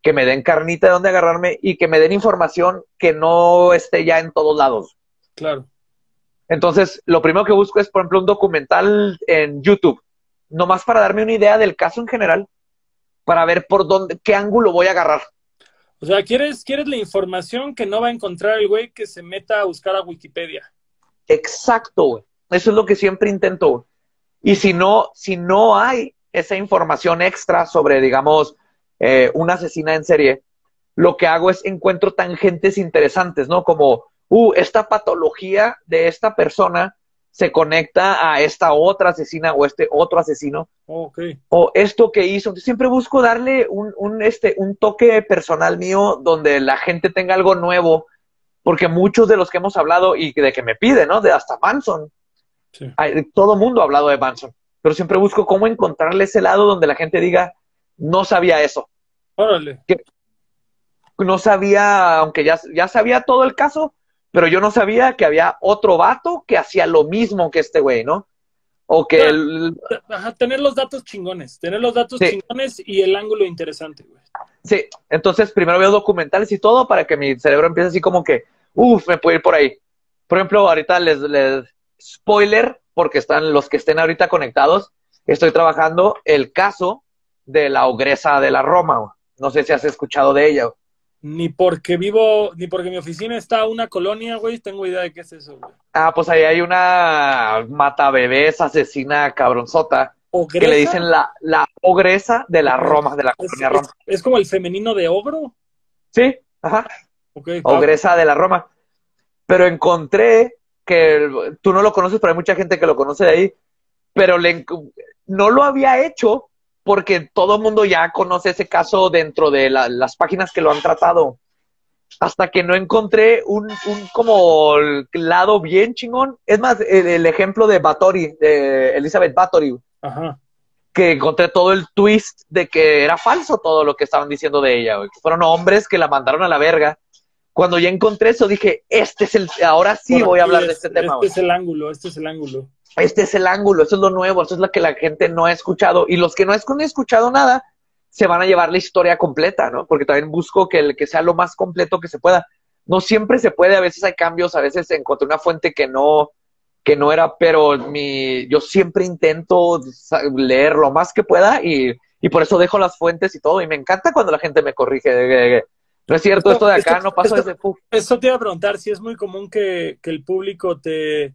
que me den carnita de donde agarrarme y que me den información que no esté ya en todos lados. Claro. Entonces, lo primero que busco es, por ejemplo, un documental en YouTube, nomás para darme una idea del caso en general, para ver por dónde, qué ángulo voy a agarrar. O sea, ¿quieres, quieres la información que no va a encontrar el güey que se meta a buscar a Wikipedia. Exacto, güey. Eso es lo que siempre intento. güey. Y si no, si no hay esa información extra sobre, digamos, eh, una asesina en serie, lo que hago es encuentro tangentes interesantes, ¿no? Como, uh, esta patología de esta persona se conecta a esta otra asesina o este otro asesino. Oh, ok. o esto que hizo. Yo siempre busco darle un, un, este, un toque personal mío donde la gente tenga algo nuevo, porque muchos de los que hemos hablado y de que me piden, ¿no? De hasta Manson, Sí. hay- todo mundo ha hablado de Manson, pero siempre busco cómo encontrarle ese lado donde la gente diga, no sabía eso, Órale. no sabía, aunque ya, ya sabía todo el caso, pero yo no sabía que había otro vato que hacía lo mismo que este güey, ¿no? O que el, Ajá, tener los datos chingones. Tener los datos Sí. chingones y el ángulo interesante, güey. Sí, entonces primero veo documentales y todo para que mi cerebro empiece así como que, uff, me puedo ir por ahí. Por ejemplo, ahorita les, les spoiler, porque están los que estén ahorita conectados, estoy trabajando el caso de la ogresa de la Roma. güey. No sé si has escuchado de ella. güey. Ni porque vivo, ni porque mi oficina está a una colonia, güey, tengo idea de qué es eso, güey. Ah, pues ahí hay una mata bebés asesina cabronzota que le dicen la, la ogresa de la Roma, de la es, colonia Roma. es- es como el femenino de ogro. Sí, ajá. Ok, va. Ogresa de la Roma. Pero encontré que tú no lo conoces, pero hay mucha gente que lo conoce de ahí, pero le no lo había hecho porque todo el mundo ya conoce ese caso dentro de la- las páginas que lo han tratado. Hasta que no encontré un, un como lado bien chingón. Es más, el, el ejemplo de Bathory, de Elizabeth Bathory, Ajá. que encontré todo el twist de que era falso todo lo que estaban diciendo de ella, güey. Fueron hombres que la mandaron a la verga. Cuando ya encontré eso, dije, este es el, ahora sí voy a hablar de este tema. Este es el ángulo, este es el ángulo. Este es el ángulo, esto es lo nuevo, esto es lo que la gente no ha escuchado. Y los que no han escuchado nada, se van a llevar la historia completa, ¿no? Porque también busco que, el, que sea lo más completo que se pueda. No siempre se puede, a veces hay cambios, a veces encontré una fuente que no, que no era, pero mi, yo siempre intento leer lo más que pueda y, y por eso dejo las fuentes y todo. Y me encanta cuando la gente me corrige. No es cierto, esto, de acá no pasó desde... Eso te iba a preguntar, si es muy común que, que el público te,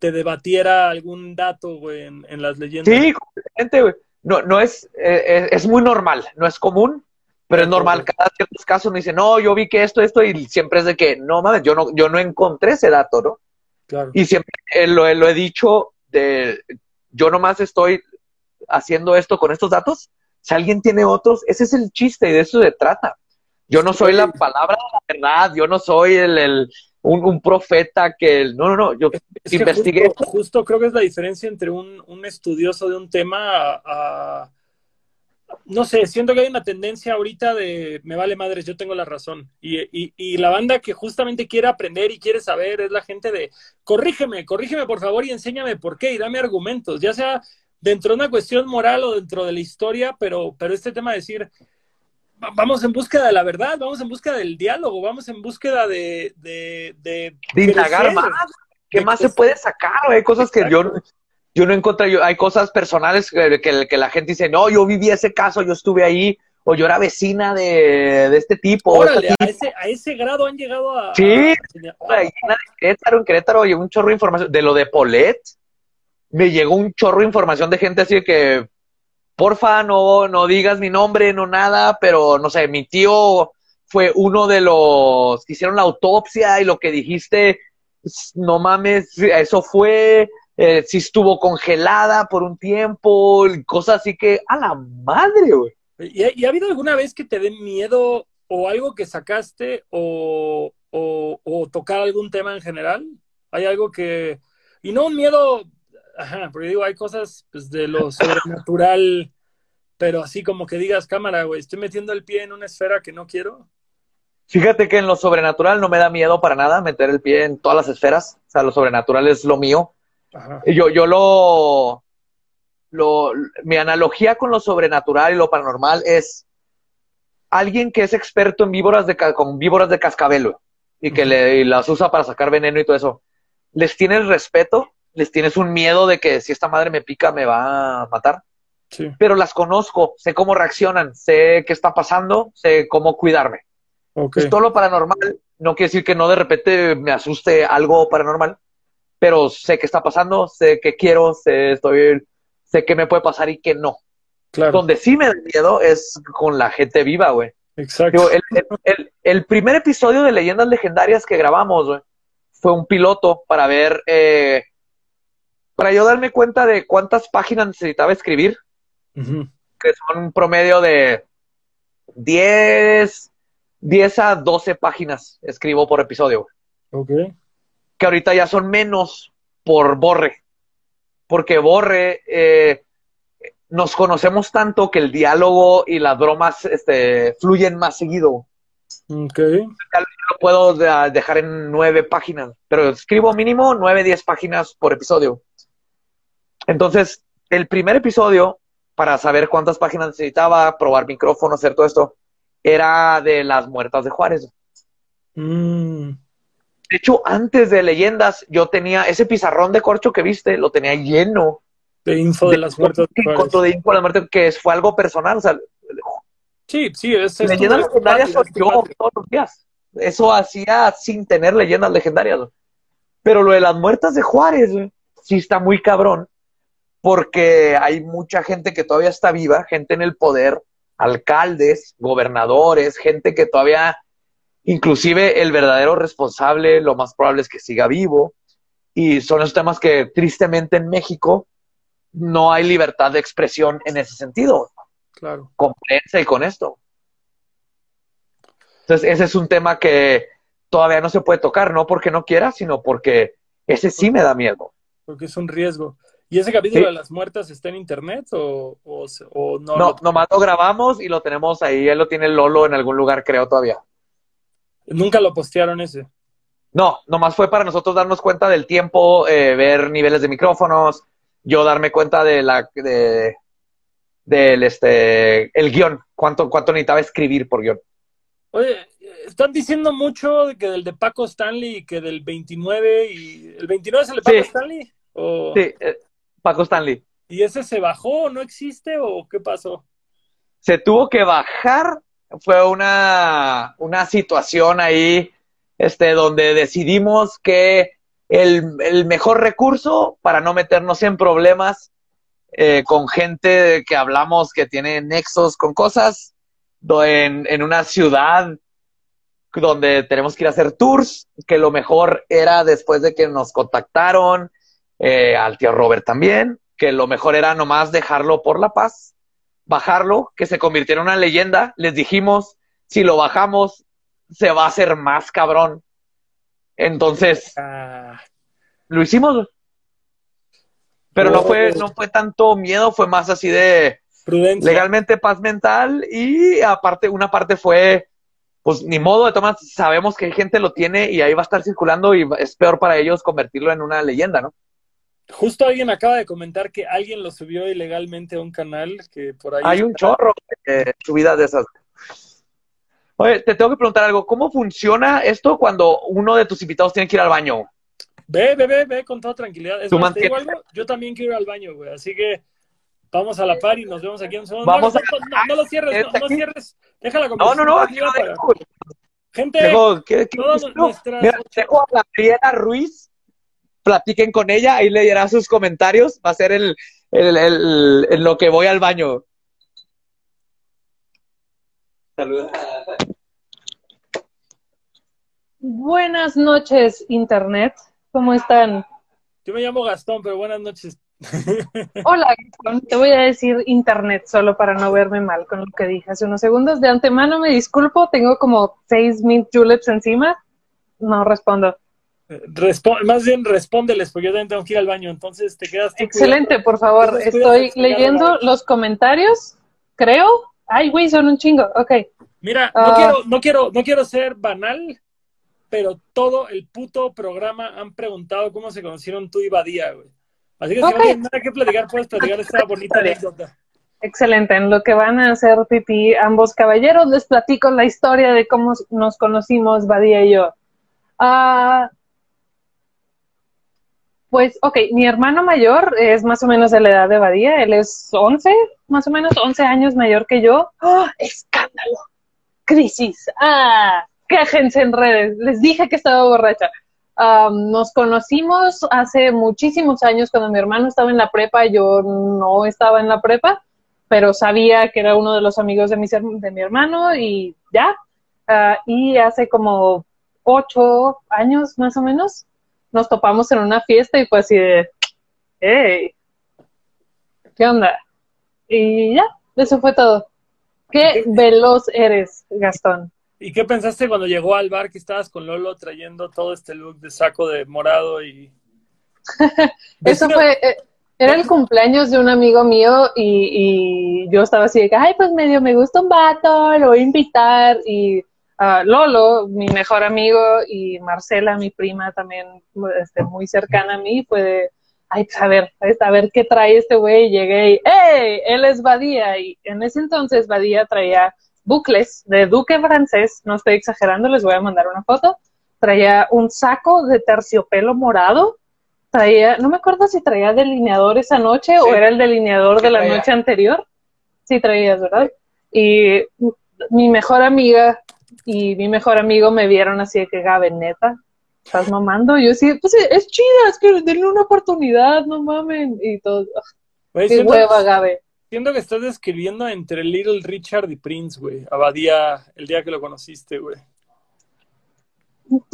te debatiera algún dato, güey, en, en, las leyendas. Sí, completamente, güey no, no es, eh, es, muy normal, no es común, pero es normal. Cada ciertos casos me dicen, no, yo vi que esto, esto, y siempre es de que, no mames, yo no, yo no encontré ese dato, ¿no? Claro. Y siempre eh, lo, lo, he dicho, de, yo nomás estoy haciendo esto con estos datos. Si alguien tiene otros, ese es el chiste y de eso se trata. Yo no soy la palabra de la verdad, yo no soy el, el un, profeta que... No, no, no, yo investigué. Justo, creo que es la diferencia entre un, un estudioso de un tema a, No sé, siento que hay una tendencia ahorita de me vale madres, yo tengo la razón. Y, y, y, la banda que justamente quiere aprender y quiere saber es la gente de corrígeme, corrígeme por favor y enséñame por qué y dame argumentos, ya sea dentro de una cuestión moral o dentro de la historia, pero, pero este tema de decir, vamos en búsqueda de la verdad, vamos en búsqueda del diálogo, vamos en búsqueda de... De, de, indagar más. ¿Qué más se puede sacar? Hay cosas que yo, yo no encontré, yo, hay cosas personales que, que, la gente dice, no, yo viví ese caso, yo estuve ahí, o yo era vecina de, de este tipo. Órale, a, ese, a ese grado han llegado a... Sí, a, en Querétaro, en Querétaro llegó un chorro de información. De lo de Polet, me llegó un chorro de información de gente así de que porfa, no, no digas mi nombre, no nada, pero no sé, mi tío fue uno de los que hicieron la autopsia y lo que dijiste, no mames, eso fue, eh, si estuvo congelada por un tiempo, cosas así que, a la madre, güey. ¿Y, ha habido alguna vez que te den miedo o algo que sacaste o, o, o tocar algún tema en general? ¿Hay algo que... Y no un miedo Ajá, porque digo, hay cosas pues, de lo sobrenatural, pero así como que digas, cámara, güey, estoy metiendo el pie en una esfera que no quiero. Fíjate que en lo sobrenatural no me da miedo para nada meter el pie en todas las esferas. O sea, lo sobrenatural es lo mío. Ajá. Yo, yo lo, lo. Mi analogía con lo sobrenatural y lo paranormal es alguien que es experto en víboras de, con víboras de cascabelo y que le, y las usa para sacar veneno y todo eso. Les tiene el respeto les tienes un miedo de que si esta madre me pica me va a matar. Sí. Pero las conozco, sé cómo reaccionan, sé qué está pasando, sé cómo cuidarme. Okay. todo lo paranormal no quiere decir que no de repente me asuste algo paranormal, pero sé qué está pasando, sé qué quiero, sé, estoy, sé qué me puede pasar y qué no. Claro. Donde sí me da miedo es con la gente viva, güey. Exacto. el, el, el, primer episodio de Leyendas Legendarias que grabamos, güey, fue un piloto para ver eh, para yo darme cuenta de cuántas páginas necesitaba escribir, que son un promedio de 10, 10 a 12 páginas escribo por episodio. Ok. Que ahorita ya son menos por Borre. Porque Borre, eh, nos conocemos tanto que el diálogo y las bromas este, fluyen más seguido. Ok. Lo puedo dejar en nueve páginas, pero escribo mínimo nueve, diez páginas por episodio. Entonces, el primer episodio, para saber cuántas páginas necesitaba, probar micrófono, hacer todo esto, era de las muertas de Juárez. Mm. De hecho, antes de leyendas, yo tenía ese pizarrón de corcho que viste, lo tenía lleno. De info de, las muertas de Juárez. de info de las que fue algo personal. O sea, sí, sí, es, leyendas legendarias son yo todos los días. Eso hacía sin tener leyendas legendarias. Pero lo de las muertas de Juárez, sí está muy cabrón porque hay mucha gente que todavía está viva, gente en el poder, alcaldes, gobernadores, gente que todavía, inclusive el verdadero responsable, lo más probable es que siga vivo. Y son esos temas que tristemente en México no hay libertad de expresión en ese sentido. Claro. Con y con esto. Entonces, ese es un tema que todavía no se puede tocar, no porque no quiera, sino porque ese sí me da miedo. Porque es un riesgo. ¿Y ese capítulo Sí. de las muertas está en internet o, o, o no? No, lo- nomás lo grabamos y lo tenemos ahí. Él lo tiene Lolo en algún lugar, creo, todavía. Nunca lo postearon ese. No, nomás fue para nosotros darnos cuenta del tiempo, eh, ver niveles de micrófonos, yo darme cuenta de la de del este el guion, cuánto cuánto necesitaba escribir por guion. Oye, están diciendo mucho de que del de Paco Stanley y que del 29 y el 29 es el de Paco Sí. Stanley o Sí, eh, Paco Stanley. y ese se bajó, no existe o qué pasó? Se tuvo que bajar, fue una una situación ahí este donde decidimos que el, el mejor recurso para no meternos en problemas eh, con gente que hablamos que tiene nexos con cosas en, en una ciudad donde tenemos que ir a hacer tours, que lo mejor era después de que nos contactaron, eh, al tío Robert también, que lo mejor era nomás dejarlo por la paz, bajarlo, que se convirtiera en una leyenda. Les dijimos, si lo bajamos, se va a hacer más cabrón. Entonces, Ah, lo hicimos. Pero no Oh. fue, no fue tanto miedo, fue más así de prudencia. legalmente paz mental y aparte, una parte fue, pues ni modo de tomar, sabemos que gente lo tiene y ahí va a estar circulando y es peor para ellos convertirlo en una leyenda, ¿no? Justo alguien acaba de comentar que alguien lo subió ilegalmente a un canal que por ahí Hay un chorro de subidas de esas. Oye, te tengo que preguntar algo. ¿Cómo funciona esto cuando uno de tus invitados tiene que ir al baño? Ve, ve, ve, ve con toda tranquilidad. Es Tú más, te digo mantienes- algo, yo también quiero ir al baño, güey. Así que vamos a la par y nos vemos aquí en un segundo. Vamos no, a- no, no, lo cierres, no, no cierres. Deja la No, no, no, aquí para-. Gente, Dejo- ¿qué- qué- todas nuestras Mira, dejo a Gabriela Ruiz. Platiquen con ella, ahí leerá sus comentarios. Va a ser el, el, el- en lo que voy al baño. Saluda. Buenas noches, Internet. ¿Cómo están? yo me llamo Gastón, pero buenas noches. Hola, Gastón. Te voy a decir Internet solo para no verme mal con lo que dije hace unos segundos. De antemano me disculpo, tengo como seis mil juleps encima. No respondo. Respo- más bien respóndeles, porque yo también tengo que ir al baño. Entonces te quedas tú Excelente, por favor. Entonces, Estoy leyendo los comentarios, creo. Ay, güey, son un chingo. Ok. Mira, no, Ah. quiero, no, quiero, no quiero ser banal, pero todo el puto programa han preguntado cómo se conocieron tú y Badía, güey. Así que si Ok. no tienes nada que platicar, puedes platicar esta bonita Historia. anécdota. Excelente. En lo que van a hacer pipí ambos caballeros, les platico la historia de cómo nos conocimos, Badía y yo. Ah, pues, ok, mi hermano mayor es más o menos de la edad de Badía. Él es 11, más o menos 11 años mayor que yo. ¡Ah! ¡Escándalo! ¡Crisis! ¡Ah! Quéjense en redes. Les dije que estaba borracha. Am, nos conocimos hace muchísimos años cuando mi hermano estaba en la prepa, yo no estaba en la prepa, pero sabía que era uno de los amigos de mi, de mi hermano y ya. Ah, y hace como ocho años más o menos nos topamos en una fiesta y fue así de, hey, ¿qué onda? Y ya, eso fue todo. Qué veloz eres, Gastón. ¿Y qué pensaste cuando llegó al bar que estabas con Lolo trayendo todo este look de saco de morado y... Eso fue, eh, era el cumpleaños de un amigo mío y, y yo estaba así de que, ay, pues medio me gusta un vato, lo voy a invitar. Y Lolo, mi mejor amigo, y Marcela, mi prima también este, muy cercana a mí, fue de, ay, pues a ver, a ver qué trae este güey. Y llegué y, ¡hey! Él es Badía. Y en ese entonces Badía traía bucles de duque francés, no estoy exagerando, les voy a mandar una foto. Traía un saco de terciopelo morado traía, no me acuerdo si traía delineador esa noche o era el delineador Sí de la traía. noche anterior. Sí traías, ¿verdad? Y mi mejor amiga y mi mejor amigo me vieron así de que, Gabe, neta, estás mamando. Y yo sí, pues es chida, es que denle una oportunidad, no mamen. Y todo, "Ah, Güey, qué siento, hueva, Gabe. siento que estás describiendo entre Little Richard y Prince, güey. A Badía el día que lo conociste, güey.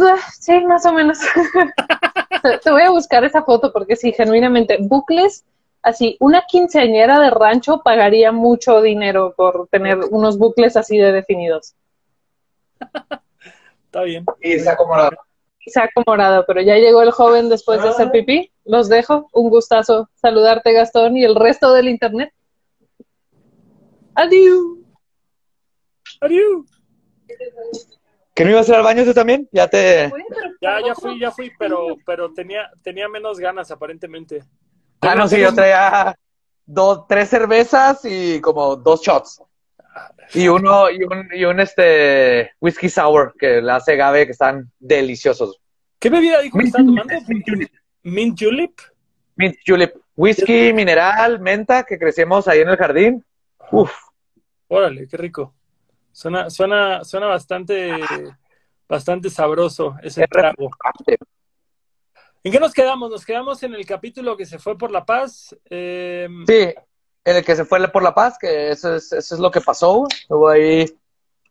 Ah, Sí, más o menos. te, te voy a buscar esa foto porque sí, genuinamente, bucles, así, una quinceañera de rancho pagaría mucho dinero por tener unos bucles así de definidos. Está bien. Y está como la- saco morado, pero ya llegó el joven después de hacer pipí. Los dejo. Un gustazo saludarte, Gastón, y el resto del internet. Adiós. Adiós. ¿Que no ibas a ir al baño tú también? Ya te... Ya, ya fui, ya fui, pero, pero tenía, tenía menos ganas aparentemente. Ah, no, sí, yo traía dos, tres cervezas y como dos shots. Y uno, y un, y un este whisky sour que le hace Gabe que están deliciosos. ¿Qué bebida dijo que estaba tomando? Mint julep. Mint julep. Mint julep. Whisky, mineral, menta que crecemos ahí en el jardín. Uf. Órale, qué rico. Suena, suena, suena bastante, bastante sabroso ese Es trago. ¿En qué nos quedamos? Nos quedamos en el capítulo que se fue por La Paz. Eh, Sí, en el que se fue por la paz, que eso es, eso es lo que pasó. Hubo ahí,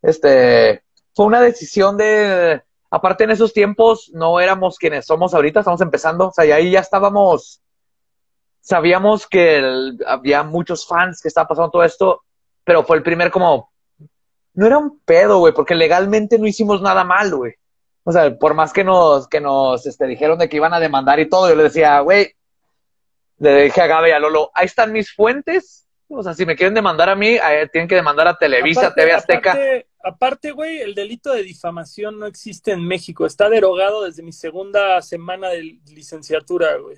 este, fue una decisión de, aparte en esos tiempos no éramos quienes somos ahorita, estamos empezando, o sea, y ahí ya estábamos, sabíamos que había muchos fans que estaba pasando todo esto, pero fue el primer como, no era un pedo, güey, porque legalmente no hicimos nada mal, güey. O sea, por más que nos, que nos, este, dijeron de que iban a demandar y todo, yo le decía, güey, le dije a Gabe y a Lolo, ahí están mis fuentes. O sea, si me quieren demandar a mí, tienen que demandar a Televisa, aparte- TV Azteca. Aparte, aparte, güey, el delito de difamación no existe en México. Está derogado desde mi segunda semana de licenciatura, güey.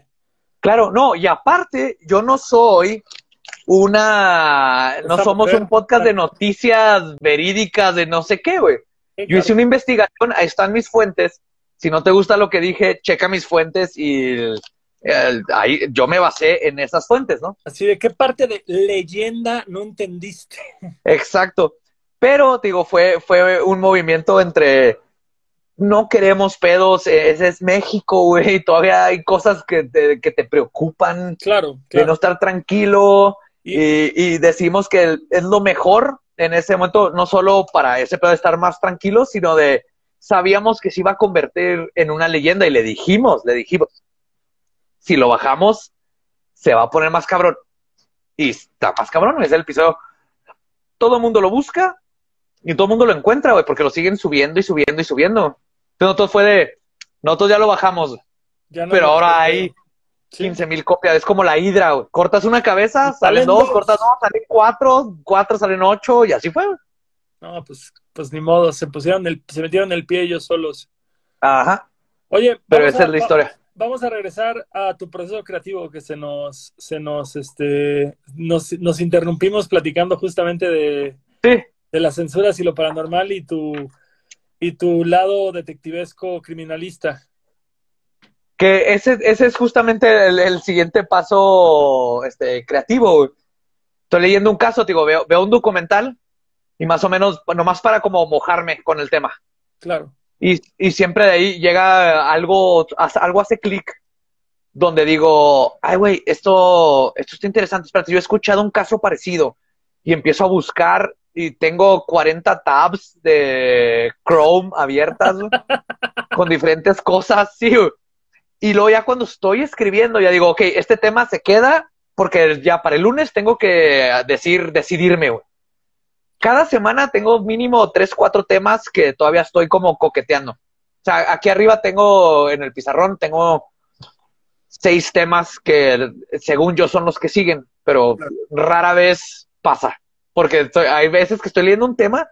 Claro, no, y aparte, yo no soy una, no somos mujer. un podcast de noticias verídicas de no sé qué, güey. Yo hice una investigación, ahí están mis fuentes. Si no te gusta lo que dije, checa mis fuentes y eh, ahí yo me basé en esas fuentes, ¿no? Así de qué parte de leyenda no entendiste. Exacto. Pero, digo, fue, fue un movimiento entre no queremos pedos, eh, ese es México, güey, todavía hay cosas que te, que te preocupan Claro, de no estar tranquilo Y- y, y decimos que es lo mejor en ese momento, no solo para ese pedo de estar más tranquilo, sino de sabíamos que se iba a convertir en una leyenda y le dijimos, le dijimos, si lo bajamos, se va a poner más cabrón. Y está más cabrón, es el episodio. Todo el mundo lo busca y todo el mundo lo encuentra, güey, porque lo siguen subiendo y subiendo y subiendo. Entonces, nosotros fue de, nosotros ya lo bajamos, Ya no pero ahora hay Sí. 15 mil copias. Es como la hidra, güey. Cortas una cabeza, salen salen dos, dos. cortas dos, salen cuatro, cuatro salen ocho, y así fue. No, pues, pues ni modo, se pusieron el, se metieron el pie ellos solos. Ajá. Oye, Pero esa a- es la historia. Vamos a regresar a tu proceso creativo que se nos, se nos, este, nos, nos interrumpimos platicando justamente de, Sí. de las censuras y lo paranormal y tu, y tu lado detectivesco criminalista. Que ese, ese es justamente el, el siguiente paso este, creativo. Estoy leyendo un caso, digo, veo, veo un documental y más o menos, nomás para como mojarme con el tema. Claro. Y, y siempre de ahí llega algo, algo hace clic, donde digo, ay, güey, esto, esto está interesante. Espérate, yo he escuchado un caso parecido y empiezo a buscar y tengo 40 tabs de Chrome abiertas con diferentes cosas, sí. Y luego ya cuando estoy escribiendo, ya digo, ok, este tema se queda porque ya para el lunes tengo que decir, decidirme, güey cada semana tengo mínimo tres, cuatro temas que todavía estoy como coqueteando. O sea, aquí arriba tengo, en el pizarrón, tengo seis temas que según yo son los que siguen, pero rara vez pasa. Porque estoy- hay veces que estoy leyendo un tema,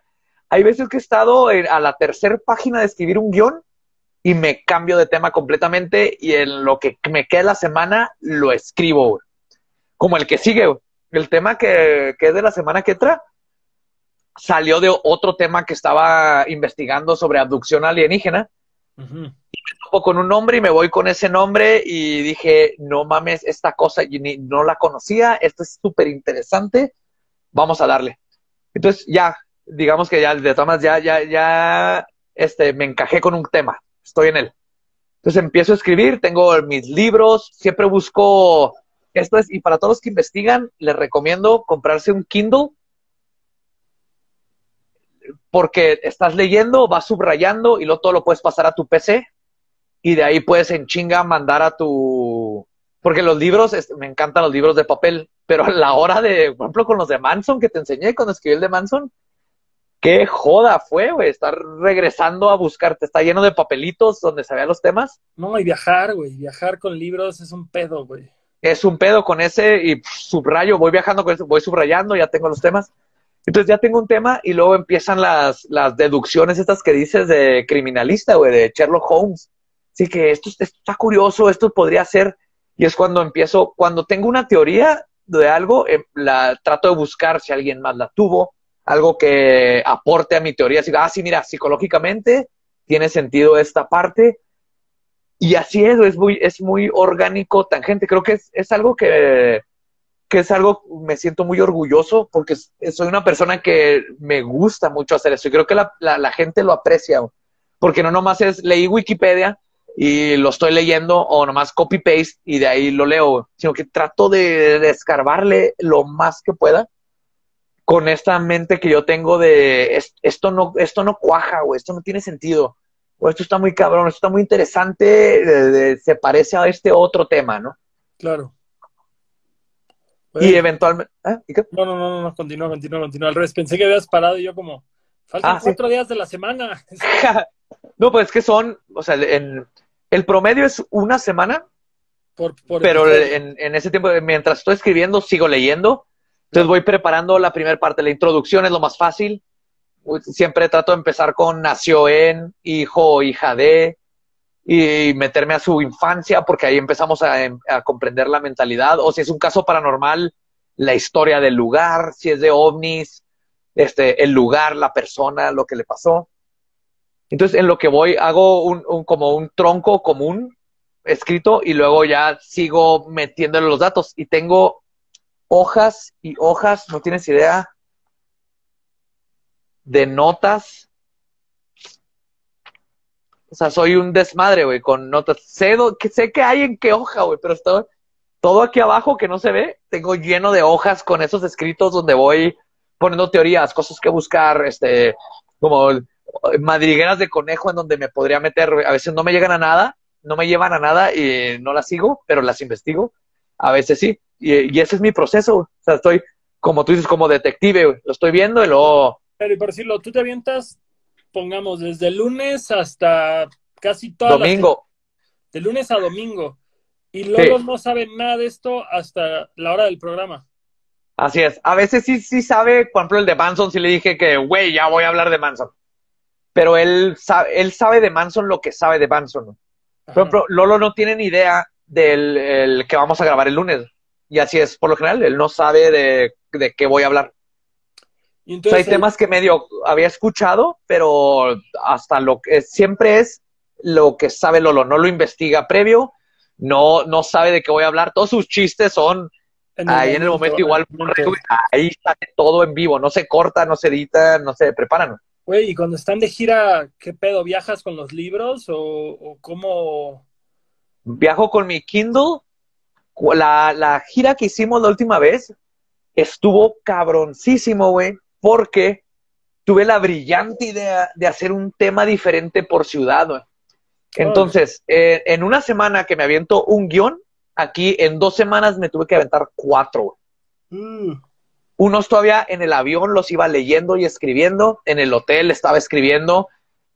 hay veces que he estado en- a la tercera página de escribir un guion y me cambio de tema completamente y en lo que me queda la semana lo escribo. Como el que sigue, el tema que, que es de la semana que entra salió de otro tema que estaba investigando sobre abducción alienígena. Ujú. Topo con un nombre y me voy con ese nombre y dije, no mames, esta cosa yo ni- no la conocía, esto es súper interesante, vamos a darle. Entonces ya, digamos que ya, de todas ya, ya, ya, este, me encajé con un tema, estoy en él. Entonces empiezo a escribir, tengo mis libros, siempre busco, esto es, y para todos los que investigan, les recomiendo comprarse un Kindle porque estás leyendo, vas subrayando y luego todo lo puedes pasar a tu PC y de ahí puedes en chinga mandar a tu... Porque los libros, me encantan los libros de papel, pero a la hora de, por ejemplo, con los de Manson que te enseñé cuando escribí el de Manson, qué joda fue, güey, estar regresando a buscarte. Está lleno de papelitos donde se vean los temas. No, y viajar, güey, viajar con libros es un pedo, güey. Es un pedo con ese y subrayo, voy viajando con eso, voy subrayando, ya tengo los temas. Entonces ya tengo un tema y luego empiezan las, deducciones estas que dices de criminalista, güey, de Sherlock Holmes. Así que esto, esto está curioso, esto podría ser. Y es cuando empiezo, cuando tengo una teoría de algo, eh, la trato de buscar si alguien más la tuvo, algo que aporte a mi teoría. Así, ah, sí, mira, psicológicamente tiene sentido esta parte. Y así es, es muy, es muy orgánico, tangente. Creo que es, es algo que, que es algo, me siento muy orgulloso porque soy una persona que me gusta mucho hacer eso y creo que la, la, gente lo aprecia, porque no nomás es, leí Wikipedia y lo estoy leyendo o nomás copy-paste y de ahí lo leo, sino que trato de, de escarbarle lo más que pueda con esta mente que yo tengo de es- esto no, esto no cuaja, güey, esto no tiene sentido, o esto está muy cabrón, esto está muy interesante, se parece a este otro tema, ¿no? Claro. Y Güey, eventualmente, ¿ah? ¿Y qué? No, no, no, no, no, continúa, continúa, continúa. Al revés, pensé que habías parado y yo como, faltan Ah, sí. cuatro días de la semana. no, pues es que son, o sea, en, el promedio es una semana, Por, por pero en, en ese tiempo, mientras estoy escribiendo, sigo leyendo. Entonces voy preparando la primera parte. La introducción es lo más fácil. Siempre trato de empezar con nació en, hijo o hija de, y meterme a su infancia, porque ahí empezamos a, a comprender la mentalidad. O si es un caso paranormal, la historia del lugar, si es de ovnis, este, el lugar, la persona, lo que le pasó. Entonces, en lo que voy, hago un, un- como un tronco común escrito y luego ya sigo metiéndole los datos. Y tengo hojas y hojas, no tienes idea, de notas. O sea, soy un desmadre, güey, con notas. Sé, que, sé que hay en qué hoja, güey, pero está todo aquí abajo que no se ve, tengo lleno de hojas con esos escritos donde voy poniendo teorías, cosas que buscar, este, como madrigueras de conejo en donde me podría meter. A veces no me llegan a nada, no me llevan a nada y no las sigo, pero las investigo. A veces sí. Y, ese es mi proceso. O sea, estoy, como tú dices, como detective, güey. Lo estoy viendo y luego. Pero y por decirlo, tú te avientas, pongamos, desde lunes hasta casi toda Domingo. de lunes a domingo. Y Lolo Sí. no sabe nada de esto hasta la hora del programa. Así es. A veces sí, sí sabe, por ejemplo, el de Manson, sí le dije que, güey, ya voy a hablar de Manson. Pero él sabe, él sabe de Manson lo que sabe de Manson. Por ejemplo, Lolo no tiene ni idea del el que vamos a grabar el lunes. Y así es, por lo general, él no sabe de, de qué voy a hablar. Y O sea, hay temas que medio había escuchado, pero hasta lo que siempre es lo que sabe Lolo, no lo investiga previo, no, no sabe de qué voy a hablar. Todos sus chistes son ahí en el momento igual, en el momento. ahí sale todo en vivo, no se corta, no se edita, no se preparan. Güey, y cuando están de gira, ¿qué pedo? ¿Viajas con los libros o, o cómo? Viajo con mi Kindle. La, la gira que hicimos la última vez estuvo cabroncísimo, güey, porque tuve la brillante idea de hacer un tema diferente por ciudad. Entonces, eh, en una semana que me aviento un guion, aquí en dos semanas me tuve que aventar cuatro. Uh, Unos todavía en el avión los iba leyendo y escribiendo, en el hotel estaba escribiendo,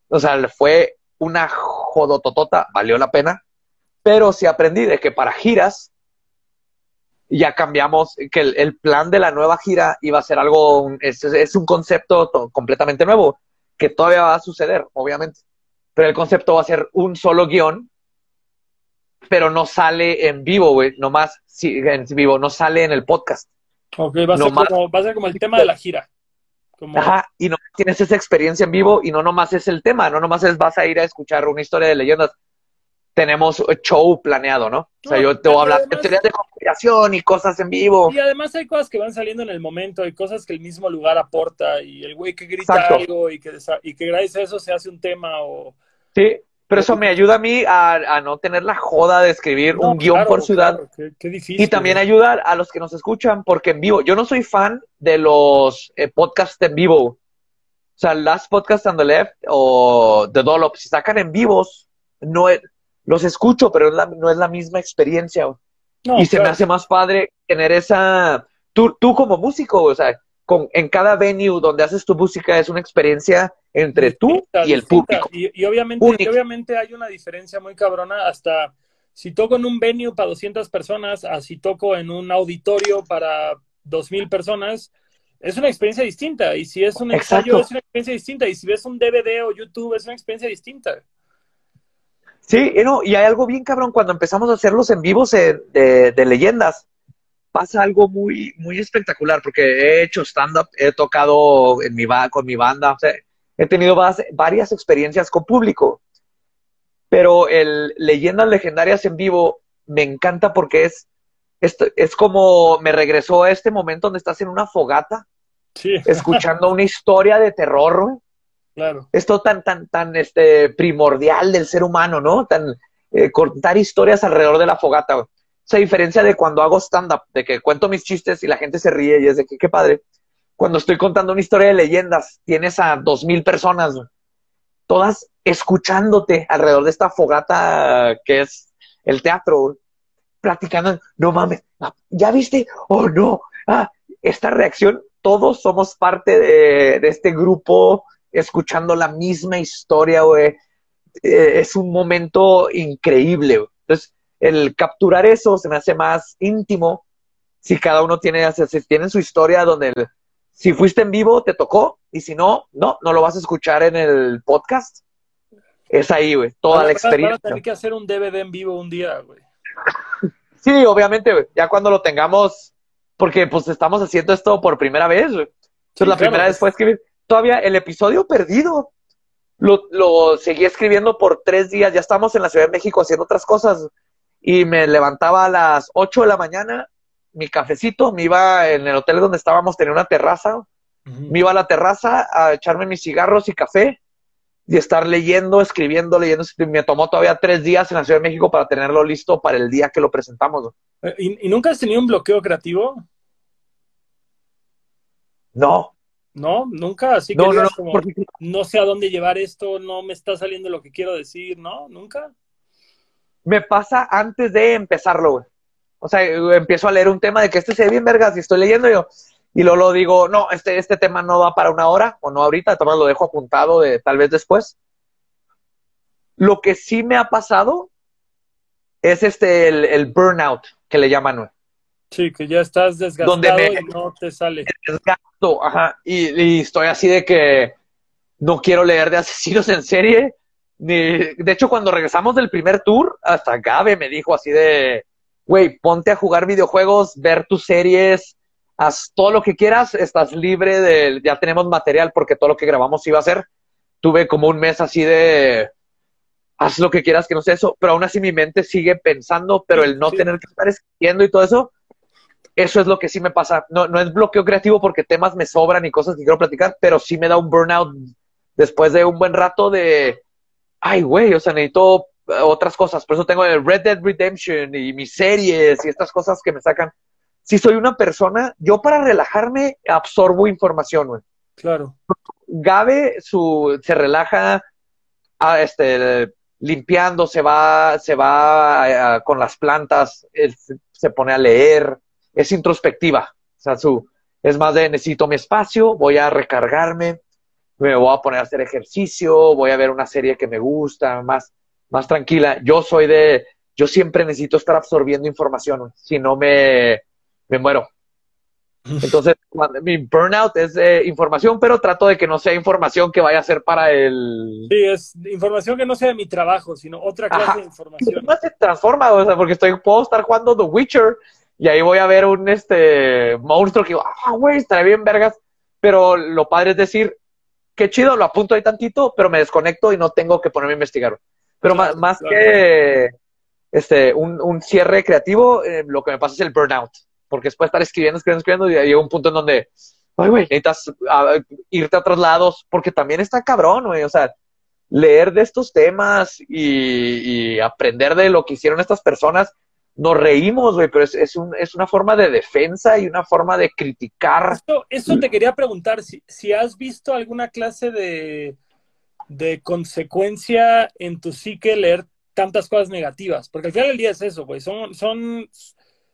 o sea, fue una jodototota, valió la pena, pero sí aprendí de que para giras ya cambiamos, que el, el plan de la nueva gira iba a ser algo, un- es, es un concepto to- completamente nuevo, que todavía va a suceder, obviamente, pero el concepto va a ser un solo guion, pero no sale en vivo, güey, nomás sí, en vivo, no sale en el podcast. ok, va a, ser como, va a ser como el tema de la gira. Como, Ajá, y no tienes esa experiencia en vivo y no nomás es el tema, no nomás es vas a ir a escuchar una historia de leyendas. Tenemos show planeado, ¿no? O sea, No, yo te voy a hablar de teorías de conspiración y cosas en vivo. Y además hay cosas que van saliendo en el momento, hay cosas que el mismo lugar aporta y el güey que grita Exacto. algo y que, y que gracias a eso se hace un tema o... Sí, pero eso me ayuda a mí a, a no tener la joda de escribir No, un guion claro, por ciudad. claro, qué, qué difícil. Y también ayuda a los que nos escuchan, porque en vivo, yo no soy fan de los eh, podcasts en vivo. O sea, Last Podcast on the Left o The Dollop, si sacan en vivos, no es- los escucho, pero es la- no es la misma experiencia. No, y se me hace más padre tener esa. Tú, tú como músico, o sea, con, en cada venue donde haces tu música es una experiencia entre tú Distinta, y el distinta. público. Y, y obviamente, y obviamente hay una diferencia muy cabrona hasta si toco en un venue para 200 personas, a si toco en un auditorio para 2000 personas, es una experiencia distinta. Y si es un ensayo, Exacto. es una experiencia distinta. Y si ves un DVD o YouTube, es una experiencia distinta. Sí, y no, y hay algo bien cabrón, cuando empezamos a hacerlos en vivos eh, de, de leyendas, pasa algo muy, muy espectacular, porque he hecho stand-up, he tocado en mi con mi banda, o sea, he tenido varias experiencias con público, pero el Leyendas Legendarias en vivo me encanta porque es, es, es como me regresó a este momento donde estás en una fogata, Sí, escuchando una historia de terror, claro. esto tan, tan, tan este, primordial del ser humano, ¿no? Tan eh, contar historias alrededor de la fogata. güey. Esa diferencia de cuando hago stand-up, de que cuento mis chistes y la gente se ríe y es de que qué padre. Cuando estoy contando una historia de leyendas, tienes a dos mil personas, todas escuchándote alrededor de esta fogata que es el teatro, platicando, no mames, ah, ¿ya viste? Oh, no, ah, esta reacción, todos somos parte de este grupo escuchando la misma historia, güey. Eh, es un momento increíble, güey. Entonces, el capturar eso se me hace más íntimo si cada uno tiene, si tienen su historia donde el- si fuiste en vivo te tocó y si no, no, no lo vas a escuchar en el podcast. Es ahí, güey, toda la van a- experiencia. tener que hacer un DVD en vivo un día, güey. Sí, obviamente, güey. Ya cuando lo tengamos, porque pues estamos haciendo esto por primera vez, güey. Entonces Sí, la claro, primera vez fue escribir. Todavía el episodio perdido. Lo, lo seguí escribiendo por tres días. Ya estamos en la Ciudad de México haciendo otras cosas. Y me levantaba a las 8 de la mañana, mi cafecito, me iba en el hotel donde estábamos, tenía una terraza. Me iba a la terraza a echarme mis cigarros y café y estar leyendo, escribiendo, leyendo. Me tomó todavía tres días en la Ciudad de México para tenerlo listo para el día que lo presentamos. Eh, ¿Y, y nunca has tenido un bloqueo creativo? No, ¿No? ¿Nunca? Así que no, no, no, digas como, porque no sé a dónde llevar esto, no me está saliendo lo que quiero decir, ¿no? ¿Nunca? me pasa antes de empezarlo, güey. O sea, eh, empiezo a leer un tema de que este se ve bien vergas y estoy leyendo yo. Y luego lo digo, no, este, este tema no va para una hora o no ahorita, toma lo dejo apuntado de tal vez después. Lo que sí me ha pasado es este, el, el burnout que le llaman, güey. Sí, que ya estás desgastado Donde me- y no te sale. desgasto, ajá, y, y estoy así de que no quiero leer de asesinos en serie. Ni, de hecho, cuando regresamos del primer tour, hasta Gabe me dijo así de, güey, ponte a jugar videojuegos, ver tus series, haz todo lo que quieras, estás libre de, ya tenemos material porque todo lo que grabamos iba a ser. Tuve como un mes así de, haz lo que quieras que no sé eso, pero aún así mi mente sigue pensando, pero el no Sí. tener que estar escribiendo y todo eso, eso es lo que sí me pasa. No, no es bloqueo creativo porque temas me sobran y cosas que quiero platicar, pero sí me da un burnout después de un buen rato de, ay, güey, o sea, necesito eh, otras cosas. Por eso tengo el Red Dead Redemption y mis series y estas cosas que me sacan. Si soy una persona, yo para relajarme absorbo información, güey. Claro. Gabe su, se relaja ah, este, limpiando, se va, se va ah, con las plantas, él se- se pone a leer, es introspectiva. O sea, su, es más de necesito mi espacio, voy a recargarme, me voy a poner a hacer ejercicio, voy a ver una serie que me gusta, más, más tranquila. Yo soy de, yo siempre necesito estar absorbiendo información, si no me, me muero. Entonces, cuando- mi burnout es eh, información, pero trato de que no sea información que vaya a ser para el... Sí, es información que no sea de mi trabajo, sino otra clase Ajá. de información. No se transforma, o sea, porque estoy, puedo estar jugando The Witcher y ahí voy a ver un este monstruo que digo, ah, güey, estará bien vergas, pero lo padre es decir, qué chido, lo apunto ahí tantito, pero me desconecto y no tengo que ponerme a investigar. Pero Claro, más, más claro. que este, un, un cierre creativo, eh, lo que me pasa es el burnout, porque después de estar escribiendo, escribiendo, escribiendo, y llega un punto en donde, ay, güey, necesitas ah, irte a otros lados, porque también está cabrón, güey, o sea, leer de estos temas y, y aprender de lo que hicieron estas personas, nos reímos, güey, pero es, es, un, es una forma de defensa y una forma de criticar. Eso, te quería preguntar, si, si has visto alguna clase de, de consecuencia en tu psique leer tantas cosas negativas, porque al final del día es eso, güey, son, son,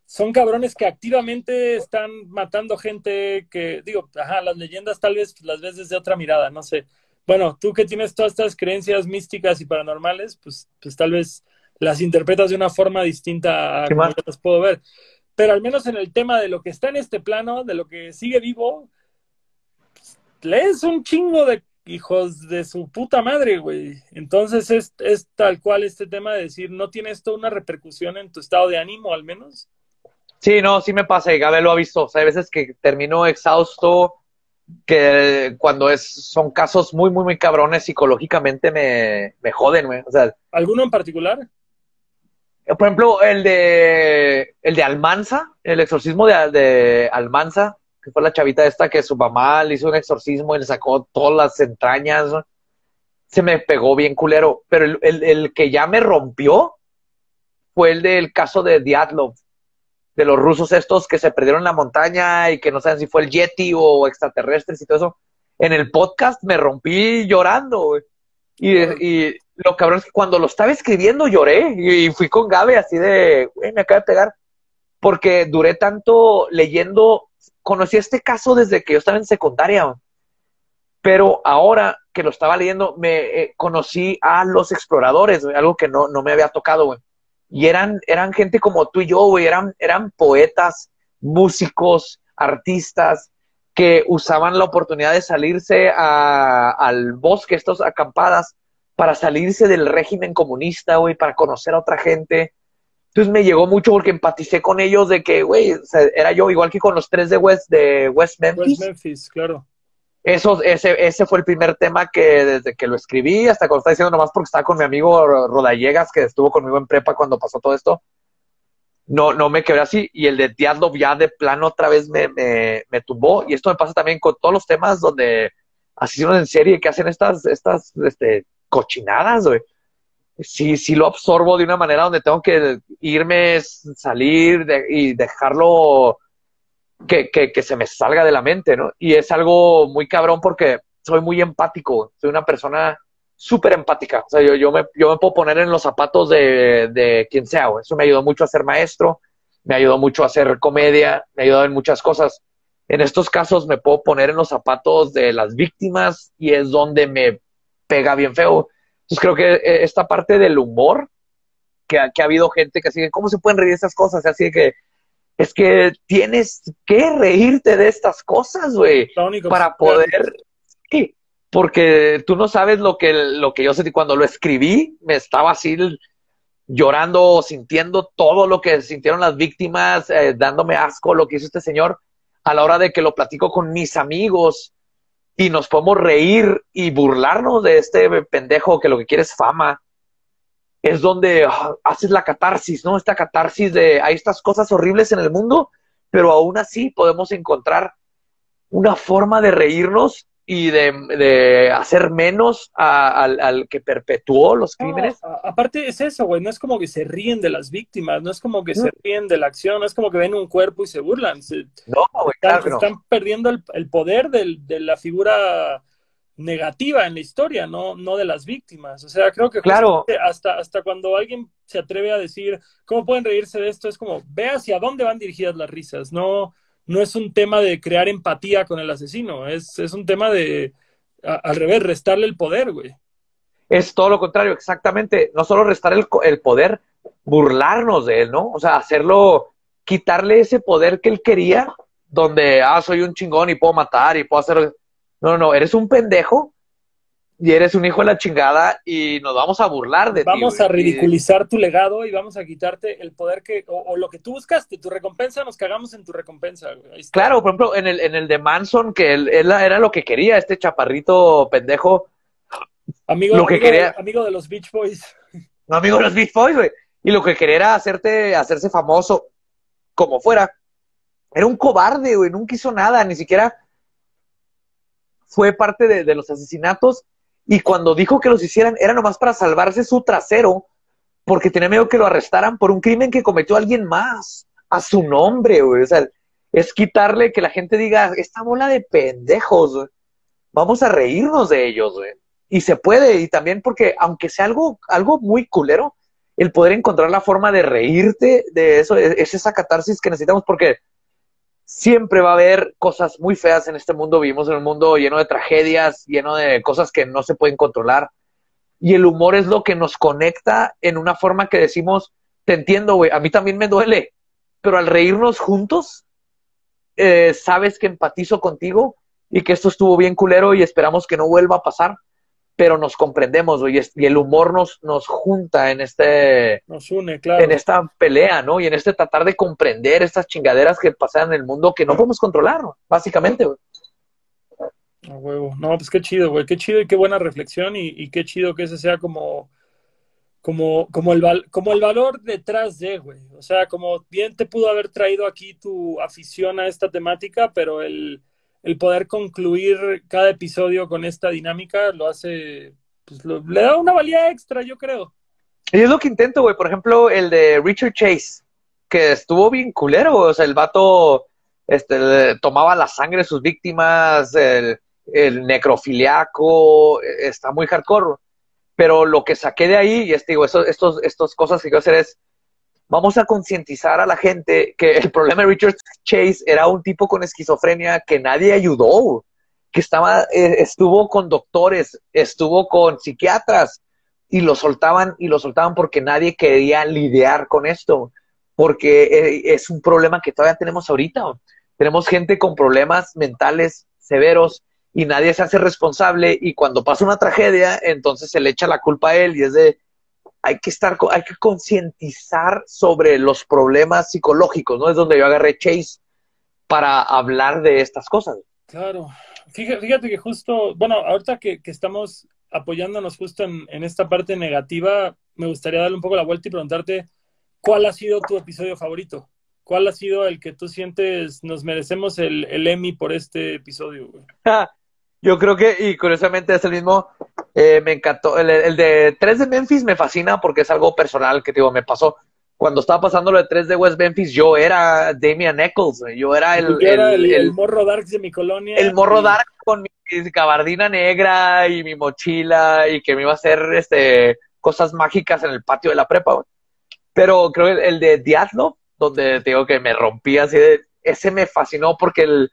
son cabrones que activamente están matando gente que, digo, ajá, las leyendas tal vez las ves desde otra mirada, no sé. Bueno, tú que tienes todas estas creencias místicas y paranormales, pues, pues tal vez las interpretas de una forma distinta a como las puedo ver. Pero al menos en el tema de lo que está en este plano, de lo que sigue vivo, pues, lees un chingo de hijos de su puta madre, güey. Entonces es, es tal cual este tema de decir, ¿no tiene esto una repercusión en tu estado de ánimo al menos? Sí, no, sí me pasa y Gabe lo ha visto. O sea, hay veces que termino exhausto, que cuando es, son casos muy, muy, muy cabrones psicológicamente me, me joden, güey. O sea, ¿Alguno en particular? Por ejemplo, el de, el de Almanza, el exorcismo de, de Almanza, que fue la chavita esta que su mamá le hizo un exorcismo y le sacó todas las entrañas. Se me pegó bien culero. Pero el, el, el que ya me rompió fue el del caso de Diatlov de los rusos estos que se perdieron en la montaña y que no saben si fue el Yeti o extraterrestres y todo eso. En el podcast me rompí llorando, güey. Y, y, lo cabrón es que cuando lo estaba escribiendo lloré y fui con Gabe así de, güey, me acaba de pegar. Porque duré tanto leyendo, conocí este caso desde que yo estaba en secundaria, pero ahora que lo estaba leyendo, me eh, conocí a los exploradores, algo que no, no me había tocado, güey y eran, eran gente como tú y yo, güey, eran, eran poetas, músicos, artistas, que usaban la oportunidad de salirse al bosque, estas acampadas, para salirse del régimen comunista, güey, para conocer a otra gente. Entonces me llegó mucho porque empaticé con ellos de que, güey, era yo, igual que con los tres de West, de West Memphis. West Memphis, claro. Eso, ese, ese fue el primer tema que desde que lo escribí hasta cuando estaba diciendo nomás porque estaba con mi amigo Rodallegas, que estuvo conmigo en prepa cuando pasó todo esto, no, no me quedé así. Y el de Diablo ya de plano otra vez me, me, me, tumbó. Y esto me pasa también con todos los temas donde asesinos en serie que hacen estas, estas este, cochinadas, güey. Sí, sí lo absorbo de una manera donde tengo que irme, salir y dejarlo que, que, se me salga de la mente, ¿no? Y es algo muy cabrón porque soy muy empático, soy una persona súper empática. O sea, yo, yo, me, yo me puedo poner en los zapatos de, de quien sea. Eso me ayudó mucho a ser maestro, me ayudó mucho a hacer comedia, me ayudó en muchas cosas. En estos casos me puedo poner en los zapatos de las víctimas y es donde me pega bien feo. Entonces creo que eh, esta parte del humor, que, que ha habido gente que sigue, ¿cómo se pueden reír esas cosas? Así que es que tienes que reírte de estas cosas, güey, para poder... Sí, porque tú no sabes lo que, lo que yo sentí cuando lo escribí, me estaba así llorando, sintiendo todo lo que sintieron las víctimas, eh, dándome asco lo que hizo este señor, a la hora de que lo platico con mis amigos y nos podemos reír y burlarnos de este pendejo que lo que quiere es fama es donde ah, haces la catarsis, ¿no? Esta catarsis de hay estas cosas horribles en el mundo, pero aún así podemos encontrar una forma de reírnos y de, hacer menos al, que perpetuó los crímenes. aparte es eso, güey, no es como que se ríen de las víctimas, no es como que se ríen de la acción, no es como que ven un cuerpo y se burlan. no, güey, están, claro están perdiendo el, el poder del, de la figura negativa en la historia, no, no de las víctimas. O sea, creo que claro. hasta, hasta cuando alguien se atreve a decir cómo pueden reírse de esto, es como ve hacia dónde van dirigidas las risas. No, no es un tema de crear empatía con el asesino, es, es un tema de, al revés, restarle el poder, güey. Es todo lo contrario, exactamente. No solo restar el, el poder, burlarnos de él, ¿no? O sea, hacerlo, quitarle ese poder que él quería, donde, ah, soy un chingón y puedo matar y puedo hacer no, no, eres un pendejo y eres un hijo de la chingada y nos vamos a burlar de ti. Vamos a ridiculizar tu legado y vamos a quitarte el poder que, o, lo que tú buscaste, tu recompensa, nos cagamos en tu recompensa. Claro, por ejemplo, en el, en el de Manson, que él, era lo que quería, este chaparrito pendejo. Amigo, lo que amigo, quería... amigo de los Beach Boys. No, amigo de los Beach Boys, güey. Y lo que quería era hacerte, hacerse famoso, como fuera. Era un cobarde, güey, nunca hizo nada, ni siquiera fue parte de, los asesinatos y cuando dijo que los hicieran era nomás para salvarse su trasero porque tenía miedo que lo arrestaran por un crimen que cometió alguien más a su nombre, güey. O sea, es quitarle que la gente diga, esta bola de pendejos, vamos a reírnos de ellos, güey. Y se puede, y también porque aunque sea algo, algo muy culero, el poder encontrar la forma de reírte de eso, es, es esa catarsis que necesitamos porque siempre va a haber cosas muy feas en este mundo. Vivimos en un mundo lleno de tragedias, lleno de cosas que no se pueden controlar. Y el humor es lo que nos conecta en una forma que decimos, te entiendo, güey, a mí también me duele, pero al reírnos juntos, eh, sabes que empatizo contigo y que esto estuvo bien culero y esperamos que no vuelva a pasar, pero nos comprendemos, güey, y el humor nos, nos junta en este... Nos une, claro. En esta pelea, ¿no? Y en este tratar de comprender estas chingaderas que pasan en el mundo que no podemos controlar, básicamente, güey. A huevo. No, pues qué chido, güey. Qué chido y qué buena reflexión y, y, qué chido que ese sea como, como, como, el val, como el valor detrás de, güey. O sea, como bien te pudo haber traído aquí tu afición a esta temática, pero el, el poder concluir cada episodio con esta dinámica lo hace, pues lo, le da una valía extra, yo creo. Y es lo que intento, güey. Por ejemplo, el de Richard Chase, que estuvo bien culero, o sea, el vato este, tomaba la sangre de sus víctimas, el, el necrofiliaco, está muy hardcore. Pero lo que saqué de ahí, y es, digo, estos, estos, estas cosas que quiero hacer es, vamos a concientizar a la gente que el problema de Richard Chase era un tipo con esquizofrenia que nadie ayudó, que estaba, eh, estuvo con doctores, estuvo con psiquiatras, y lo soltaban y lo soltaban porque nadie quería lidiar con esto, porque eh, es un problema que todavía tenemos ahorita. Tenemos gente con problemas mentales severos y nadie se hace responsable y cuando pasa una tragedia, entonces se le echa la culpa a él y es de hay que estar hay que concientizar sobre los problemas psicológicos, ¿no? Es donde yo agarré Chase para hablar de estas cosas. Claro. Fíjate, que justo, bueno, ahorita que, que estamos apoyándonos justo en, en, esta parte negativa, me gustaría darle un poco la vuelta y preguntarte cuál ha sido tu episodio favorito. ¿Cuál ha sido el que tú sientes nos merecemos el, el Emmy por este episodio? Güey? Yo creo que, y curiosamente es el mismo, eh, me encantó. El, el, de 3 de Memphis me fascina porque es algo personal que digo, me pasó. Cuando estaba pasando lo de 3 de West Memphis, yo era Damian Eccles, yo era el, yo era el, el, morro dark de mi colonia. El morro dark con mi gabardina negra y mi mochila y que me iba a hacer este, cosas mágicas en el patio de la prepa. Pero creo que el de Diablo, donde te digo que me rompí así de, ese me fascinó porque el,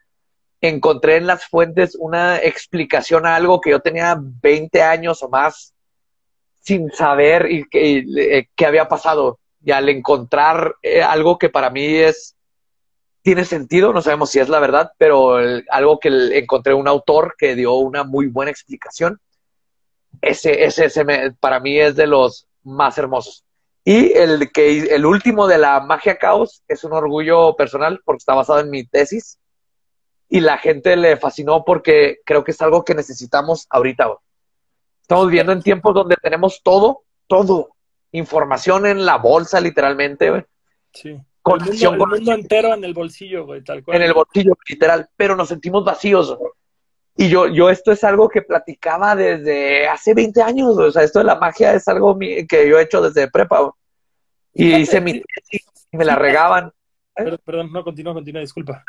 encontré en las fuentes una explicación a algo que yo tenía 20 años o más sin saber y que, eh, qué había pasado. Y al encontrar eh, algo que para mí es tiene sentido, no sabemos si es la verdad, pero algo que encontré un autor que dio una muy buena explicación. Ese, ese, ese para mí es de los más hermosos. Y el que el último de la magia caos es un orgullo personal porque está basado en mi tesis y la gente le fascinó porque creo que es algo que necesitamos ahorita. Estamos viviendo en tiempos donde tenemos todo, todo, información en la bolsa literalmente. Güey. Sí. Conexión el mundo, el mundo entero en el bolsillo, güey, tal cual. En el bolsillo, literal, pero nos sentimos vacíos. Y yo, yo esto es algo que platicaba desde hace 20 años, o sea, esto de la magia es algo que yo he hecho desde prepa. Y hice mi tesis y me la regaban. Pero, perdón, no, continúa, continúa, disculpa.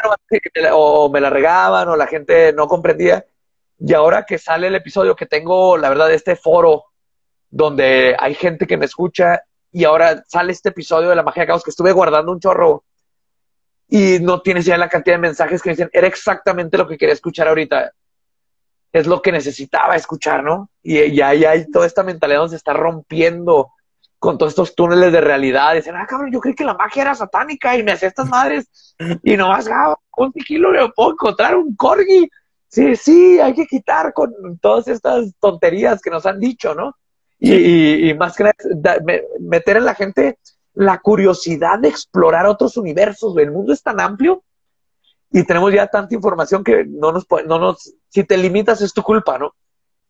O me la regaban o la gente no comprendía. Y ahora que sale el episodio, que tengo, la verdad, este foro donde hay gente que me escucha y ahora sale este episodio de la magia de caos que estuve guardando un chorro y no tienes ya la cantidad de mensajes que me dicen, era exactamente lo que quería escuchar ahorita. Es lo que necesitaba escuchar, ¿no? Y ya hay toda esta mentalidad donde se está rompiendo con todos estos túneles de realidad. Dicen, ah, cabrón, yo creí que la magia era satánica y me hacía estas madres. Y nomás, ah, un kilo le puedo encontrar un corgi. Sí, sí, hay que quitar con todas estas tonterías que nos han dicho, ¿no? Y, y, más que nada, meter en la gente la curiosidad de explorar otros universos. El mundo es tan amplio y tenemos ya tanta información que no nos, no nos, si te limitas es tu culpa, ¿no?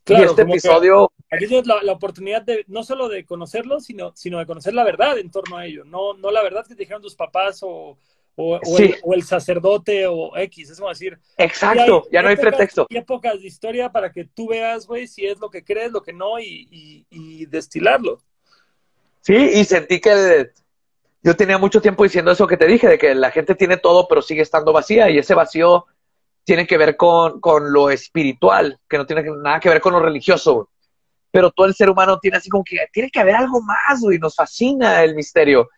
Claro, y este episodio. Aquí tienes la, la, oportunidad de no solo de conocerlo, sino, sino de conocer la verdad en torno a ello. No, no la verdad que te dijeron tus papás o, o, o, sí. el, o, el, sacerdote o X, es como decir. Exacto, hay, ya no hay épocas, pretexto. Hay épocas de historia para que tú veas, güey, si es lo que crees, lo que no, y, y, y destilarlo. Sí, y sentí que yo tenía mucho tiempo diciendo eso que te dije, de que la gente tiene todo, pero sigue estando vacía, y ese vacío tiene que ver con, con lo espiritual, que no tiene nada que ver con lo religioso. pero todo el ser humano tiene así como que tiene que haber algo más, güey, nos fascina el misterio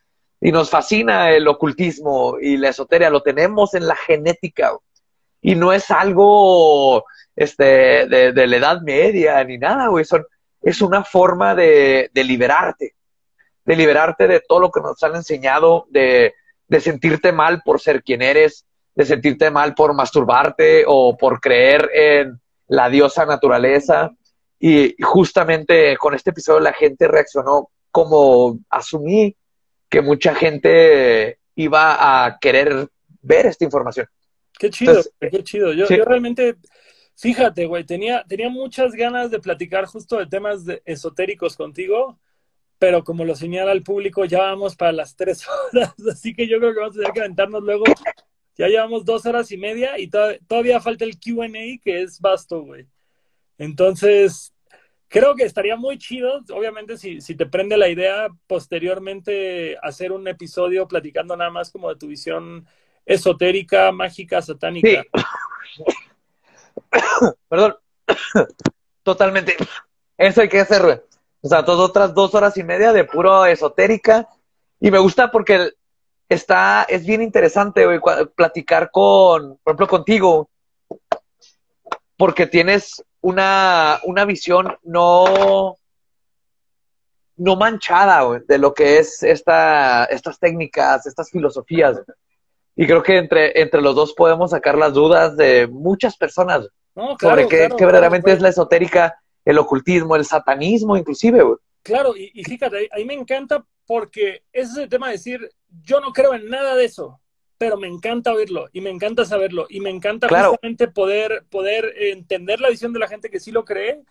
y nos fascina el ocultismo y la esoteria, lo tenemos en la genética y no es algo este, de, la Edad Media ni nada, güey, Son, es una forma de, de, liberarte, de liberarte de todo lo que nos han enseñado, de, de sentirte mal por ser quien eres, de sentirte mal por masturbarte o por creer en la diosa naturaleza. Y justamente con este episodio la gente reaccionó como asumí que mucha gente iba a querer ver esta información. Qué chido, qué chido. Yo, yo realmente, fíjate, güey, tenía, tenía muchas ganas de platicar justo de temas esotéricos contigo, pero como lo señala el público, ya vamos para las tres horas, así que yo creo que vamos a tener que aventarnos luego. Ya llevamos dos horas y media y todavía falta el QA, que es vasto, güey. Entonces, creo que estaría muy chido, obviamente, si, si te prende la idea, posteriormente hacer un episodio platicando nada más como de tu visión esotérica, mágica, satánica. Perdón. Totalmente. Eso hay que hacer, güey. O sea, todas otras dos horas y media de puro esotérica. Y me gusta porque está, es bien interesante, güey, platicar con, por ejemplo, contigo. Porque tienes una, una visión no, no manchada, güey, de lo que es esta, estas técnicas, estas filosofías. Y creo que entre, entre los dos podemos sacar las dudas de muchas personas sobre qué, verdaderamente es la esotérica, el ocultismo, el satanismo, inclusive. Claro, y, fíjate, ahí me encanta porque ese es el tema de decir, yo no creo en nada de eso, pero me encanta oírlo y me encanta saberlo y me encanta justamente poder, poder entender la visión de la gente que sí lo cree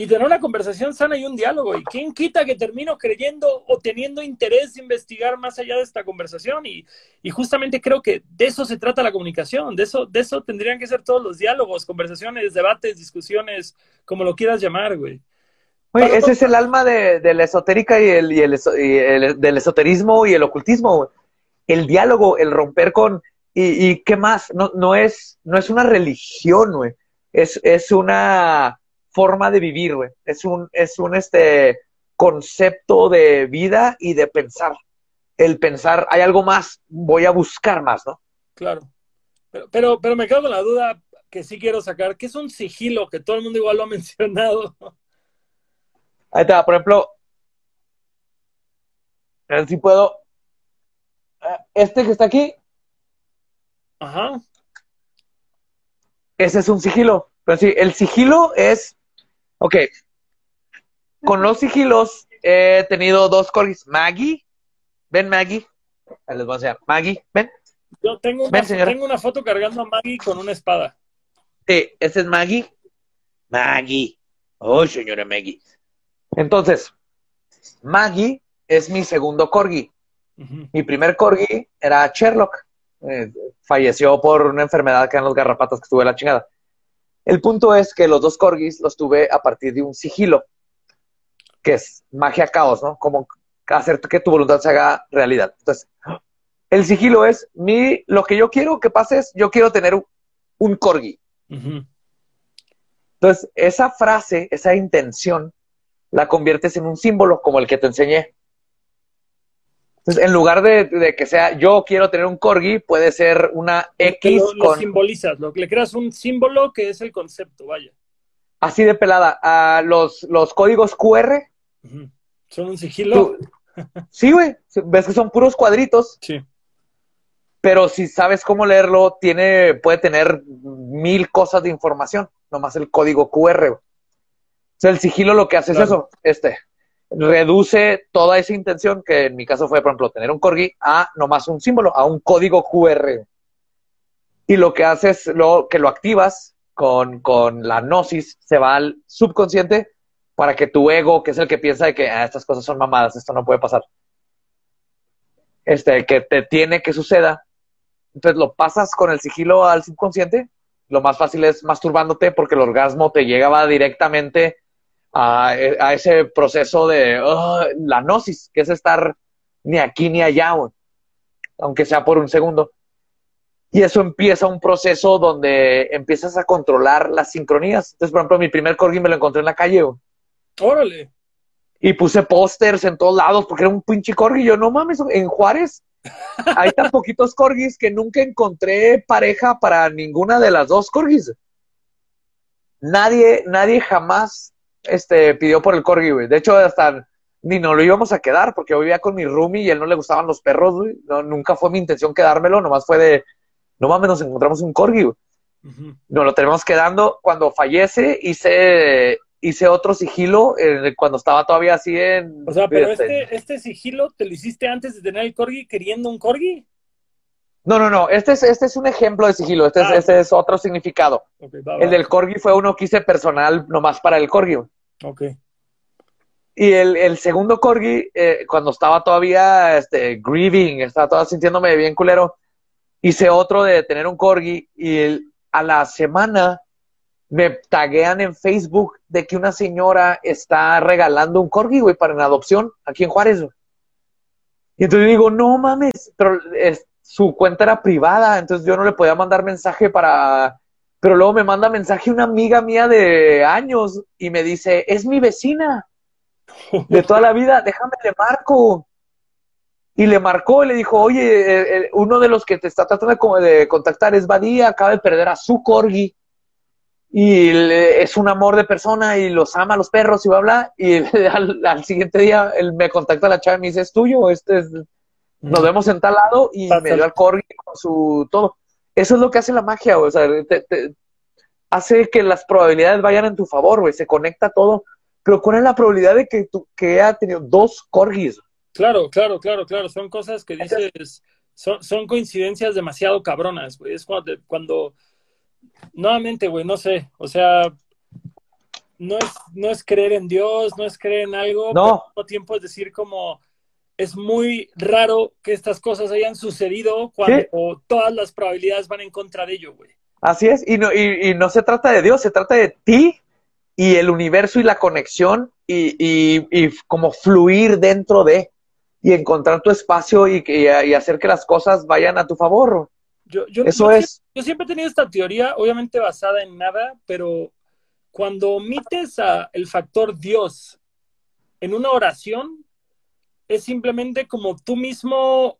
y tener una conversación sana y un diálogo. ¿Y quién quita que termino creyendo o teniendo interés de investigar más allá de esta conversación? Y, justamente creo que de eso se trata la comunicación, de eso, de eso tendrían que ser todos los diálogos, conversaciones, debates, discusiones, como lo quieras llamar, güey. Oye, ese es el alma de, la esotérica y, el, y, el, del esoterismo y el ocultismo. El diálogo, el romper con... ¿Y, y qué más? No, no, es, no es una religión, güey. Es, es una forma de vivir, güey. Es un, es un este concepto de vida y de pensar. El pensar, hay algo más, voy a buscar más, ¿no? Claro. Pero, pero, pero me quedo con la duda que sí quiero sacar, que es un sigilo, que todo el mundo igual lo ha mencionado. Ahí está, por ejemplo, a ver si puedo. Eh, este que está aquí. Ajá. Ese es un sigilo. Pero sí, el sigilo es Ok. Con los sigilos he tenido dos corgis. Maggie. Ven, Maggie. Ahí les voy a enseñar. Maggie, ven. Yo tengo una, tengo una foto cargando a Maggie con una espada. Sí, ese es Maggie. Maggie. Oh, señora Maggie. Entonces, Maggie es mi segundo corgi. Mi primer corgi era Sherlock. Eh, falleció por una enfermedad que eran los garrapatas que estuve la chingada. El punto es que los dos corgis los tuve a partir de un sigilo, que es magia caos, ¿no? Como hacer que tu voluntad se haga realidad. Entonces, el sigilo es mi, lo que yo quiero que pase es, yo quiero tener un, corgi. Entonces, esa frase, esa intención, la conviertes en un símbolo como el que te enseñé. Entonces, en lugar de, que sea yo quiero tener un corgi, puede ser una X. Lo, lo simbolizas, lo, le creas un símbolo que es el concepto, vaya. Así de pelada. a los, los códigos QR. Son un sigilo. sí, güey. Ves que son puros cuadritos. Sí. Pero si sabes cómo leerlo, tiene, puede tener mil cosas de información. Nomás el código QR. Sea, el sigilo lo que hace es eso. Este reduce toda esa intención, que en mi caso fue, por ejemplo, tener un corgi, a nomás un símbolo, a un código QR. Y lo que haces, lo, que lo activas con, con la gnosis, se va al subconsciente para que tu ego, que es el que piensa de que ah, estas cosas son mamadas, esto no puede pasar, este, que te tiene que suceda. Entonces lo pasas con el sigilo al subconsciente. Lo más fácil es masturbándote porque el orgasmo te llegaba directamente a, ese proceso de oh, la gnosis, que es estar ni aquí ni allá, aunque sea por un segundo. Y eso empieza un proceso donde empiezas a controlar las sincronías. Entonces, por ejemplo, mi primer corgi me lo encontré en la calle. Órale. Y puse pósters en todos lados porque era un pinche corgi. Yo, no mames, en Juárez hay tan poquitos corgis que nunca encontré pareja para ninguna de las dos corgis. Nadie, nadie jamás este, pidió por el corgi, güey. De hecho, hasta ni nos lo íbamos a quedar porque yo vivía con mi roomie y él no le gustaban los perros, güey. No, nunca fue mi intención quedármelo, nomás fue de, no mames, nos encontramos un corgi, güey. Nos lo tenemos quedando. Cuando fallece, hice, hice otro sigilo eh, cuando estaba todavía así en... O sea, pero este, este sigilo te lo hiciste antes de tener el corgi queriendo un corgi. No, no, no. Este es, este es un ejemplo de sigilo. Este, es, Ah, este es otro significado. Ok, va, va. El del corgi fue uno que hice personal nomás para el corgi. Ok. Y el, el segundo corgi, eh, cuando estaba todavía este, grieving, estaba todavía sintiéndome bien culero, hice otro de tener un corgi y el- a la semana me taguean en Facebook de que una señora está regalando un corgi, güey, para en adopción aquí en Juárez. güey. Y entonces yo digo, no mames, pero es- su cuenta era privada, entonces yo no le podía mandar mensaje para... Pero luego me manda mensaje una amiga mía de años y me dice, es mi vecina de toda la vida, déjame le marco. Y le marcó y le dijo, oye, eh, eh, uno de los que te está tratando de, co- de contactar es Badía, acaba de perder a su corgi. Y le- es un amor de persona y los ama a los perros y bla, bla. Y al, al siguiente día él me contacta la chava y me dice, es tuyo, este es, nos vemos en tal lado y Pasa. me dio al corgi con su todo. Eso es lo que hace la magia, güey, o sea, te- te- hace que las probabilidades vayan en tu favor, güey, se conecta todo. Pero ¿cuál es la probabilidad de que, tu, que haya tenido dos corgis? Claro, claro, claro, claro. Son cosas que dices, son, son coincidencias demasiado cabronas, güey. Es cuando, cuando, nuevamente, güey, no sé, o sea, no es, no es creer en Dios, no es creer en algo, No. pero al mismo tiempo es decir como, es muy raro que estas cosas hayan sucedido cuando todas las probabilidades van en contra de ello, güey. Así es, y no, y, y no se trata de Dios, se trata de ti y el universo y la conexión y, y, y como fluir dentro de y encontrar tu espacio y, y hacer que las cosas vayan a tu favor. Yo, yo, Eso yo es. Yo siempre he tenido esta teoría, obviamente basada en nada, pero cuando omites a el factor Dios en una oración, es simplemente como tú mismo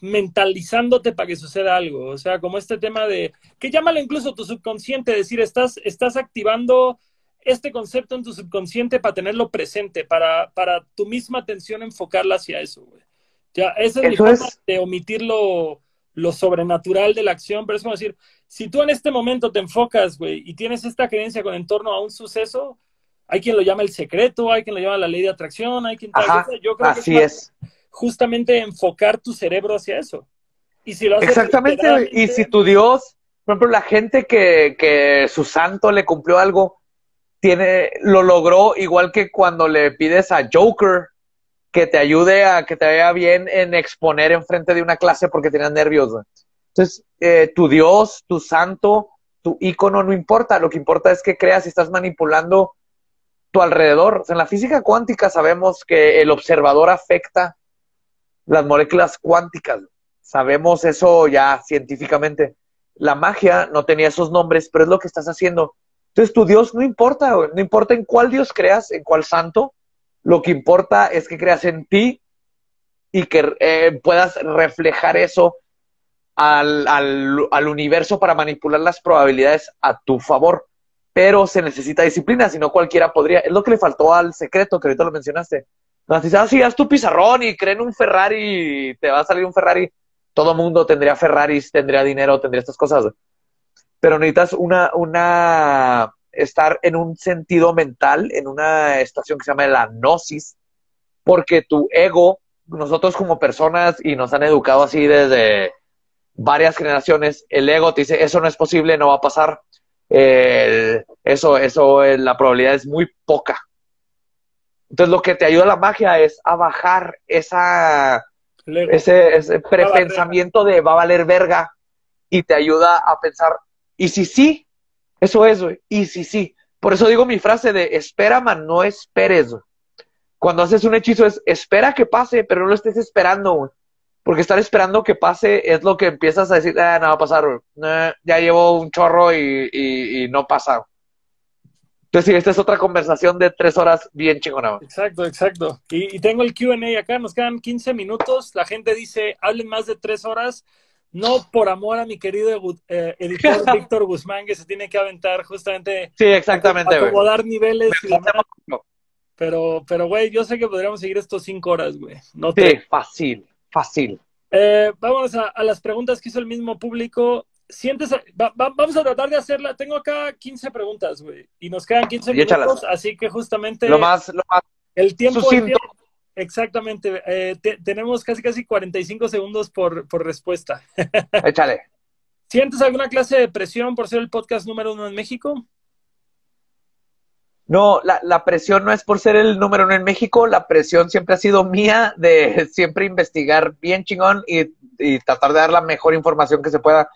mentalizándote para que suceda algo. O sea, como este tema de, que llámalo incluso tu subconsciente, decir, estás, estás activando este concepto en tu subconsciente para tenerlo presente, para, para tu misma atención enfocarla hacia eso, güey. Ya, esa es mi Eso forma es. de omitir lo, lo sobrenatural de la acción, pero es como decir, si tú en este momento te enfocas, güey, y tienes esta creencia con en torno a un suceso, hay quien lo llama el secreto, hay quien lo llama la ley de atracción, hay quien tal Ajá. Yo creo así que es. justamente enfocar tu cerebro hacia eso. Y si lo haces Exactamente. Y si tu Dios, por ejemplo, la gente que, que su santo le cumplió algo, tiene, lo logró igual que cuando le pides a Joker que te ayude a que te vaya bien en exponer enfrente de una clase porque tenías nervios. Entonces, eh, tu Dios, tu santo, tu ícono no importa. Lo que importa es que creas y estás manipulando tu alrededor. O sea, en la física cuántica sabemos que el observador afecta las moléculas cuánticas. Sabemos eso ya científicamente. La magia no tenía esos nombres, pero es lo que estás haciendo. Entonces, tu Dios no importa, no importa en cuál Dios creas, en cuál santo, lo que importa es que creas en ti y que eh, puedas reflejar eso al, al, al universo para manipular las probabilidades a tu favor. Pero se necesita disciplina, si no cualquiera podría. Es lo que le faltó al secreto, que ahorita lo mencionaste. No, si ah, sí, haz tu pizarrón y creen un Ferrari te va a salir un Ferrari. Todo mundo tendría Ferraris, tendría dinero, tendría estas cosas. Pero necesitas una, una, estar en un sentido mental, en una estación que se llama la gnosis, porque tu ego, nosotros como personas, y nos han educado así desde varias generaciones, el ego te dice, eso no es posible, no va a pasar. Eh, eso, eso, la probabilidad es muy poca. Entonces lo que te ayuda la magia es a bajar esa, ese, ese prepensamiento de va a valer verga y te ayuda a pensar, ¿y si sí? Eso es, güey, y si sí. Por eso digo mi frase de espera, man, no esperes, güey. Cuando haces un hechizo es espera que pase, pero no lo estés esperando, güey. Porque estar esperando que pase es lo que empiezas a decir, ah, no va a pasar, güey. Nah, ya llevo un chorro y, y, y no pasa. Entonces, sí, esta es otra conversación de tres horas bien chingona. güey. Exacto, exacto. Y, y tengo el QA acá, nos quedan 15 minutos. La gente dice, hablen más de tres horas. No por amor a mi querido eh, editor Víctor Guzmán, que se tiene que aventar justamente Sí, exactamente, güey. acomodar niveles y. Pero, pero, güey, yo sé que podríamos seguir estos cinco horas, güey. No Sí, tres. fácil, fácil. Eh, vámonos a, a las preguntas que hizo el mismo público. Sientes, va- va- vamos a tratar de hacerla. Tengo acá 15 preguntas, güey, y nos quedan 15 Y échalas. minutos, así que justamente Lo más, lo más el tiempo. el tiempo- exactamente. eh, te- tenemos casi casi 45 segundos por, por respuesta. Échale. ¿Sientes alguna clase de presión por ser el podcast número uno en México? No, la, la presión no es por ser el número uno en México, la presión siempre ha sido mía de siempre investigar bien chingón y, y tratar de dar la mejor información que se pueda,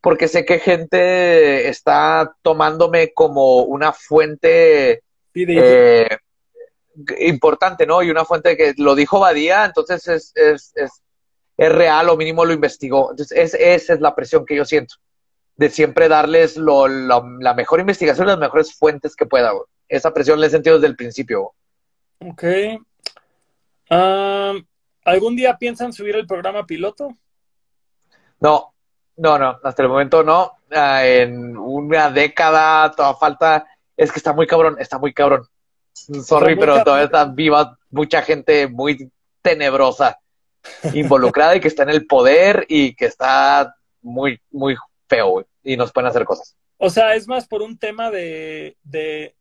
porque sé que gente está tomándome como una fuente eh, importante, ¿no? Y una fuente que lo dijo Badía, entonces es, es, es, es real o mínimo lo investigó. Entonces es, esa es la presión que yo siento, de siempre darles lo, lo- la mejor investigación las mejores fuentes que pueda. Esa presión la he sentido desde el principio. Ok. ¿Algún día piensan subir el programa piloto? No, no, no, hasta el momento no. Ah, en una década, toda falta. Es que está muy cabrón, está muy cabrón. Sorry, pero cabrón. todavía está viva mucha gente muy tenebrosa involucrada y que está en el poder y que está muy, muy feo, y nos pueden hacer cosas. O sea, es más por un tema de, de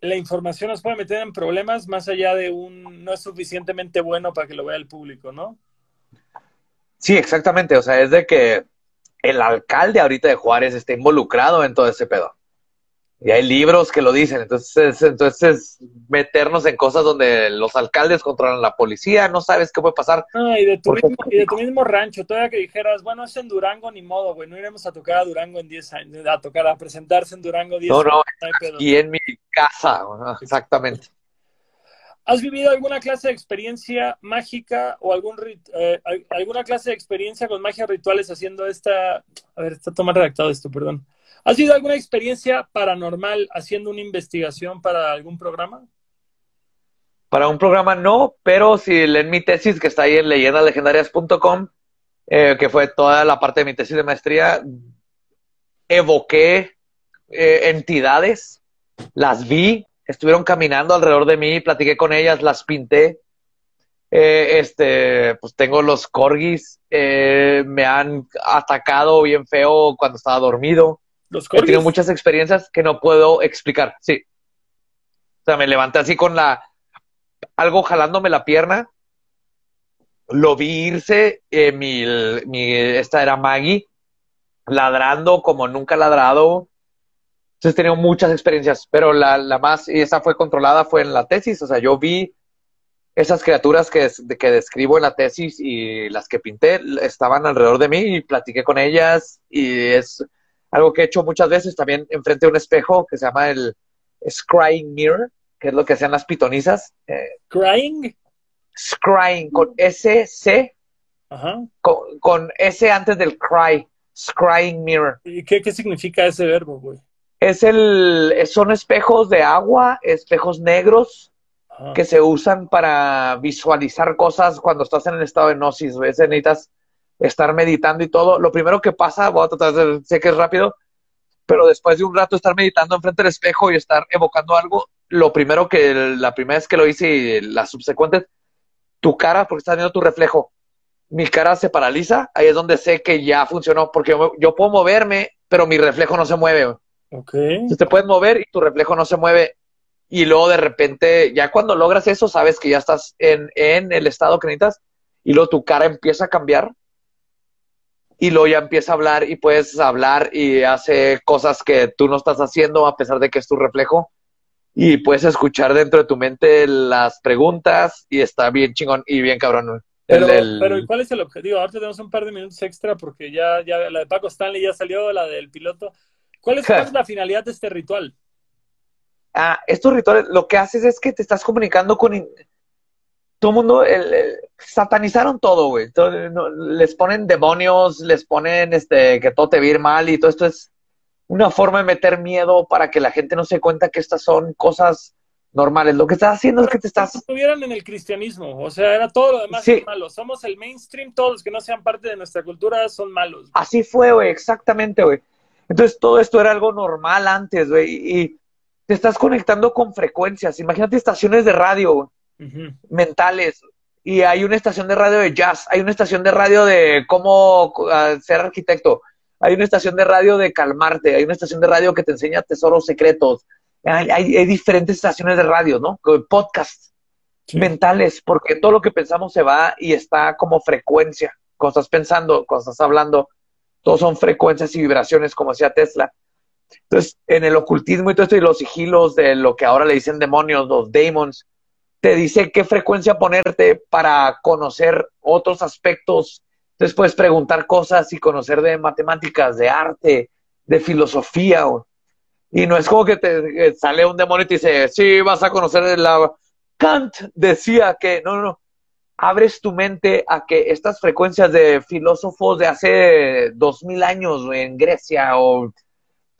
la información nos puede meter en problemas más allá de un no es suficientemente bueno para que lo vea el público, ¿no? Sí, exactamente. O sea, es de que el alcalde ahorita de Juárez está involucrado en todo ese pedo. Y hay libros que lo dicen. Entonces, entonces meternos en cosas donde los alcaldes controlan la policía, no sabes qué puede pasar. Y de tu, Porque- mismo, y de tu mismo rancho, todavía que dijeras, bueno, es en Durango, ni modo, güey, no iremos a tocar a Durango en 10 años, a tocar, a presentarse en Durango 10 No, no, años. hay pedo. Y en mi casa, exactamente. ¿Has vivido alguna clase de experiencia mágica o algún eh, al- alguna clase de experiencia con magia rituales haciendo esta... A ver, está tomando redactado esto, perdón. ¿Has vivido alguna experiencia paranormal haciendo una investigación para algún programa? Para un programa no, pero si leen mi tesis que está ahí en leyendaslegendarias.com, eh, que fue toda la parte de mi tesis de maestría, evoqué eh, entidades, las vi, estuvieron caminando alrededor de mí, platiqué con ellas, las pinté. Eh, este, pues tengo los corgis, eh, me han atacado bien feo cuando estaba dormido. Los He tenido corgis. muchas experiencias que no puedo explicar, sí. O sea, me levanté así con la, algo jalándome la pierna, lo vi irse, eh, mi, mi, esta era Maggie, ladrando como nunca ladrado. Entonces he tenido muchas experiencias, pero la, la más, y esa fue controlada, fue en la tesis. O sea, yo vi esas criaturas que, que describo en la tesis y las que pinté estaban alrededor de mí y platiqué con ellas y es algo que he hecho muchas veces también enfrente de un espejo que se llama el Scrying Mirror, que es lo que hacían las pitonizas. Eh, Crying. scrying con S-C, Ajá. con, con S antes del cry, scrying mirror. ¿Y qué, qué significa ese verbo, güey? Es el, son espejos de agua, espejos negros Ajá. que se usan para visualizar cosas cuando estás en el estado de gnosis. ¿ves? Necesitas estar meditando y todo. Lo primero que pasa, voy a tratar de, sé que es rápido, pero después de un rato estar meditando enfrente del espejo y estar evocando algo, lo primero que, la primera vez que lo hice y las subsecuentes, tu cara, porque estás viendo tu reflejo, mi cara se paraliza, ahí es donde sé que ya funcionó, porque yo, yo puedo moverme, pero mi reflejo no se mueve. Güey. Ok. Entonces te puedes mover y tu reflejo no se mueve. Y luego de repente, ya cuando logras eso, sabes que ya estás en, en el estado que necesitas. Y luego tu cara empieza a cambiar. Y luego ya empieza a hablar y puedes hablar y hace cosas que tú no estás haciendo a pesar de que es tu reflejo. Y puedes escuchar dentro de tu mente las preguntas y está bien chingón y bien cabrón. El- Pero, el- pero ¿y ¿cuál es el objetivo? Ahorita tenemos un par de minutos extra porque ya, ya la de Paco Stanley ya salió, la del piloto. ¿Cuál es, cuál es la finalidad de este ritual? Ah, estos rituales, lo que haces es que te estás comunicando con... Todo el mundo, el- el- satanizaron todo, güey. Todo- no, les ponen demonios, les ponen este, que todo te va a ir mal y todo esto es... una forma de meter miedo para que la gente no se cuenta que estas son cosas normales. Lo que estás haciendo es que te estás... estuvieran en el cristianismo, o sea, era todo lo demás Sí. malo. Somos el mainstream, todos los que no sean parte de nuestra cultura son malos. Así fue, güey, exactamente, güey. Entonces todo esto era algo normal antes, güey, y te estás conectando con frecuencias. Imagínate estaciones de radio, mentales. Y hay una estación de radio de jazz, hay una estación de radio de cómo ser arquitecto, hay una estación de radio de calmarte, hay una estación de radio que te enseña tesoros secretos. Hay, hay- hay diferentes estaciones de radio, ¿no? Podcasts Sí. mentales, porque todo lo que pensamos se va y está como frecuencia. Cuando estás pensando, cuando estás hablando, todos son frecuencias y vibraciones, como decía Tesla. Entonces, en el ocultismo y todo esto, y los sigilos de lo que ahora le dicen demonios, los demons, te dice qué frecuencia ponerte para conocer otros aspectos. Entonces puedes preguntar cosas y conocer de matemáticas, de arte, de filosofía. Y no es como que te que sale un demonio y te dice, sí, vas a conocer la... Kant decía que, no, no, no, abres tu mente a que estas frecuencias de filósofos de hace dos mil años en Grecia o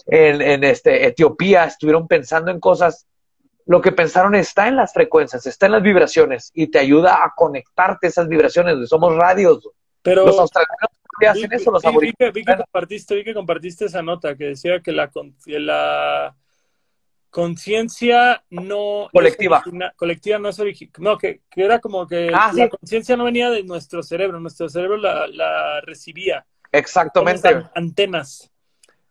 en, en este, Etiopía estuvieron pensando en cosas lo que pensaron está en las frecuencias, está en las vibraciones y te ayuda a conectarte esas vibraciones. Somos radios. Pero Los australianos vi, hacen eso, los vi que, vi que compartiste, vi que compartiste esa nota que decía que la, la conciencia no Colectiva. colectiva no es original, no, que, que era como que Ah, la sí. conciencia no venía de nuestro cerebro, nuestro cerebro la, la recibía. Exactamente. Somos antenas.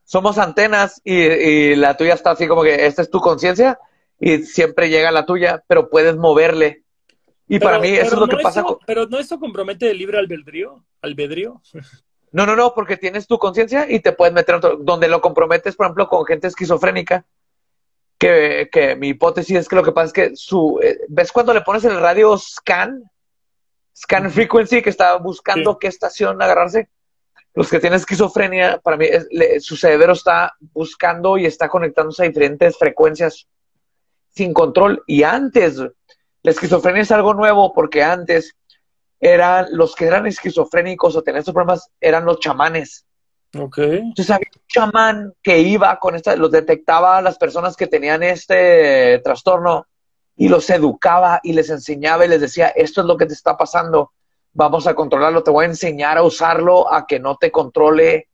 Somos antenas y, y la tuya está así como que esta es tu conciencia y siempre llega la tuya, pero puedes moverle. Y para mí eso es lo que no pasa eso- con... Pero no eso compromete el libre albedrío, albedrío. No, no, no, porque tienes tu conciencia y te puedes meter otro... Donde lo comprometes, por ejemplo, con gente esquizofrénica, que, que mi hipótesis es que lo que pasa es que su... eh, ¿Ves cuando le pones el radio scan? Scan frequency, que está buscando Sí. qué estación agarrarse. Los que tienen esquizofrenia, para mí, es- le- su cerebro está buscando y está conectándose a diferentes frecuencias sin control. Y antes, la esquizofrenia es algo nuevo porque antes eran los que eran esquizofrénicos o tenían estos problemas eran los chamanes. Ok. Entonces había un chamán que iba con esta, los detectaba a las personas que tenían este trastorno y los educaba y les enseñaba y les decía, esto es lo que te está pasando, vamos a controlarlo, te voy a enseñar a usarlo, a que no te controle.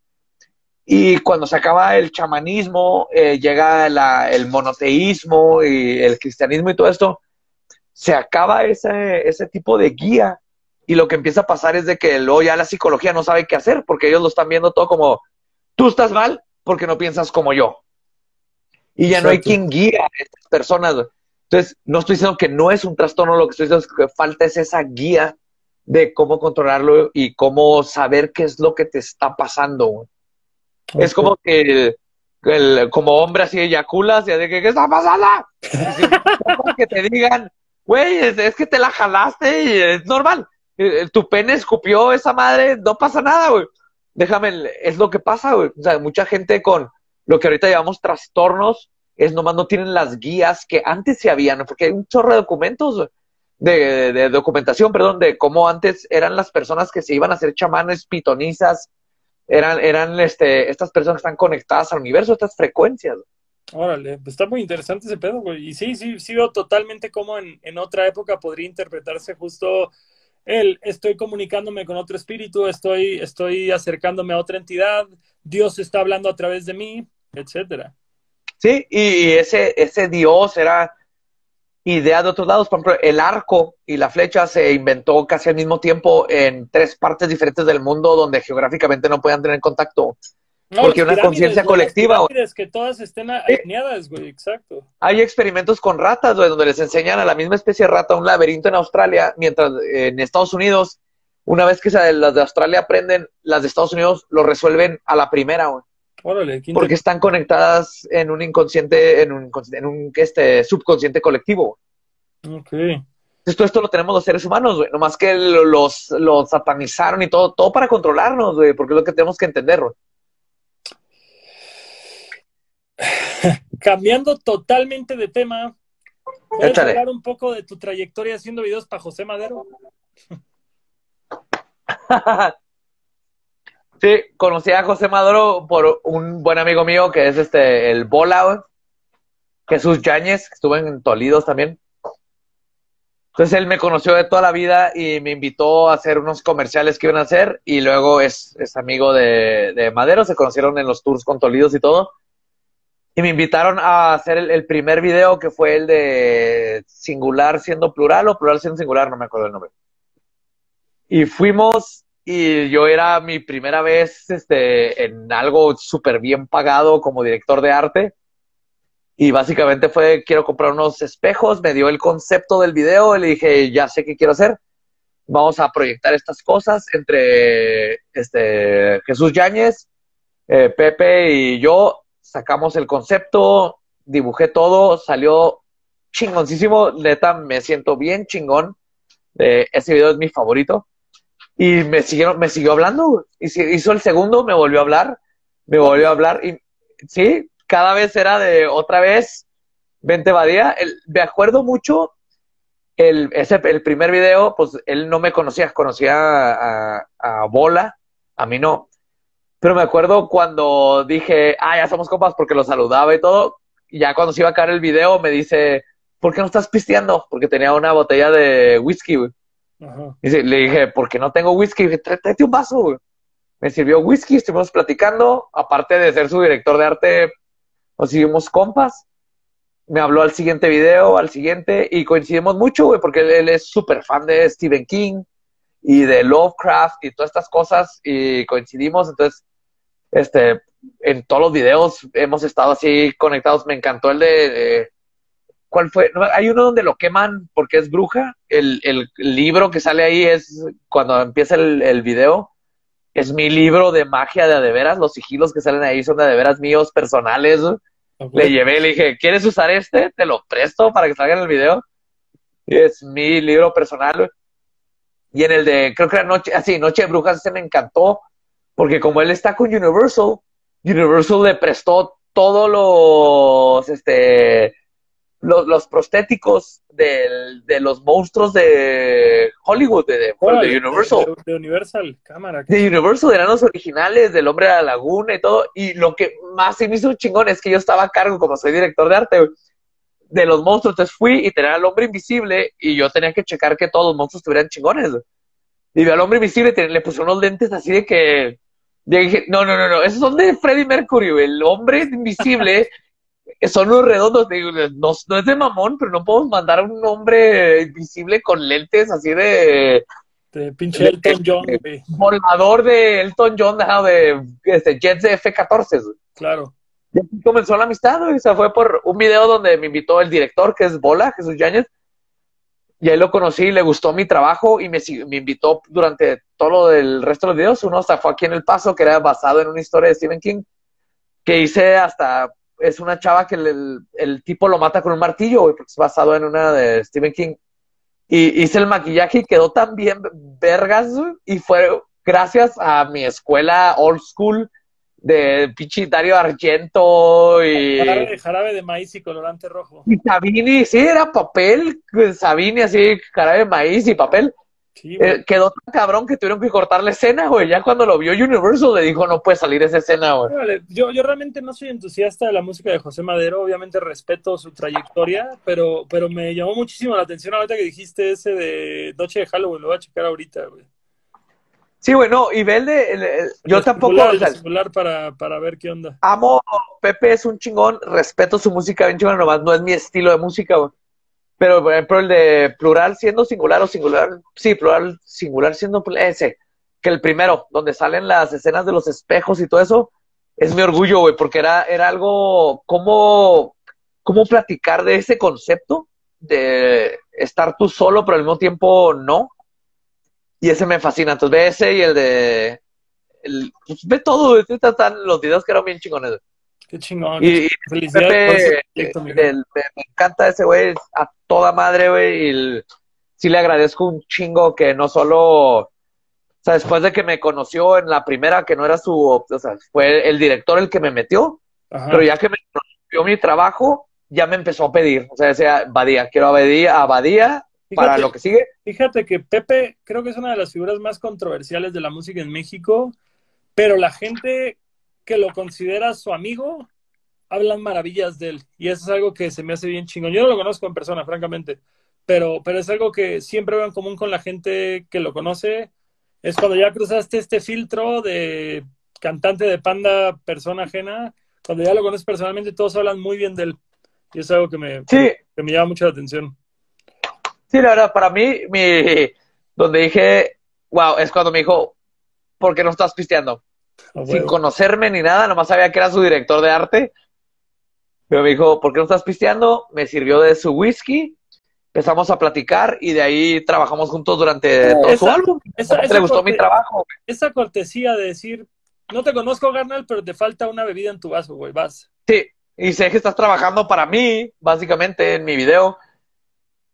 Y cuando se acaba el chamanismo, eh, llega el monoteísmo y el cristianismo y todo esto, se acaba ese, ese tipo de guía y lo que empieza a pasar es de que luego ya la psicología no sabe qué hacer porque ellos lo están viendo todo como tú estás mal porque no piensas como yo. Y ya no hay quien guía a estas personas. Entonces, no estoy diciendo que no es un trastorno, lo que estoy diciendo es que falta es esa guía de cómo controlarlo y cómo saber qué es lo que te está pasando. Es como que el, el- como hombre así eyaculas y así que, ¿qué está pasando? Y si- que te digan, güey, es, es que te la jalaste y es normal. Eh, eh, Tu pene escupió esa madre, no pasa nada, güey. Déjame, es lo que pasa, güey. O sea, mucha gente con lo que ahorita llamamos trastornos, es nomás no tienen las guías que antes se habían, porque hay un chorro de documentos, de documentación, perdón, de cómo antes eran las personas que se iban a hacer chamanes, pitonizas, eran, eran este, estas personas que están conectadas al universo, estas frecuencias. Órale, pues está muy interesante ese pedo, güey. Y sí, sí, sí veo totalmente cómo en, en otra época podría interpretarse justo el estoy comunicándome con otro espíritu, estoy, estoy acercándome a otra entidad, Dios está hablando a través de mí, etcétera. Sí, y, y ese, ese dios era idea de otros lados. Por ejemplo, el arco y la flecha se inventó casi al mismo tiempo en tres partes diferentes del mundo donde geográficamente no podían tener contacto. No, Porque una conciencia colectiva, las que todas estén alineadas, güey, exacto. Hay experimentos con ratas, güey, donde les enseñan a la misma especie de rata un laberinto en Australia, mientras eh, en Estados Unidos, una vez que las de Australia aprenden, las de Estados Unidos lo resuelven a la primera, güey. Órale, porque están conectadas en un inconsciente, en un, en un este, subconsciente colectivo. Ok. Todo esto lo tenemos los seres humanos, güey. Nomás que lo- los, los satanizaron y todo, todo para controlarnos, güey, porque es lo que tenemos que entender, güey. Cambiando totalmente de tema, ¿puedes Échale. hablar un poco de tu trayectoria haciendo videos para José Madero? Sí, conocí a José Maduro por un buen amigo mío que es este, el Bola. Jesús Yáñez, que estuvo en Tolidos también. Entonces él me conoció de toda la vida y me invitó a hacer unos comerciales que iban a hacer y luego es, es amigo de, de Madero, se conocieron en los tours con Tolidos y todo. Y me invitaron a hacer el, el primer video que fue el de singular siendo plural o plural siendo singular, no me acuerdo el nombre. Y fuimos y yo era mi primera vez este, en algo súper bien pagado como director de arte. Y básicamente fue, quiero comprar unos espejos, me dio el concepto del video, y le dije, ya sé qué quiero hacer. Vamos a proyectar estas cosas entre este, Jesús Yáñez, eh, Pepe y yo. Sacamos el concepto, dibujé todo, salió chingoncísimo. Neta, me siento bien chingón. Eh, ese video es mi favorito. Y me siguieron, me siguió hablando, y hizo el segundo, me volvió a hablar, me volvió a hablar, y sí, cada vez era de otra vez, vente Badía. El, me acuerdo mucho, el, ese, el primer video, pues él no me conocía, conocía a, a, a, Bola, a mí no. Pero me acuerdo cuando dije, ah, ya somos compas porque lo saludaba y todo. Y ya cuando se iba a caer el video, me dice, ¿por qué no estás pisteando? Porque tenía una botella de whisky, güey. Y le dije, ¿por qué no tengo whisky? Dije, tráete un vaso, güey. Me sirvió whisky, estuvimos platicando. Aparte de ser su director de arte, nos hicimos compas. Me habló al siguiente video, al siguiente, y coincidimos mucho, güey, porque él, él es súper fan de Stephen King y de Lovecraft y todas estas cosas, y coincidimos. Entonces, este, en todos los videos hemos estado así conectados. Me encantó el de, de ¿cuál fue? Hay uno donde lo queman porque es bruja. El, el libro que sale ahí es cuando empieza el, el, video. Es mi libro de magia de adeveras. Los sigilos que salen ahí son de adeveras míos personales. Okay. Le llevé, le dije, ¿quieres usar este? Te lo presto para que salga en el video. Y es mi libro personal. Y en el de, creo que era Noche, así, Noche de Brujas, ese me encantó. Porque como él está con Universal, Universal le prestó todos los, este, los, los prostéticos de, de, los monstruos de Hollywood, de, de, oh, de Universal. De, de, Universal, cámara. De Universal, eran los originales del Hombre de la Laguna y todo. Y lo que más se me hizo chingón es que yo estaba a cargo, como soy director de arte, de los monstruos. Entonces fui y tenía al Hombre Invisible y yo tenía que checar que todos los monstruos estuvieran chingones. Y vi al Hombre Invisible le puse unos lentes así de que... Dije, no, no, no, no, esos son de Freddie Mercury, el hombre invisible son unos redondos, digo, no, no, es de mamón, pero no podemos mandar a un hombre invisible con lentes así de... De pinche Elton John. Volador de Elton John, de, este, Jets de F-14. Claro. Y así comenzó la amistad, güey. O sea, fue por un video donde me invitó el director, que es Bola, Jesús Yáñez. Y ahí lo conocí, le gustó mi trabajo y me, me invitó durante todo lo del resto de los videos. Uno hasta fue aquí en El Paso, que era basado en una historia de Stephen King, que hice hasta es una chava que el, el, tipo lo mata con un martillo, güey, porque es basado en una de Stephen King. Y hice el maquillaje y quedó tan bien vergas, y fue gracias a mi escuela old school de pinche Dario Argento y... Jarabe, jarabe, de maíz y colorante rojo. Y Sabini, sí, era papel, Sabini así, jarabe de maíz y papel. Sí, eh, quedó tan cabrón que tuvieron que cortar la escena, güey. Ya cuando lo vio Universal le dijo, no puede salir esa escena, güey. Vale, yo, yo realmente no soy entusiasta de la música de José Madero. Obviamente respeto su trayectoria, pero, pero me llamó muchísimo la atención ahorita que dijiste ese de Noche de Halloween. Lo voy a checar ahorita, güey. Sí, güey, no, y ve el de. El, el, yo el tampoco. Celular, o sea, celular para, para ver qué onda. Amo, Pepe es un chingón, respeto su música bien chingón, nomás no es mi estilo de música, güey. Pero, por ejemplo, el de plural siendo singular o singular, sí, plural, singular siendo ese, que el primero, donde salen las escenas de los espejos y todo eso, es mi orgullo, güey, porque era, era algo, ¿cómo, cómo platicar de ese concepto? De estar tú solo, pero al mismo tiempo no. Y ese me fascina. Entonces ve ese y el de. El, pues ve todo, están los videos que eran bien chingones. Qué chingón. Y, Pepe, el, el, me, me, encanta ese güey a toda madre, güey. Y el, sí le agradezco un chingo que no solo. O sea, después de que me conoció en la primera, que no era su. O sea, fue el director el que me metió. Ajá. Pero ya que me conoció mi trabajo, ya me empezó a pedir. O sea, decía, Badía, quiero a Badía, a Badía Fíjate, para lo que sigue. Fíjate que Pepe creo que es una de las figuras más controversiales de la música en México pero la gente que lo considera su amigo hablan maravillas de él. Y eso es algo que se me hace bien chingón. Yo no lo conozco en persona, francamente, pero, pero es algo que siempre veo en común con la gente que lo conoce. Es cuando ya cruzaste este filtro de cantante de panda, persona ajena, cuando ya lo conoces personalmente, todos hablan muy bien de él. Y es algo que me, que me llama mucho la atención. Sí, la verdad, para mí, mi, donde dije, wow, es cuando me dijo, ¿por qué no estás pisteando? Sin conocerme ni nada, nomás sabía que era su director de arte. Pero me dijo, ¿por qué no estás pisteando? Me sirvió de su whisky, empezamos a platicar y de ahí trabajamos juntos durante todo su álbum. Esa, le gustó mi trabajo. Esa cortesía de decir, no te conozco, Garnal, pero te falta una bebida en tu vaso, güey, vas. Sí, y sé que estás trabajando para mí, básicamente, en mi video.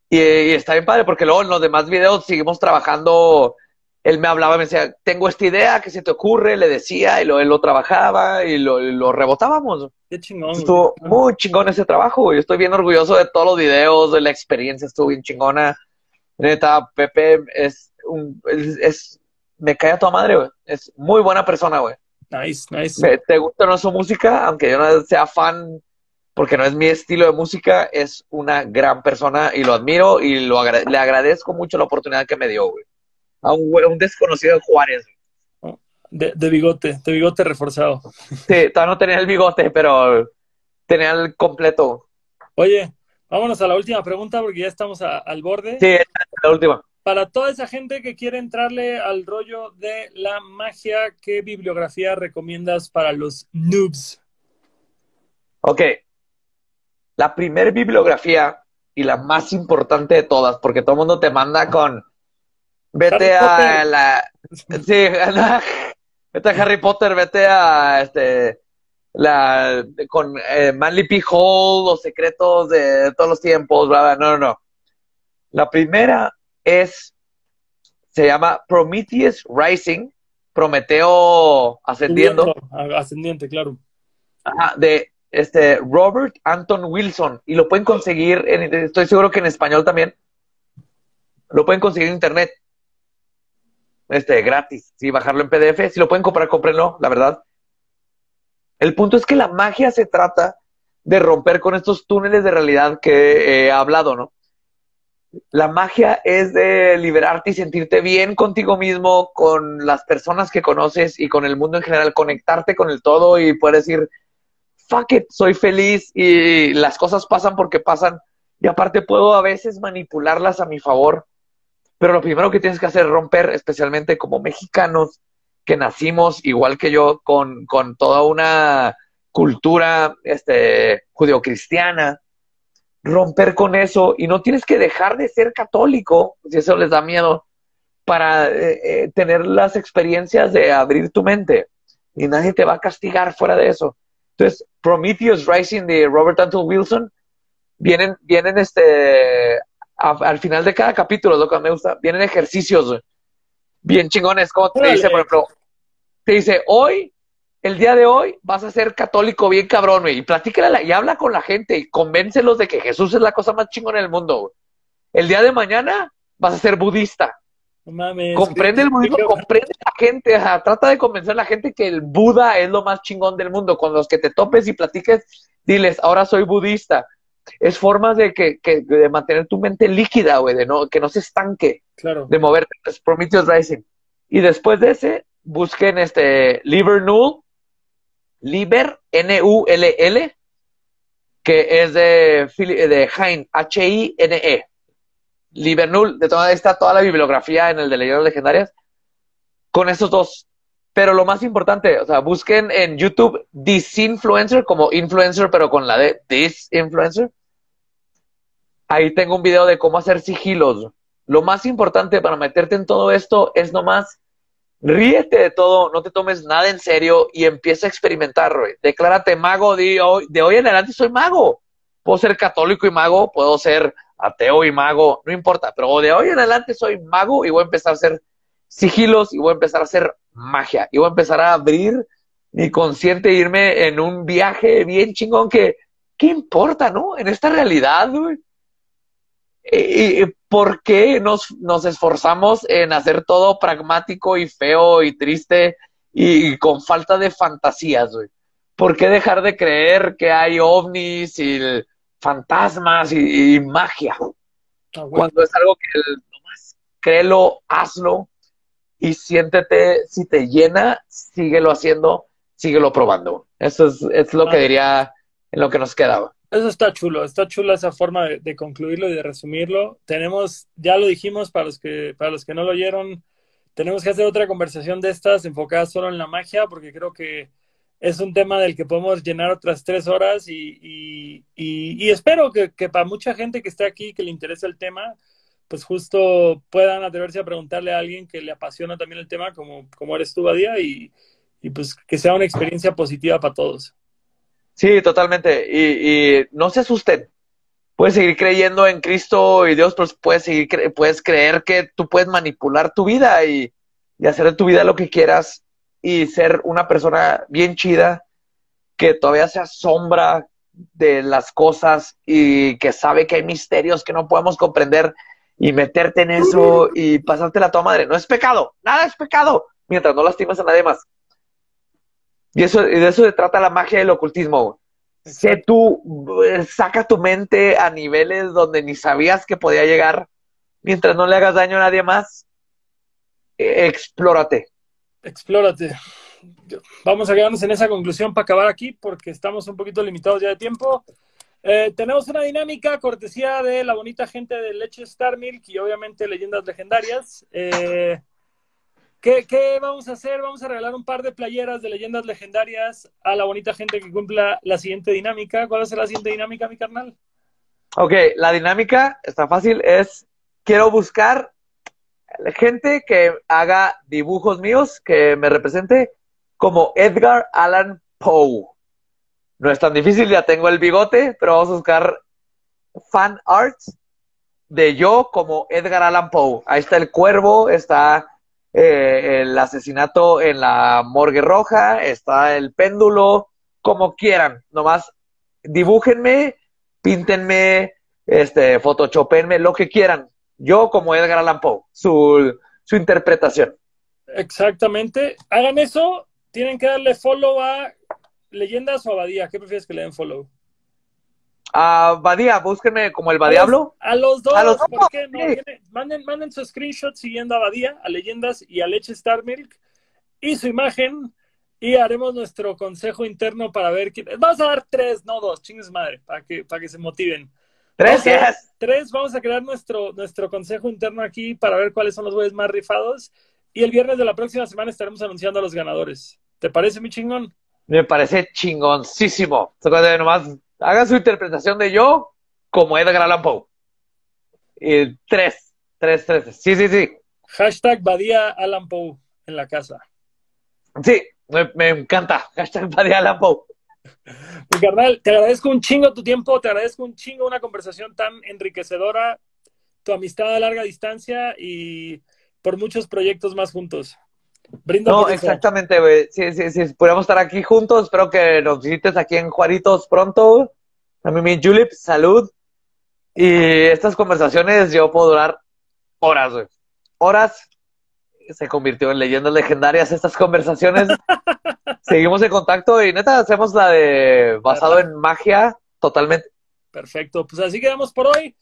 Y, y está bien padre, porque luego en los demás videos seguimos trabajando él me hablaba, me decía, tengo esta idea, ¿qué se te ocurre? Le decía, y lo, él lo trabajaba y lo, lo rebotábamos. Qué chingón. Estuvo muy chingón ese trabajo, Yo estoy bien orgulloso de todos los videos, de la experiencia, estuvo bien chingona. Neta, Pepe es un, es, me cae a tu madre, güey. Es muy buena persona, güey. Nice, nice. ¿Te gusta no su música? Aunque yo no sea fan, porque no es mi estilo de música, es una gran persona y lo admiro y lo le agradezco mucho la oportunidad que me dio, güey a un, desconocido de Juárez. De, bigote, de bigote reforzado. Sí, todavía no tenía el bigote, pero tenía el completo. Oye, vámonos a la última pregunta porque ya estamos al borde. Sí, la última. Para toda esa gente que quiere entrarle al rollo de la magia, ¿qué bibliografía recomiendas para los noobs? Ok. La primer bibliografía y la más importante de todas, porque todo el mundo te manda con Vete a la. Sí, vete a Harry Potter, vete a este. La. Con eh, Manly P. Hall, los secretos de todos los tiempos, bla, No, no, no. La primera es. Se llama Prometheus Rising. Prometeo ascendiendo. Ascendiente, claro. Ajá, de este Robert Anton Wilson. Y lo pueden conseguir, en, estoy seguro que en español también. Lo pueden conseguir en internet este, gratis, sí, bajarlo en PDF. Si lo pueden comprar, cómprenlo, la verdad. El punto es que la magia se trata de romper con estos túneles de realidad que he hablado, ¿no? La magia es de liberarte y sentirte bien contigo mismo, con las personas que conoces y con el mundo en general, conectarte con el todo y poder decir, fuck it, soy feliz y las cosas pasan porque pasan y aparte puedo a veces manipularlas a mi favor pero lo primero que tienes que hacer es romper, especialmente como mexicanos, que nacimos igual que yo, con, con toda una cultura este, judeocristiana, romper con eso y no tienes que dejar de ser católico, si eso les da miedo, para eh, eh, tener las experiencias de abrir tu mente y nadie te va a castigar fuera de eso. Entonces, Prometheus Rising de Robert Anton Wilson vienen, vienen este, al final de cada capítulo, lo que me gusta, vienen ejercicios bien chingones, como te dice, por ejemplo, te dice, hoy, el día de hoy, vas a ser católico bien cabrón, y platícala y habla con la gente y convéncelos de que Jesús es la cosa más chingona del mundo. El día de mañana vas a ser budista. comprende el budismo, comprende la gente, trata de convencer a la gente que el Buda es lo más chingón del mundo. Con los que te topes y platiques, diles, ahora soy budista es formas de que, de mantener tu mente líquida, güey, de no, que no se estanque, claro. de moverte. Prometheus Rising. Y después de ese, busquen este Liber Null, Liber, N-U-L-L, que es de, de Hein, H-I-N-E. Liber Null, de toda esta, toda la bibliografía en el de leyendas legendarias, con esos dos. Pero lo más importante, o sea, busquen en YouTube Disinfluencer como influencer, pero con la de Disinfluencer. Ahí tengo un video de cómo hacer sigilos. Lo más importante para meterte en todo esto es nomás ríete de todo, no te tomes nada en serio y empieza a experimentar, güey. Declárate mago de hoy, de hoy en adelante soy mago. Puedo ser católico y mago, puedo ser ateo y mago, no importa, pero de hoy en adelante soy mago y voy a empezar a hacer sigilos y voy a empezar a hacer magia y voy a empezar a abrir mi consciente e irme en un viaje bien chingón que, ¿qué importa, no? En esta realidad, güey. ¿Y por qué nos, nos esforzamos en hacer todo pragmático y feo y triste y, con falta de fantasías, güey. ¿Por qué dejar de creer que hay ovnis y fantasmas y, magia? Cuando es algo que nomás créelo, hazlo y siéntete, si te llena, síguelo haciendo, síguelo probando. Eso es, es lo que diría en lo que nos quedaba. Eso está chulo, está chula esa forma de, concluirlo y de resumirlo. Tenemos, ya lo dijimos para los que, para los que no lo oyeron, tenemos que hacer otra conversación de estas enfocada solo en la magia, porque creo que es un tema del que podemos llenar otras tres horas y, y, espero que, que, para mucha gente que esté aquí, que le interese el tema, pues justo puedan atreverse a preguntarle a alguien que le apasiona también el tema, como, como eres tú, Badía, y, y pues que sea una experiencia positiva para todos. Sí, totalmente. Y, no se asusten. Puedes seguir creyendo en Cristo y Dios, pero puedes, seguir puedes creer que tú puedes manipular tu vida y, hacer de tu vida lo que quieras y ser una persona bien chida que todavía se asombra de las cosas y que sabe que hay misterios que no podemos comprender y meterte en eso y pasarte la tu madre. No es pecado, nada es pecado, mientras no lastimas a nadie más. Y, eso, de eso se trata la magia del ocultismo. Sé tú, eh, saca tu mente a niveles donde ni sabías que podía llegar, mientras no le hagas daño a nadie más. Eh, explórate. Explórate. Vamos a quedarnos en esa conclusión para acabar aquí, porque estamos un poquito limitados ya de tiempo. Eh, tenemos una dinámica cortesía de la bonita gente de Leche Star Milk y obviamente leyendas legendarias. Eh, ¿Qué, vamos a hacer? Vamos a regalar un par de playeras de leyendas legendarias a la bonita gente que cumpla la siguiente dinámica. ¿Cuál es la siguiente dinámica, mi carnal? Ok, la dinámica está fácil, es quiero buscar gente que haga dibujos míos, que me represente como Edgar Allan Poe. No es tan difícil, ya tengo el bigote, pero vamos a buscar fan arts de yo como Edgar Allan Poe. Ahí está el cuervo, está eh, el asesinato en la morgue roja, está el péndulo, como quieran, nomás dibújenme, píntenme, este, photoshopenme, lo que quieran. Yo como Edgar Allan Poe, su, su interpretación. Exactamente. Hagan eso, tienen que darle follow a Leyendas o Abadía. ¿Qué prefieres que le den follow? A Badía, búsquenme como el Badiablo. A los dos, a los ¿por qué no? Manden, manden su screenshot siguiendo a Badía, a Leyendas y a Leche Star Milk y su imagen y haremos nuestro consejo interno para ver quién. Vamos a dar tres, no dos, chingues madre, para que, para que se motiven. Tres, Tres, vamos a crear nuestro, nuestro consejo interno aquí para ver cuáles son los güeyes más rifados. Y el viernes de la próxima semana estaremos anunciando a los ganadores. ¿Te parece, mi chingón? Me parece chingoncísimo. Nomás haga su interpretación de yo como Edgar Allan Poe. Y tres, tres, tres. Sí, sí, sí. Hashtag Badía Allan Poe en la casa. Sí, me, encanta. Hashtag Badía Allan Poe. Mi carnal, te agradezco un chingo tu tiempo, te agradezco un chingo una conversación tan enriquecedora, tu amistad a larga distancia y por muchos proyectos más juntos. Brindo no, exactamente, güey. Sí, sí, sí. Pudiéramos estar aquí juntos. Espero que nos visites aquí en Juaritos pronto. Mí, mi Julip, salud. Y estas conversaciones yo puedo durar horas, güey. Horas. Se convirtió en leyendas legendarias estas conversaciones. Seguimos en contacto y neta hacemos la de basado en magia totalmente. Perfecto. Pues así quedamos por hoy.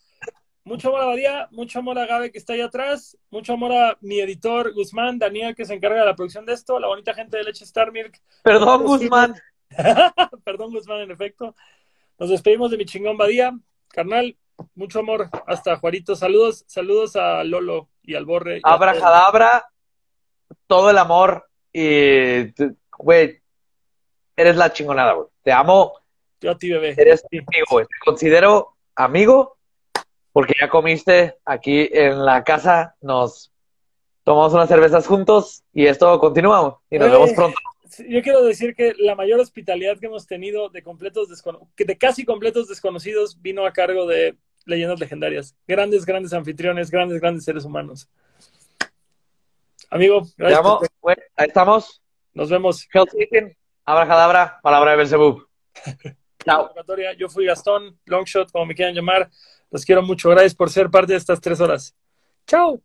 Mucho amor a Badía, mucho amor a Gabe que está ahí atrás, mucho amor a mi editor Guzmán, Daniel que se encarga de la producción de esto, la bonita gente de Leche Star Milk. Perdón, Guzmán. Perdón, Guzmán, en efecto. Nos despedimos de mi chingón Badía. Carnal, mucho amor. Hasta Juarito. Saludos, saludos a Lolo y al Borre. Abra todo el amor y, güey, eres la chingonada, güey. Te amo. Yo a ti, bebé. Eres mi amigo, güey. Te considero amigo porque ya comiste aquí en la casa, nos tomamos unas cervezas juntos y esto continúa y nos vemos pronto. Yo quiero decir que la mayor hospitalidad que hemos tenido de completos de casi completos desconocidos vino a cargo de leyendas legendarias. Grandes, grandes anfitriones, grandes, grandes seres humanos. Amigo, gracias. ahí estamos. Nos vemos. Abracadabra, palabra de Belzebub. Chao. Yo fui Gastón, Longshot, como me quieran llamar. Los quiero mucho. Gracias por ser parte de estas tres horas. Chao.